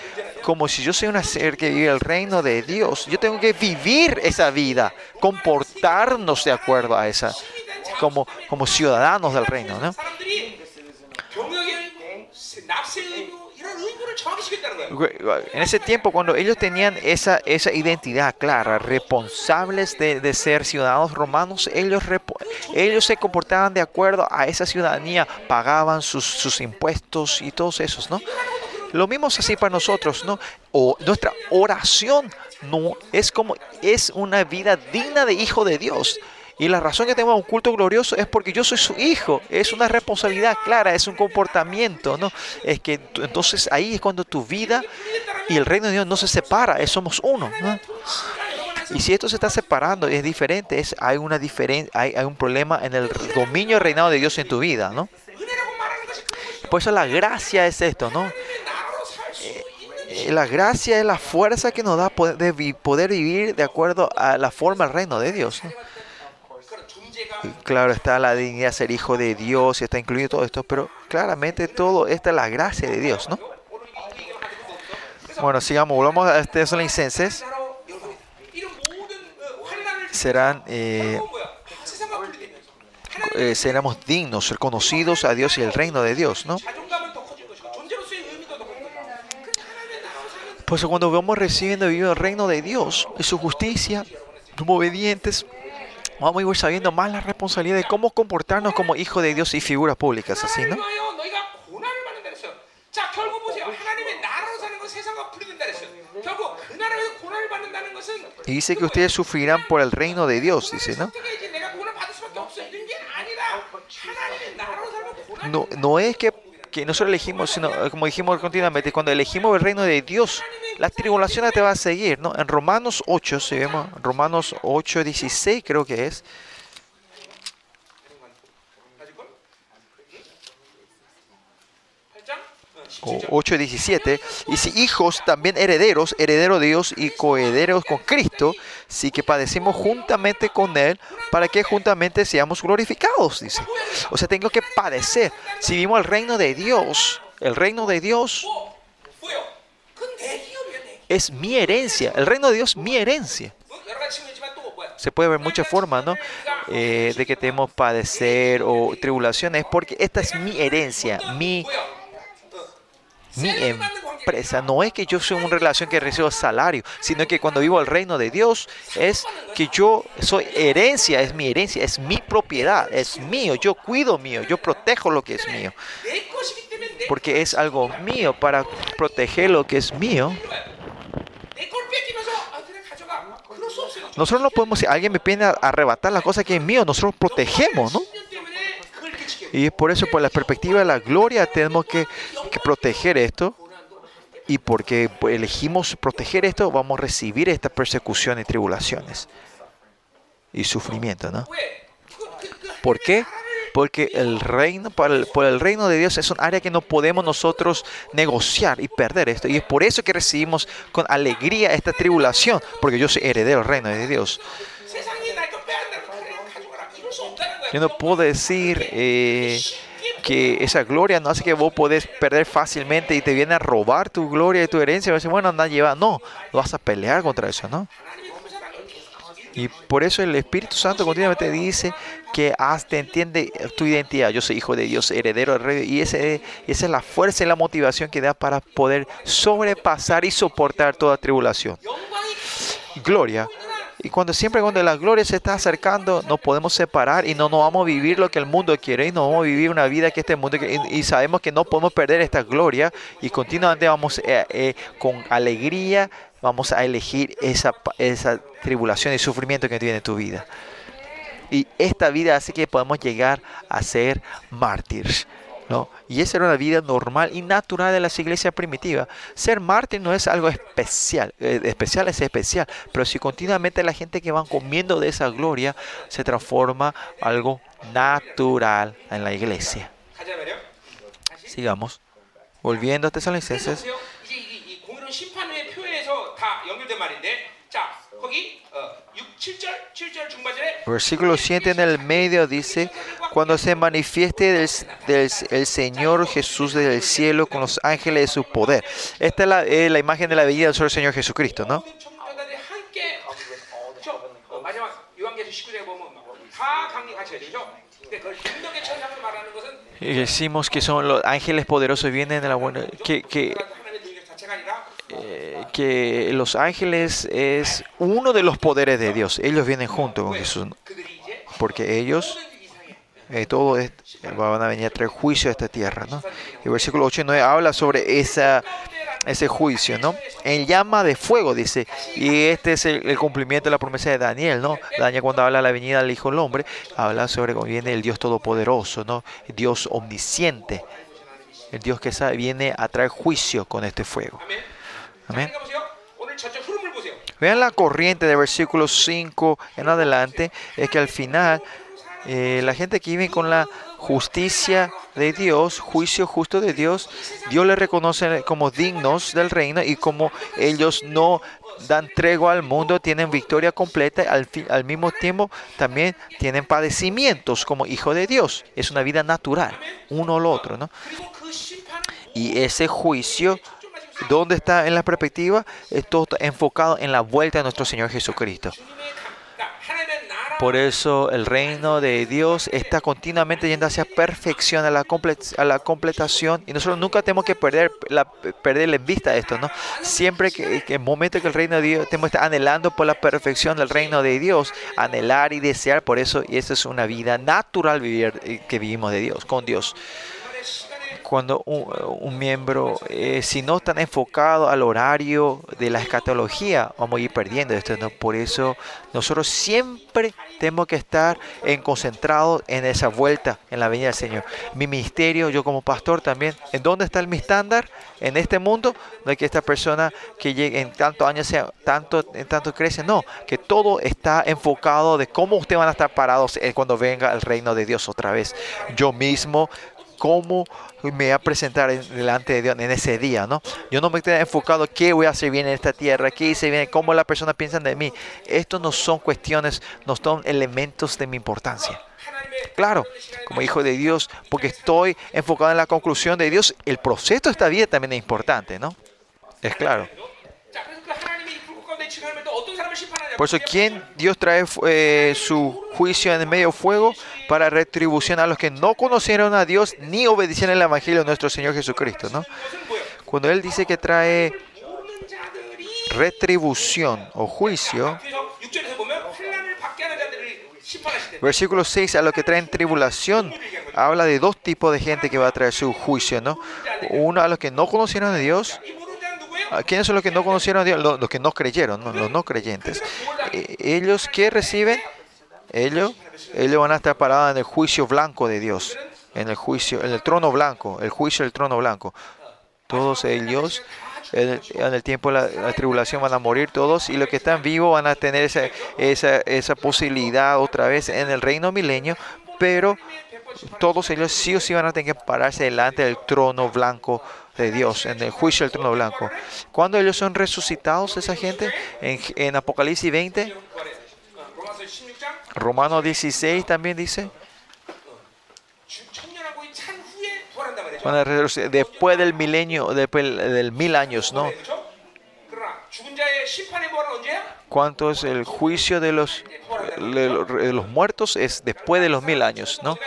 A: como si yo soy una ser que vive el reino de Dios. Yo tengo que vivir esa vida, comportarnos de acuerdo a esa, como, como ciudadanos del reino. ¿no? En ese tiempo, cuando ellos tenían esa, esa identidad clara, responsables de, de ser ciudadanos romanos, ellos, ellos se comportaban de acuerdo a esa ciudadanía, pagaban sus, sus impuestos y todos esos, ¿no? Lo mismo es así para nosotros, ¿no? O nuestra oración no es como es una vida digna de hijo de Dios. Y la razón que tenemos un culto glorioso es porque yo soy su hijo. Es una responsabilidad clara, es un comportamiento, ¿no? Es que entonces ahí es cuando tu vida y el reino de Dios no se separa, es, somos uno, ¿no? Y si esto se está separando y es diferente, es, hay, una diferen, hay, hay, un problema en el dominio reinado de Dios en tu vida, ¿no? Por eso la gracia es esto, ¿no? Eh, la gracia es la fuerza que nos da de poder vivir de acuerdo a la forma del reino de Dios. Claro, está la dignidad de ser hijo de Dios y está incluido todo esto, pero claramente todo esta es la gracia de Dios, ¿no? Bueno, sigamos, volvamos a
B: este Tesalonicenses.
A: Serán, eh, eh, seremos dignos, reconocidos a Dios y el reino de Dios, ¿no? Por eso cuando vamos recibiendo viviendo el reino de Dios y su justicia, como obedientes, vamos a ir sabiendo más la responsabilidad de cómo comportarnos como hijos de Dios y figuras públicas, así, ¿no? Y dice que ustedes sufrirán por el reino de Dios, dice, ¿no? No, no es que que nosotros elegimos, sino eh, como dijimos continuamente, cuando elegimos el reino de Dios, la tribulación te va a seguir, ¿no? En Romanos 8, si vemos, Romanos 8, 16 creo que es, 8:17, y si hijos también herederos, herederos de Dios y coherederos con Cristo, sí que padecimos juntamente con Él para que juntamente seamos glorificados, dice. O sea, tengo que padecer. Si vimos el reino de Dios, el reino de Dios es mi herencia, el reino de Dios es mi herencia. Se puede ver muchas formas, ¿no? Eh, de que tenemos padecer o tribulaciones, porque esta es mi herencia, mi mi empresa. No es que yo soy una relación que recibo salario, sino que cuando vivo el reino de Dios es que yo soy herencia, es mi herencia, es mi propiedad, es mío, yo cuido mío, yo protejo lo que es mío. Porque es algo mío para proteger lo que es mío. Nosotros no podemos, si alguien me viene a arrebatar las cosas que es mío, nosotros protegemos, ¿no? Y es por eso, por la perspectiva de la gloria, tenemos que, proteger esto. Y porque elegimos proteger esto, vamos a recibir esta persecución y tribulaciones y sufrimiento, ¿no? ¿Por qué? Porque el reino, por el, por el, reino de Dios es un área que no podemos nosotros negociar y perder esto. Y es por eso que recibimos con alegría esta tribulación, porque yo soy heredero del reino de Dios. Yo no puedo decir eh, que esa gloria no hace que vos podés perder fácilmente y te viene a robar tu gloria y tu herencia. Y decir, bueno, anda, lleva. No, vas a pelear contra eso, ¿no? Y por eso el Espíritu Santo continuamente dice que hasta entiende tu identidad. Yo soy hijo de Dios, heredero del rey. Y ese, esa es la fuerza y la motivación que da para poder sobrepasar y soportar toda tribulación. Gloria y cuando siempre cuando la gloria se está acercando, nos podemos separar y no nos vamos a vivir lo que el mundo quiere y no vamos a vivir una vida que este mundo quiere. Y, sabemos que no podemos perder esta gloria y continuamente vamos eh, eh, con alegría, vamos a elegir esa, esa tribulación y sufrimiento que tiene tu vida. Y esta vida hace que podamos llegar a ser mártires. ¿no? Y esa era una vida normal y natural de las iglesias primitivas. Ser mártir no es algo especial, especial es especial, pero si continuamente la gente que van comiendo de esa gloria se transforma algo natural en la iglesia. Sigamos. Volviendo a Tesalonicenses. Versículo 7 en el medio dice, cuando se manifieste el Señor Jesús desde el cielo con los ángeles de su poder. Esta es la, imagen de la venida del Señor Jesucristo, ¿no? Y decimos que son los ángeles poderosos vienen de la buena, que que los ángeles es uno de los poderes de Dios. Ellos vienen junto con Jesús. Porque ellos, eh, todo es, van a venir a traer juicio a esta tierra. ¿no? El versículo 8 y 9 habla sobre esa, ese juicio. ¿no? En llama de fuego, dice. Y este es el, cumplimiento de la promesa de Daniel. ¿no? Daniel cuando habla de la venida del Hijo del Hombre, habla sobre cómo viene el Dios Todopoderoso, ¿no? Dios omnisciente. El Dios que sabe, viene a traer juicio con este fuego. Amén. Vean la corriente del versículo 5 en adelante, es que al final eh, la gente que vive con la justicia de Dios, juicio justo de Dios, Dios les reconoce como dignos del reino y como ellos no dan tregua al mundo, tienen victoria completa, al, al mismo tiempo también tienen padecimientos como hijo de Dios. Es una vida natural, uno o lo otro, ¿no? Y ese juicio ¿Dónde está en la perspectiva? Esto está enfocado en la vuelta de nuestro Señor Jesucristo. Por eso el reino de Dios está continuamente yendo hacia perfección, a la, a la completación. Y nosotros nunca tenemos que perder la, vista a esto, ¿no? Siempre que, que, el momento que el reino de Dios tenemos que estar anhelando por la perfección del reino de Dios, anhelar y desear por eso. Y esa es una vida natural vivir, eh, que vivimos de Dios, con Dios cuando un, miembro, eh, si no están enfocado al horario de la escatología, vamos a ir perdiendo esto. ¿no? Por eso nosotros siempre tenemos que estar en concentrados en esa vuelta en la venida del Señor. Mi ministerio, yo como pastor también, ¿en dónde está mi estándar en este mundo? No es que esta persona que llegue en tantos años sea tanto, en tanto crece, no, que todo está enfocado de cómo ustedes van a estar parados eh, cuando venga el reino de Dios otra vez. Yo mismo cómo me voy a presentar delante de Dios en ese día, ¿no? Yo no me estoy enfocado qué voy a hacer bien en esta tierra, qué hice bien, cómo las personas piensan de mí. Estos no son cuestiones, no son elementos de mi importancia. Claro, como hijo de Dios, porque estoy enfocado en la conclusión de Dios, el proceso de esta vida también es importante, ¿no? Es claro. Por eso, ¿quién Dios trae eh, su juicio en el medio fuego para retribución a los que no conocieron a Dios ni obedecieron el Evangelio de nuestro Señor Jesucristo? ¿no? Cuando Él dice que trae retribución o juicio, Versículo 6, a los que traen tribulación, habla de dos tipos de gente que va a traer su juicio, ¿no? Uno a los que no conocieron a Dios ¿Quiénes son los que no conocieron a Dios? Los, los que no creyeron, ¿no? los no creyentes. Eh, Ellos, ¿qué reciben? Ellos, ellos van a estar parados en el juicio blanco de Dios, en el juicio, en el trono blanco, el juicio del trono blanco. Todos ellos, en el, en el tiempo de la, la tribulación van a morir todos y los que están vivos van a tener esa, esa, esa posibilidad otra vez en el reino milenio, pero todos ellos sí o sí van a tener que pararse delante del trono blanco de Dios, en el juicio del trono blanco. Cuando ellos son resucitados, esa gente, en, Apocalipsis 20, Romano 16 también dice, después del milenio, después del mil años, ¿no? cuánto es el juicio de los, de los, muertos es después de los mil años, ¿no?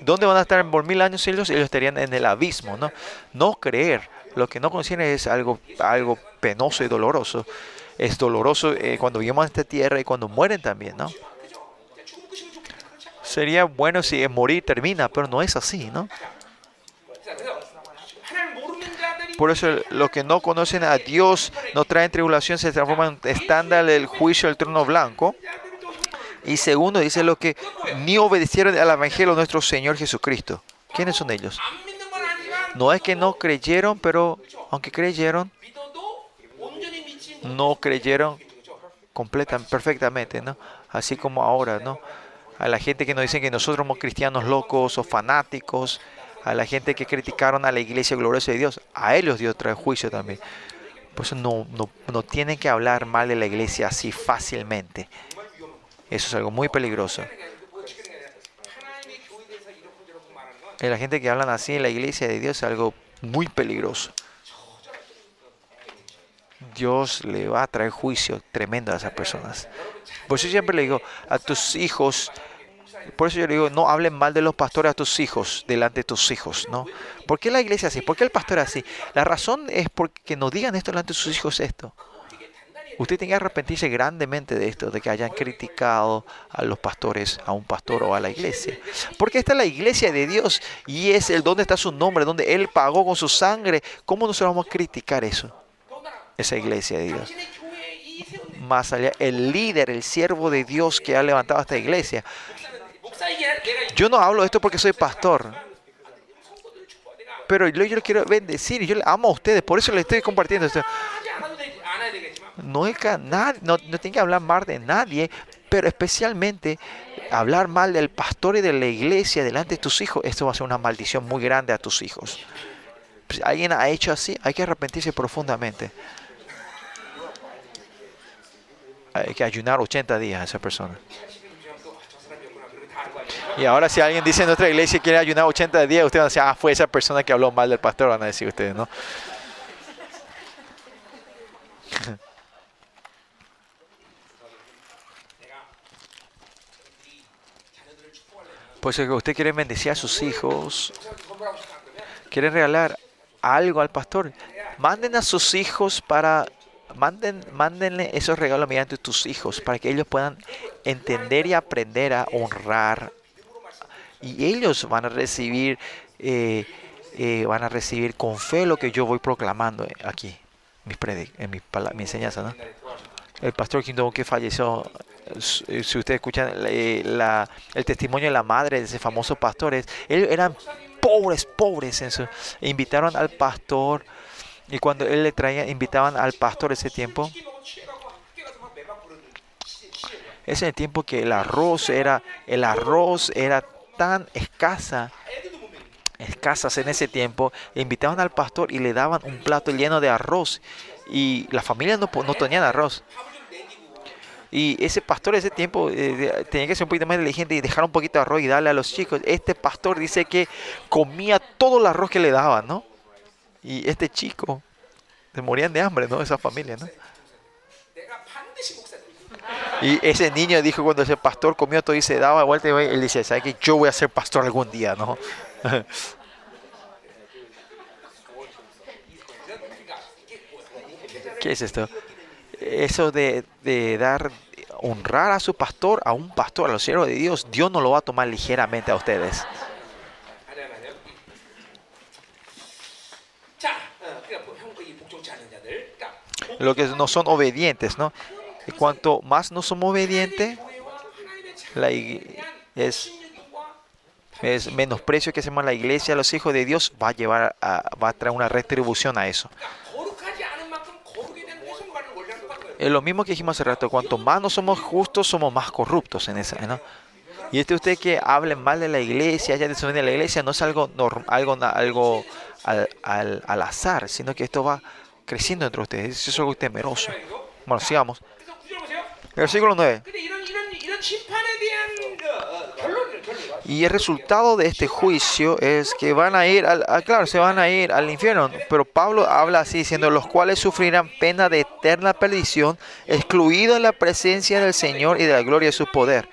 A: ¿Dónde van a estar por mil años ellos? Ellos estarían en el abismo, ¿no? No creer, lo que no consiguen es algo, algo penoso y doloroso. Es doloroso eh, cuando vivimos en esta tierra y cuando mueren también, ¿no? Sería bueno si morir termina, pero no es así, ¿no? Por eso los que no conocen a Dios no traen tribulación, se transforman en estándar del juicio del trono blanco. Y segundo, dice los que ni obedecieron al Evangelio de nuestro Señor Jesucristo. ¿Quiénes son ellos? No es que no creyeron, pero aunque creyeron, no creyeron completan, perfectamente, ¿no? Así como ahora, ¿no? A la gente que nos dicen que nosotros somos cristianos locos o fanáticos, a la gente que criticaron a la iglesia gloriosa de Dios, a ellos Dios trae juicio también. Por eso no, no, no tienen que hablar mal de la iglesia así fácilmente. Eso es algo muy peligroso. La gente que hablan así en la iglesia de Dios es algo muy peligroso. Dios le va a traer juicio tremendo a esas personas. Por eso siempre le digo a tus hijos, por eso yo le digo, no hablen mal de los pastores a tus hijos, delante de tus hijos, ¿no? ¿Por qué la iglesia así? ¿Por qué el pastor así? La razón es porque no digan esto delante de sus hijos esto. Usted tiene que arrepentirse grandemente de esto, de que hayan criticado a los pastores, a un pastor o a la iglesia. Porque esta es la iglesia de Dios y es el donde está su nombre, donde Él pagó con su sangre. ¿Cómo nosotros vamos a criticar eso? Esa iglesia de Dios. Más allá, el líder, el siervo de Dios que ha levantado esta iglesia, yo no hablo esto porque soy pastor. Pero yo, yo quiero bendecir, yo amo a ustedes, por eso les estoy compartiendo esto. No, es que no, no tiene que hablar mal de nadie, pero especialmente hablar mal del pastor y de la iglesia delante de tus hijos, esto va a ser una maldición muy grande a tus hijos. Si alguien ha hecho así, hay que arrepentirse profundamente. Hay que ayunar 80 días a esa persona. Y ahora si alguien dice en nuestra iglesia quiere ayunar 80 días, ustedes van a decir, ah, fue esa persona que habló mal del pastor, van a decir ustedes, ¿no? Pues que usted quiere bendecir a sus hijos, quiere regalar algo al pastor, manden a sus hijos para manden, mándenle esos regalos mediante tus hijos para que ellos puedan entender y aprender a honrar y ellos van a recibir, eh, eh, van a recibir con fe lo que yo voy proclamando eh, aquí, mis en mi, mi enseñanza. ¿no? El pastor Kingdom que falleció, si ustedes escuchan el testimonio de la madre de ese famoso pastor, es, ellos eran pobres, pobres. En su, invitaron al pastor y cuando él le traía, invitaban al pastor ese tiempo. Es en el tiempo que el arroz era, el arroz era tan escasa, escasas en ese tiempo, invitaban al pastor y le daban un plato lleno de arroz y la familia no, no tenían arroz. Y ese pastor ese tiempo eh, tenía que ser un poquito más inteligente y dejar un poquito de arroz y darle a los chicos. Este pastor dice que comía todo el arroz que le daban, ¿no? Y este chico, se morían de hambre, ¿no? Esa familia, ¿no? Y ese niño dijo cuando ese pastor comió todo y se daba vuelta, y él dice, ¿sabes que Yo voy a ser pastor algún día, ¿no? ¿Qué es esto? Eso de, de dar, honrar a su pastor, a un pastor, a los siervos de Dios, Dios no lo va a tomar ligeramente a ustedes. Lo que no son obedientes, ¿no? cuanto más no somos obedientes, la es, es menosprecio que hacemos a la iglesia, los hijos de Dios, va a llevar va a traer una retribución a eso. Es lo mismo que dijimos hace rato, cuanto más no somos justos, somos más corruptos en esa, ¿no? Y este usted que hablen mal de la iglesia, haya desobedecido a la iglesia, no es algo norm, algo, algo al, al, al, azar, sino que esto va creciendo entre ustedes. Eso es algo temeroso. Bueno, sigamos. Versículo 9. Y el resultado de este juicio es que van a ir, al, a, claro, se van a ir al infierno. Pero Pablo habla así, diciendo, los cuales sufrirán pena de eterna perdición, excluidos de la presencia del Señor y de la gloria de su poder.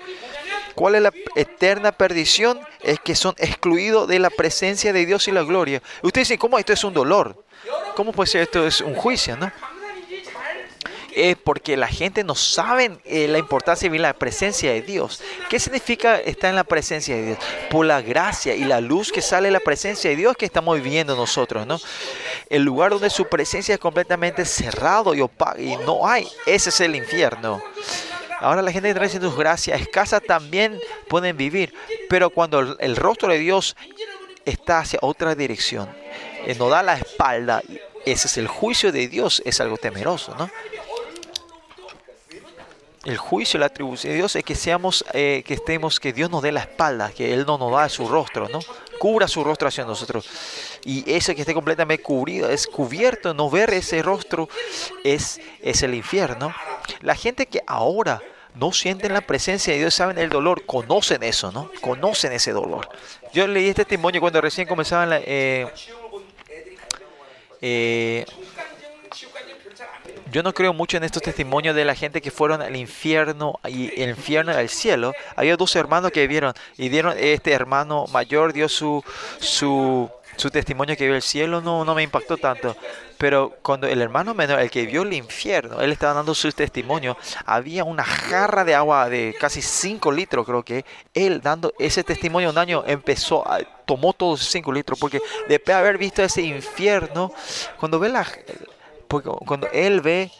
A: ¿Cuál es la eterna perdición? Es que son excluidos de la presencia de Dios y la gloria. Usted dice, ¿cómo esto es un dolor? ¿Cómo puede ser esto es un juicio, no? es porque la gente no sabe eh, la importancia de la presencia de Dios. ¿Qué significa estar en la presencia de Dios? Por la gracia y la luz que sale de la presencia de Dios que estamos viviendo nosotros, ¿no? El lugar donde su presencia es completamente cerrado y opaco y no hay, ese es el infierno. Ahora la gente que trae sus gracias escasas también pueden vivir, pero cuando el, rostro de Dios está hacia otra dirección, eh, nos da la espalda, ese es el juicio de Dios, es algo temeroso, ¿no? El juicio, la atribución de Dios es que seamos, eh, que estemos, que Dios nos dé la espalda, que Él no nos da su rostro, ¿no? Cubra su rostro hacia nosotros. Y ese que esté completamente cubrido, es cubierto, no ver ese rostro, es, es el infierno. La gente que ahora no sienten la presencia de Dios, saben el dolor, conocen eso, ¿no? Conocen ese dolor. Yo leí este testimonio cuando recién comenzaban la, eh, eh, yo no creo mucho en estos testimonios de la gente que fueron al infierno y el infierno al cielo. Había dos hermanos que vieron y dieron este hermano mayor dio su su, su testimonio que vio el cielo no no me impactó tanto. Pero cuando el hermano menor, el que vio el infierno, él estaba dando su testimonio, había una jarra de agua de casi 5 litros, creo que él dando ese testimonio un año empezó, a, tomó todos esos 5 litros, porque después de haber visto ese infierno, cuando ve la, porque cuando él ve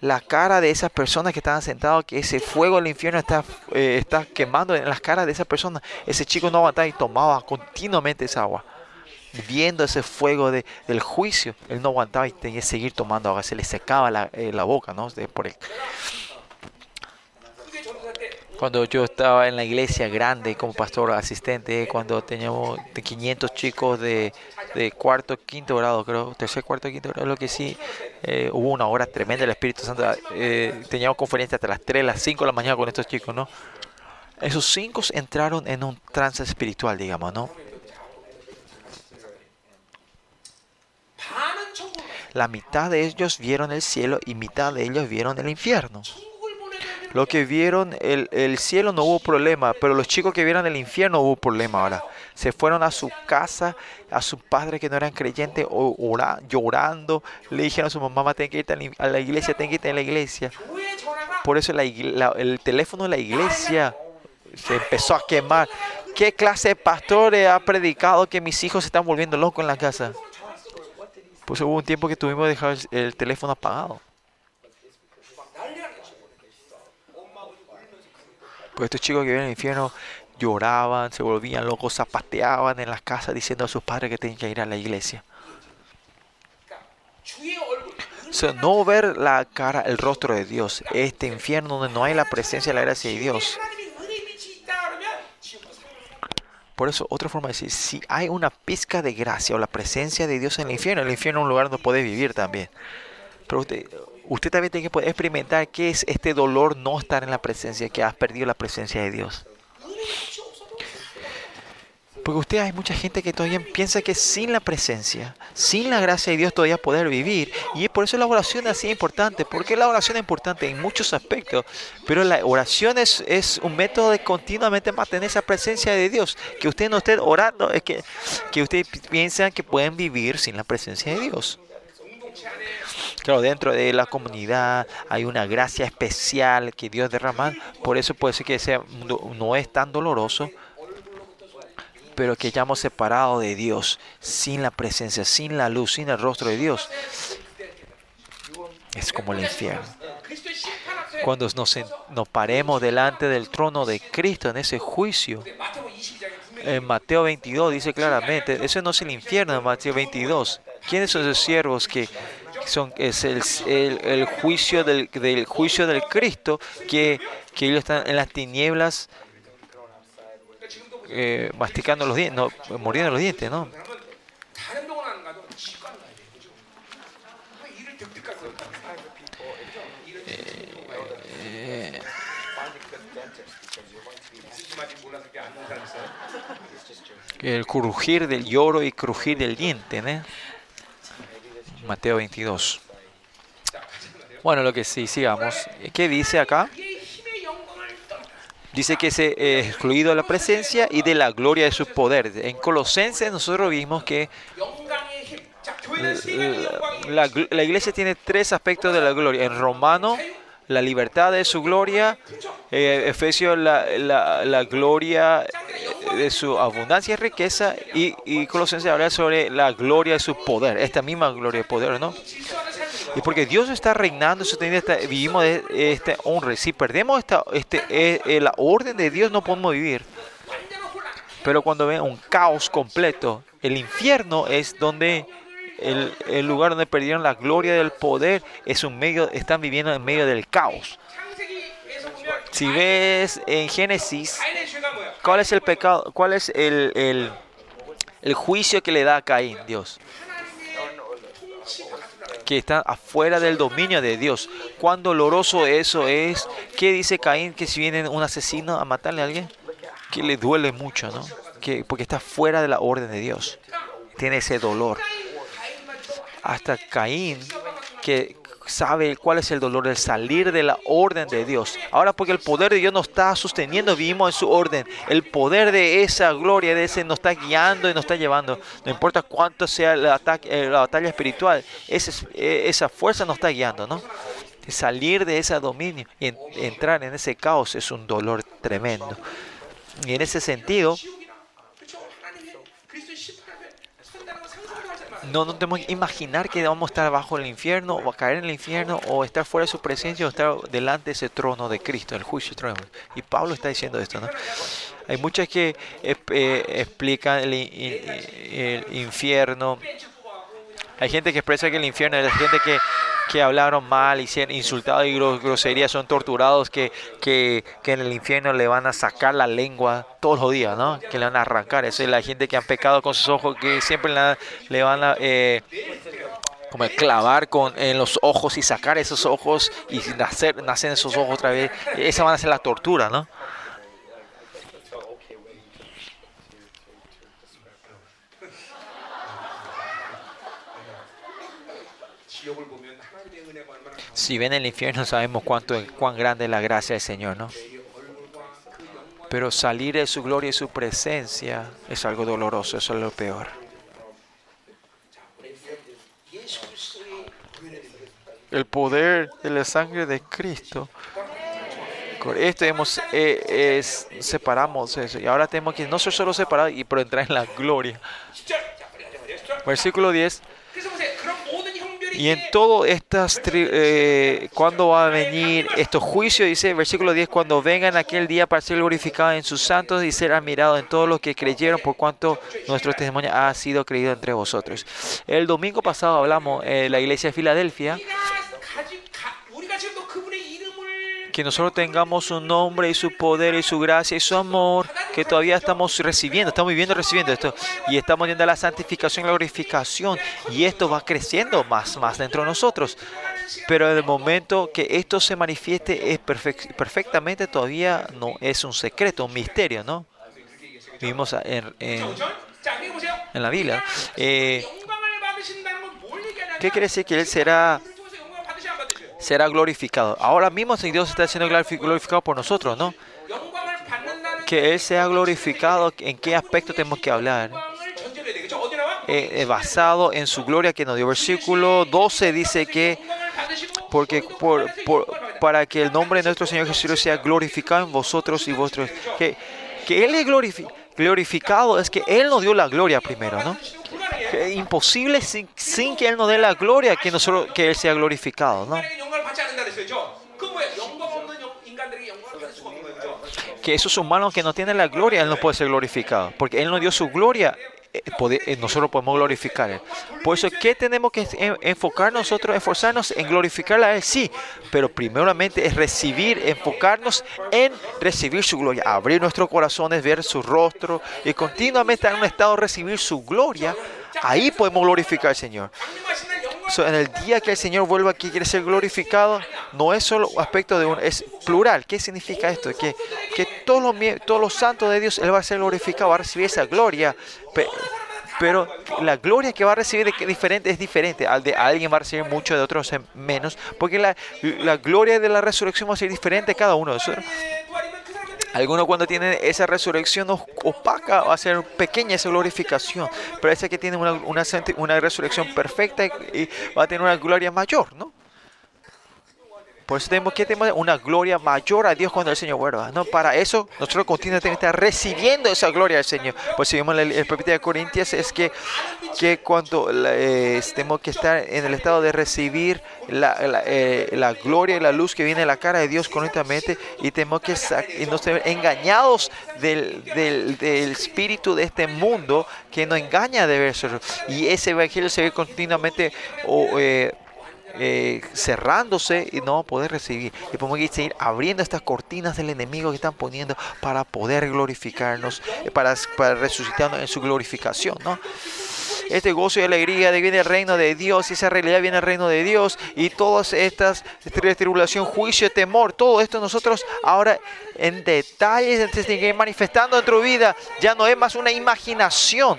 A: la cara de esas personas que estaban sentados, que ese fuego del infierno está, eh, está quemando en las caras de esas personas, ese chico no aguantaba y tomaba continuamente esa agua. Viendo ese fuego de, del juicio, él no aguantaba y tenía que seguir tomando agua, se le secaba la, eh, la boca, ¿no? De, por el, cuando yo estaba en la iglesia grande como pastor asistente, cuando teníamos de 500 chicos de, cuarto, quinto grado, creo, tercer, cuarto, quinto grado, lo que sí, eh, hubo una hora tremenda del Espíritu Santo. Eh, teníamos conferencia hasta las 3, las 5 de la mañana con estos chicos, ¿no? Esos cinco entraron en un trance espiritual, digamos, ¿no? La mitad de ellos vieron el cielo y mitad de ellos vieron el infierno. Lo que vieron el, el, cielo no hubo problema, pero los chicos que vieron el infierno hubo problema ahora. Se fueron a su casa, a sus padres que no eran creyentes, ora, llorando. Le dijeron a su mamá, ten que ir a la iglesia, ten que ir a la iglesia. Por eso el teléfono de la iglesia se empezó a quemar. ¿Qué clase de pastores ha predicado que mis hijos se están volviendo locos en la casa? Pues hubo un tiempo que tuvimos que dejar el teléfono apagado. Pues estos chicos que viven al infierno lloraban, se volvían locos, zapateaban en las casas diciendo a sus padres que tenían que ir a la iglesia. O sea, no ver la cara, el rostro de Dios, este infierno donde no hay la presencia de la gracia de Dios. Por eso, otra forma de decir, si hay una pizca de gracia o la presencia de Dios en el infierno, el infierno es un lugar donde puede vivir también. Pero usted, usted también tiene que poder experimentar qué es este dolor no estar en la presencia, que has perdido la presencia de Dios. Porque usted hay mucha gente que todavía piensa que sin la presencia, sin la gracia de Dios todavía poder vivir. Y por eso la oración es así importante. Porque la oración es importante en muchos aspectos. Pero la oración es, es un método de continuamente mantener esa presencia de Dios. Que usted no esté orando, es que, que usted piensa que pueden vivir sin la presencia de Dios. Claro, dentro de la comunidad hay una gracia especial que Dios derrama. Por eso puede ser que sea, no es tan doloroso, pero que hayamos separado de Dios, sin la presencia, sin la luz, sin el rostro de Dios. Es como el infierno. Cuando nos, nos paremos delante del trono de Cristo en ese juicio, en Mateo 22 dice claramente, eso no es el infierno en Mateo 22. ¿Quiénes son esos siervos que son, es el, el, el juicio del, del, juicio del Cristo que, que ellos están en las tinieblas eh, masticando los dientes, no, mordiendo los dientes, ¿no? Eh, eh, el crujir del lloro y crujir del diente, ¿no? Mateo 22. Bueno, lo que sí, sigamos. ¿Qué dice acá? Dice que se eh, excluido de la presencia y de la gloria de sus poderes. En Colosenses nosotros vimos que la- la iglesia tiene tres aspectos de la gloria. En Romano, la libertad de su gloria. Eh, Efesios, la, la- gloria de su abundancia y riqueza. Y, y Colosenses habla sobre la gloria de su poder. Esta misma gloria de poder, ¿no? Y porque Dios está reinando, sosteniendo esta- vivimos de este honra. Si perdemos esta, este, eh, eh, la orden de Dios, no podemos vivir. Pero cuando ven un caos completo, el infierno es donde el, lugar donde perdieron la gloria del poder, es un medio, están viviendo en medio del caos. Si ves en Génesis, ¿cuál es el pecado? ¿Cuál es el, juicio que le da a Caín Dios? que está afuera del dominio de Dios. Cuán doloroso eso es. ¿Qué dice Caín que si viene un asesino a matarle a alguien? Que le duele mucho, ¿no? Que, porque está fuera de la orden de Dios. Tiene ese dolor. Hasta Caín, que sabe cuál es el dolor de salir de la orden de Dios. Ahora porque el poder de Dios nos está sosteniendo, vivimos en su orden. El poder de esa gloria, de ese nos está guiando y nos está llevando. No importa cuánto sea eh, la batalla espiritual, eh, esa fuerza nos está guiando, ¿no? Salir de ese dominio y en- entrar en ese caos es un dolor tremendo. Y en ese sentido, no, no tenemos que imaginar que vamos a estar bajo el infierno o a caer en el infierno o estar fuera de su presencia o estar delante de ese trono de Cristo, el juicio trono. Y Pablo está diciendo esto, ¿no? Hay muchas que eh, eh, explican in- el infierno. Hay gente que expresa que el infierno es gente que, que hablaron mal, hicieron insultados y gro- groserías, son torturados, que, que, que en el infierno le van a sacar la lengua todos los días, ¿no? Que le van a arrancar. Esa es la gente que han pecado con sus ojos, que siempre le van a... eh, como clavar con, en los ojos y sacar esos ojos y nacer, nacen esos ojos otra vez. Esa van a ser la tortura, ¿no? Si ven el infierno sabemos cuánto, cuán grande es la gracia del Señor, ¿no? Pero salir de su gloria y su presencia es algo doloroso, eso es lo peor. El poder de la sangre de Cristo. Con esto hemos, eh, es, separamos eso. Y ahora tenemos que no ser solo separados, pero entrar en la gloria. Versículo 10. Y en todo estas, eh, cuando va a venir estos juicios, dice versículo 10, cuando vengan aquel día para ser glorificados en sus santos y ser admirados en todos los que creyeron por cuanto nuestro testimonio ha sido creído entre vosotros. El domingo pasado hablamos en la iglesia de Filadelfia que nosotros tengamos su nombre y su poder y su gracia y su amor, que todavía estamos recibiendo, estamos viviendo recibiendo esto, y estamos viendo la santificación y la glorificación, y esto va creciendo más, más dentro de nosotros. Pero en el momento que esto se manifieste es perfect, perfectamente, todavía no es un secreto, un misterio, ¿no? Vivimos en, en, la Biblia. Eh, ¿Qué quiere decir que Él será será glorificado. Ahora mismo si Dios está siendo glorificado por nosotros, ¿no? Que Él sea glorificado, ¿en qué aspecto tenemos que hablar? Eh, eh, basado en su gloria que nos dio. Versículo 12 dice que porque por, por, para que el nombre de nuestro Señor Jesús sea glorificado en vosotros y vuestros. Que, que Él es glorifi glorificado, es que Él nos dio la gloria primero, ¿no? Es imposible sin, sin, que Él nos dé la gloria que, nosotros, que Él sea glorificado, ¿no? Que esos humanos que no tienen la gloria, Él no puede ser glorificado. Porque Él nos dio su gloria, eh, eh, nosotros podemos glorificar Él. Por eso, ¿qué tenemos que en- enfocar nosotros, esforzarnos en glorificarle a Él? Sí, pero primeramente es recibir, enfocarnos en recibir su gloria, abrir nuestros corazones, ver su rostro y continuamente estar en un estado de recibir su gloria. Ahí podemos glorificar al Señor. So, en el día que el Señor vuelva aquí quiere ser glorificado, no es solo aspecto de un, es plural. ¿Qué significa esto? Que, que todos, los, todos los santos de Dios, Él va a ser glorificado, va a recibir esa gloria. Pero la gloria que va a recibir de diferente es diferente. Al de alguien va a recibir mucho, de otros menos. Porque la, la gloria de la resurrección va a ser diferente cada uno.
B: Eso,
A: algunos cuando tienen esa resurrección opaca va a ser pequeña esa glorificación, pero ese que tiene una, una resurrección perfecta y, y va a tener una gloria mayor, ¿no? Por eso tenemos que tener una gloria mayor a Dios cuando el Señor vuelva. ¿no? Para eso nosotros continuamente estar recibiendo esa gloria del Señor. Pues si vemos el, el de Corintias es que, que cuando tenemos que estar en el estado de recibir la, eh, la gloria y la luz que viene de la cara de Dios correctamente y tenemos que y no ser engañados del, del, espíritu de este mundo que nos engaña de ver eso. Y ese evangelio se ve continuamente eh, eh, cerrándose y no poder recibir. Y podemos seguir abriendo estas cortinas del enemigo que están poniendo para poder glorificarnos, eh, para, para resucitarnos en su glorificación, ¿no? Este gozo y alegría de viene el reino de Dios, y esa realidad viene el reino de Dios, y todas estas tri- tribulación, juicio, temor, todo esto nosotros ahora en detalles manifestando en tu vida, ya no es más una imaginación,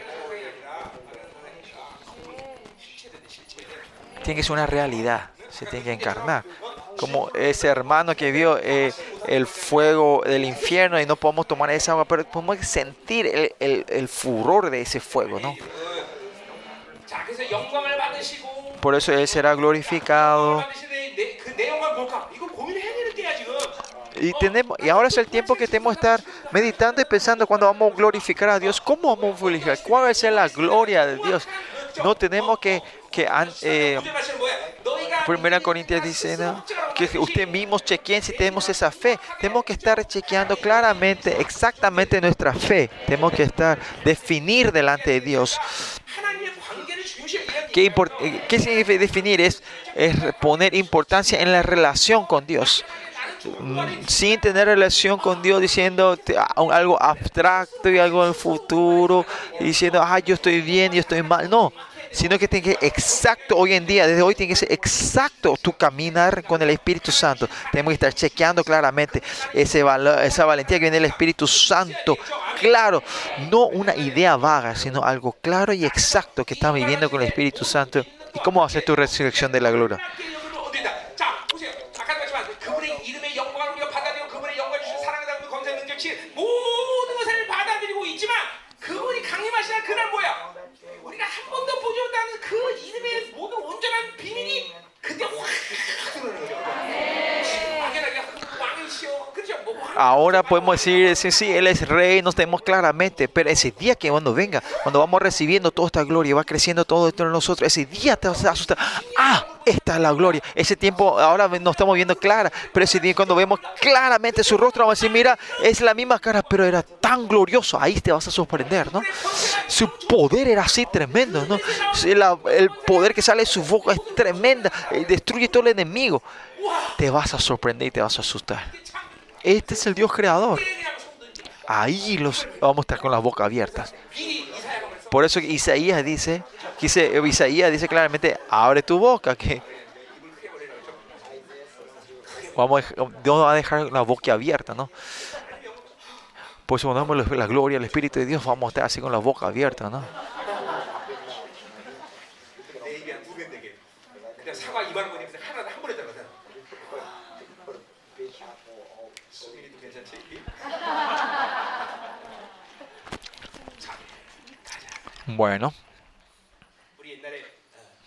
A: tiene que ser una realidad, se tiene que encarnar. Como ese hermano que vio eh, el fuego del infierno y no podemos tomar esa agua, pero podemos sentir el, el, el furor de ese fuego, ¿no? Por eso Él será glorificado. Y, tenemos, y ahora es el tiempo que tenemos que estar meditando y pensando cuando vamos a glorificar a Dios. ¿Cómo vamos a glorificar? ¿Cuál va a ser la gloria de Dios? No tenemos que, que eh, Primera Corintias dice que usted mismo chequeen si tenemos esa fe. Tenemos que estar chequeando claramente, exactamente nuestra fe. Tenemos que estar, definir delante de Dios. ¿Qué, ¿Qué significa definir? Es, es poner importancia en la relación con Dios. Sin tener relación con Dios diciendo algo abstracto y algo en el futuro, diciendo, ah, yo estoy bien, yo estoy mal. No, sino que tiene que exacto hoy en día, desde hoy tiene que ser exacto tu caminar con el Espíritu Santo. Tenemos que estar chequeando claramente ese valor, esa valentía que viene del Espíritu Santo. Claro, no una idea vaga, sino algo claro y exacto que estás viviendo con el Espíritu Santo. ¿Y cómo ser tu resurrección de la gloria?
B: 그날 뭐야? 우리가 한 번도 보지 못하는 그 이름의 모든 온전한 비밀이 그때 확 드러나는 거죠.
A: Ahora podemos decir, sí, sí, Él es rey, nos tenemos claramente, pero ese día que cuando venga, cuando vamos recibiendo toda esta gloria, va creciendo todo esto en nosotros, ese día te vas a asustar. Ah, esta es la gloria. Ese tiempo ahora no estamos viendo clara, pero ese día cuando vemos claramente su rostro, vamos a decir, mira, es la misma cara, pero era tan glorioso. Ahí te vas a sorprender, ¿no? Su poder era así tremendo, ¿no? El poder que sale de su boca es tremenda, eh, destruye todo el enemigo. Te vas a sorprender y te vas a asustar. Este es el Dios creador. Ahí los vamos a estar con las bocas abiertas. Por eso Isaías dice, dice- Isaías dice claramente, abre tu boca, que vamos Dios va a dejar la boca abierta, ¿no? Por eso cuando vemos la gloria, el Espíritu de Dios, vamos a estar así con la boca abierta, ¿no? Bueno.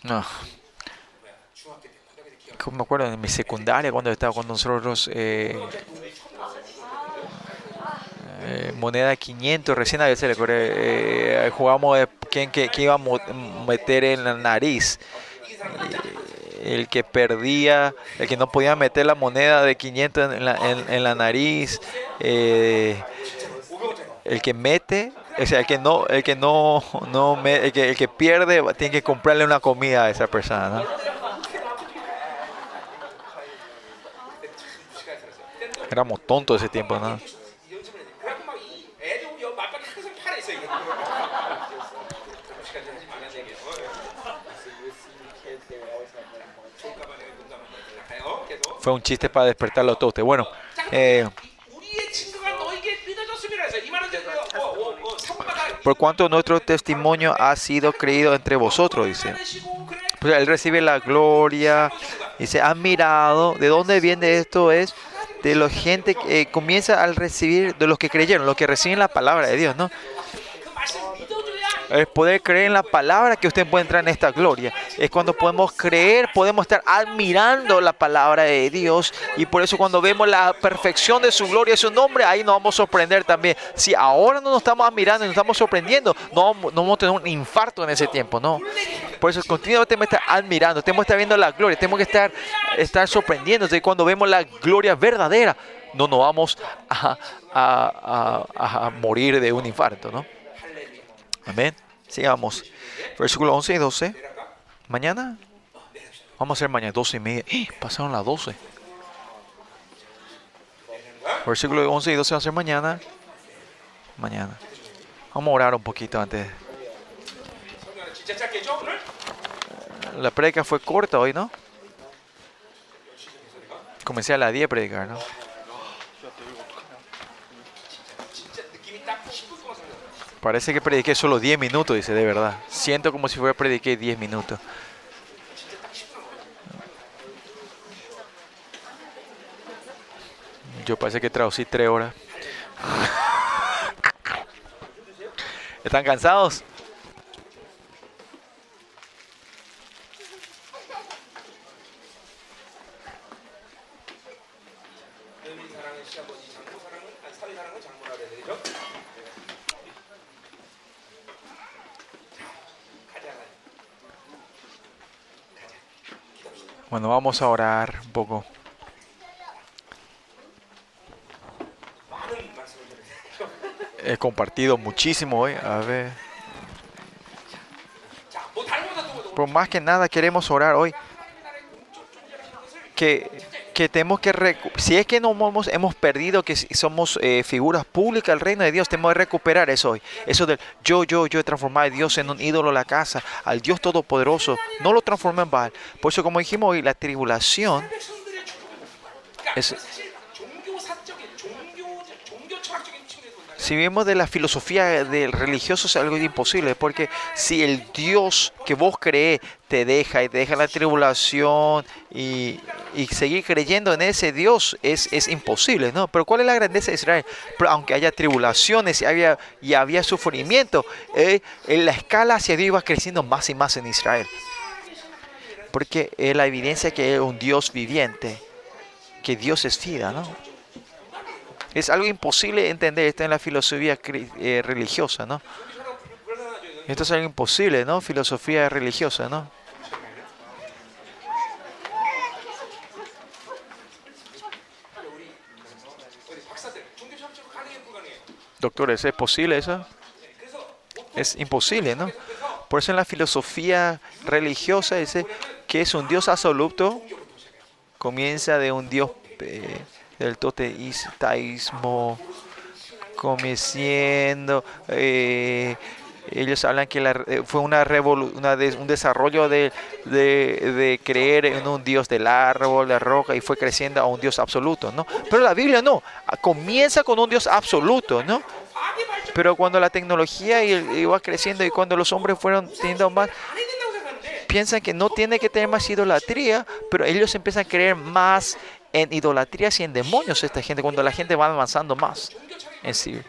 A: No. Me acuerdo en mi secundaria cuando estaba con nosotros eh, eh, moneda 500 recién a veces le eh, jugamos quién que, iba a meter en la nariz eh, el que perdía, el que no podía meter la moneda de 500 en la, en, la nariz, eh, el que mete o sea, el que no, el que no, no me, el, que, el que pierde tiene que comprarle una comida a esa persona. ¿no? Éramos tontos ese tiempo, ¿no? Fue un chiste para despertarlo a todos ustedes. Bueno, eh, por cuanto nuestro testimonio ha sido creído entre vosotros, dice. Pues él recibe la gloria, dice, ha mirado, ¿de dónde viene esto? Es de la gente que eh, comienza al recibir, de los que creyeron, los que reciben la palabra de Dios, ¿no?
B: Eh,
A: es poder creer en la palabra que usted encuentra en esta gloria. Es cuando podemos creer, podemos estar admirando la palabra de Dios. Y por eso cuando vemos la perfección de su gloria y su nombre, ahí nos vamos a sorprender también. Si ahora no nos estamos admirando y nos estamos sorprendiendo, no, no vamos a tener un infarto en ese tiempo, ¿no? Por eso continuamente tenemos que admirando, tenemos que estar viendo la gloria, tenemos que estar, estar sorprendiéndonos. Y cuando vemos la gloria verdadera, no nos vamos a, a, a, a morir de un infarto, ¿no? Amén. Sigamos. Versículo 11 y 12. Mañana. Vamos a hacer mañana 12 y media. ¡Eh! Pasaron las 12. Versículo 11 y 12 va a ser mañana. Mañana. Vamos a orar un poquito antes. La predica fue corta hoy, ¿no? Comencé a las 10 a predicar, ¿no? Parece que prediqué solo 10 minutos, dice, de verdad. Siento como si fuera prediqué 10 minutos. Yo parece que traducí 3 horas. ¿Están cansados? Bueno, vamos a orar un poco. He compartido muchísimo hoy. A ver. por más que nada queremos orar hoy. Que que tenemos que, si es que no hemos, hemos perdido, que somos eh, figuras públicas del reino de Dios, tenemos que recuperar eso hoy. Eso del yo, yo, yo, transformar a Dios en un ídolo la casa, al Dios Todopoderoso, no lo transforma en Baal. Por eso, como dijimos hoy, la tribulación es Si vemos de la filosofía del religioso es algo imposible, porque si el Dios que vos crees te deja y te deja la tribulación y, y seguir creyendo en ese Dios es, es imposible, ¿no? Pero ¿cuál es la grandeza de Israel? Aunque haya tribulaciones y había, y había sufrimiento, eh, en la escala hacia Dios iba creciendo más y más en Israel. Porque es la evidencia que es un Dios viviente, que Dios es vida, ¿no? Es algo imposible entender esto en la filosofía eh, religiosa, ¿no? Esto es algo imposible, ¿no? Filosofía religiosa, ¿no? Doctores, ¿es posible eso? Es imposible, ¿no? Por eso en la filosofía religiosa dice que es un Dios absoluto, comienza de un Dios eh, el toteísmo comeciendo. Eh, ellos hablan que la, eh, fue una, revolu una de, un desarrollo de, de, de, creer en un Dios del árbol, la roca, y fue creciendo a un Dios absoluto, ¿no? Pero la Biblia no, comienza con un Dios absoluto, ¿no? Pero cuando la tecnología iba creciendo y cuando los hombres fueron teniendo más, piensan que no tiene que tener más idolatría, pero ellos empiezan a creer más en idolatrías y en demonios esta gente cuando la gente va avanzando más en sí.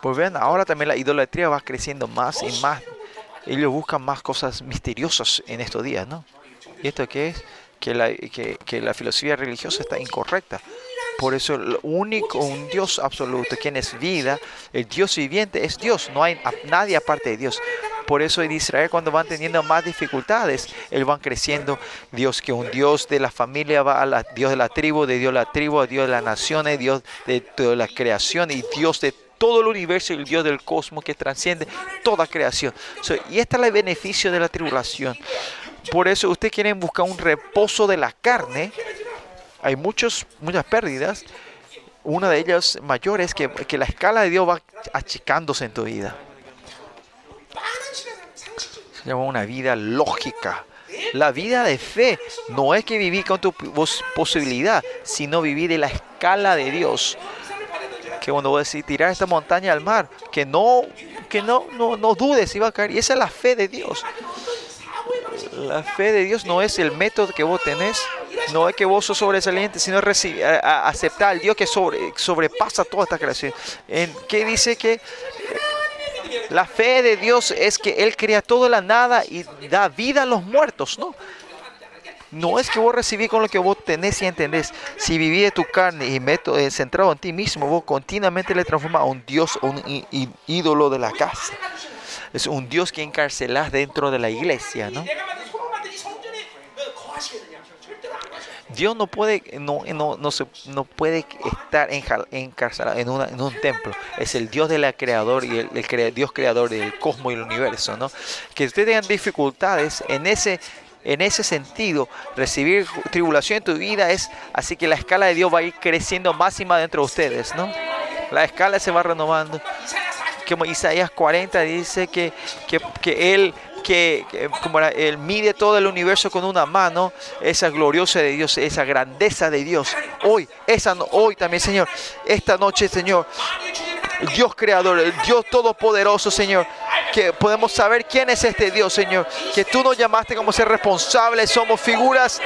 A: Pues vean, ahora también la idolatría va creciendo más y más. Ellos buscan más cosas misteriosas en estos días, ¿no? ¿Y esto qué es? Que la, filosofía religiosa está incorrecta. Por eso el único, un Dios absoluto, quien es vida, el Dios viviente es Dios, no hay nadie aparte de Dios. Por eso en Israel cuando van teniendo más dificultades, ellos van creciendo. Dios que un Dios de la familia va a la, Dios de la tribu, de Dios de la tribu, Dios de las naciones, Dios de toda la creación y Dios de todo el universo el Dios del cosmos que transciende toda creación. Y este es el beneficio de la tribulación. Por eso ustedes quieren buscar un reposo de la carne. Hay muchos, muchas pérdidas. Una de ellas mayor es que, la escala de Dios va achicándose en tu vida. Se llama una vida lógica. La vida de fe no es que viví con tu posibilidad, sino vivir de la escala de Dios. Que cuando vos decís tirar esta montaña al mar, que no, que no, no, no dudes si va a caer. Y esa es la fe de Dios. La fe de Dios no es el método que vos tenés, no es que vos sos sobresaliente, sino recibir, aceptar al Dios que sobre, sobrepasa toda esta creación. En, ¿Qué dice que la fe de Dios es que Él crea toda la nada y da vida a los muertos, ¿no? No es que vos recibís con lo que vos tenés y entendés. Si vivís de tu carne y meto, eh, centrado en ti mismo, vos continuamente le transformas a un Dios, un ídolo de la casa es un Dios que encarcelás dentro de la iglesia, ¿no? Dios no puede, no, no, no, se, no puede estar encarcelado en, en, un templo. Es el Dios de la creador y el, Dios creador del cosmos y el universo, ¿no? Que ustedes tengan dificultades en ese, en ese sentido, recibir tribulación en tu vida es así que la escala de Dios va a ir creciendo más y más dentro de ustedes, ¿no? La escala se va renovando que Isaías 40 dice que, que, que Él que, como era, mide todo el universo con una mano, esa gloriosa de Dios, esa grandeza de Dios. Hoy, esa, hoy también, Señor, esta noche, Señor, Dios creador, Dios todopoderoso, Señor, que podemos saber quién es este Dios, Señor, que tú nos llamaste como ser responsables, somos figuras,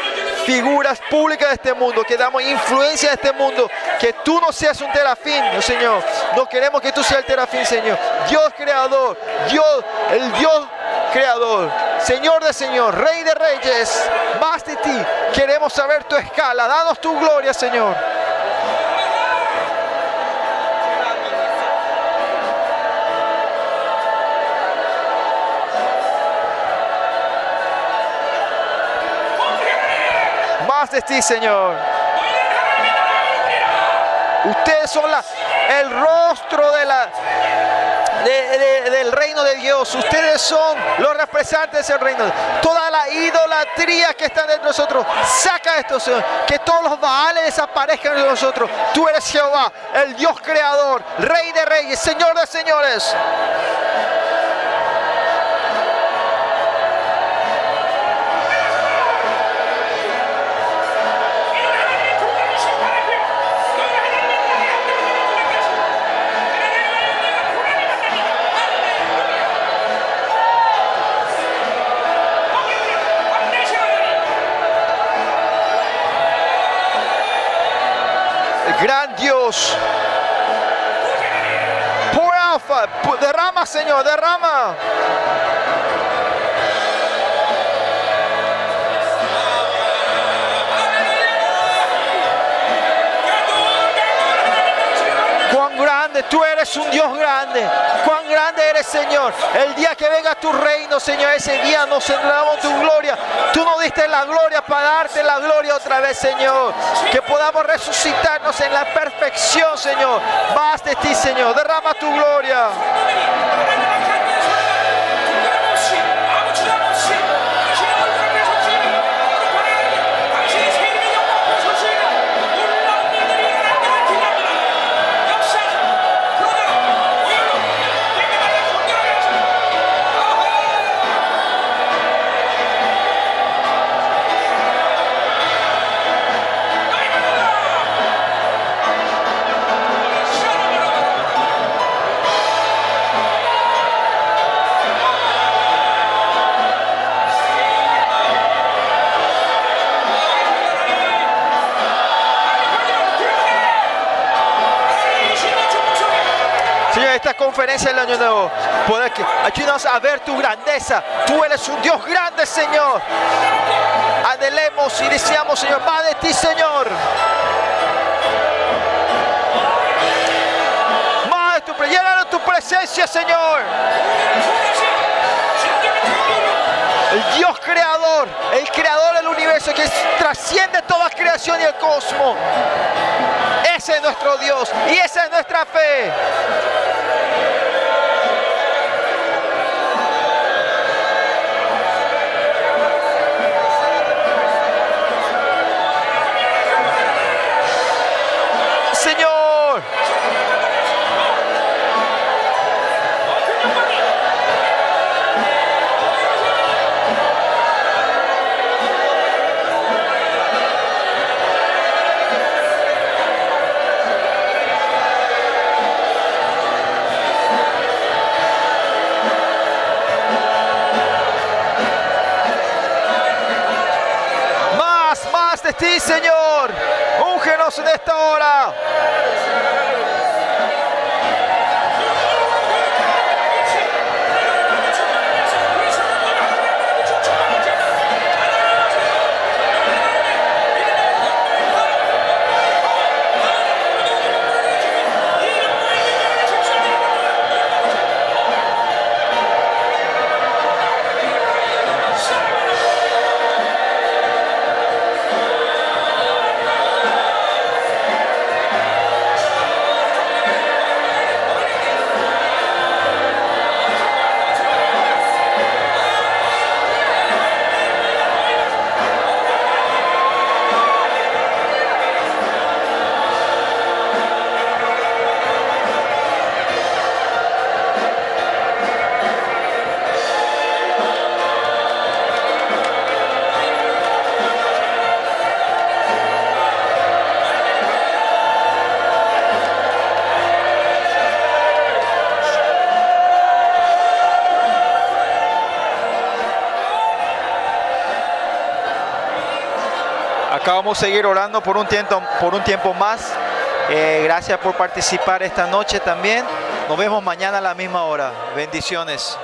A: figuras públicas de este mundo, que damos influencia a este mundo, que tú no seas un terafín, Señor, no queremos que tú seas el terafín, Señor, Dios creador, Dios, el Dios creador, Señor de Señor, Rey de Reyes, más de ti, queremos saber tu escala, danos tu gloria, Señor. Más de ti, Señor. Ustedes son la, el rostro de la, de- del reino de Dios. Ustedes son los representantes del reino. Toda la idolatría que está dentro de nosotros, saca esto, Señor. Que todos los baales desaparezcan de nosotros. Tú eres Jehová, el Dios creador, Rey de reyes, Señor de señores. Gran Dios. Pour out, Fa- pu- derrama, Señor, derrama. Tú eres un Dios grande. Cuán grande eres, Señor. El día que venga tu reino, Señor, ese día nos centramos en tu gloria. Tú nos diste la gloria para darte la gloria otra vez, Señor. Que podamos resucitarnos en la perfección, Señor. Más de ti, Señor. Derrama tu gloria. Conferencia del año nuevo, puede que ayúdanos a ver tu grandeza. Tú eres un Dios grande, Señor. Anhelemos y deseamos, Señor, más de ti, Señor. Más de tu tu presencia, Señor. El Dios creador, el creador del universo que trasciende toda creación y el cosmos. Ese es nuestro Dios y esa es nuestra fe. Señor.
B: Úngenos en esta hora. Vamos a seguir orando por un tiempo, por un tiempo más. Eh, gracias por participar esta noche también. Nos vemos mañana a la misma hora. Bendiciones.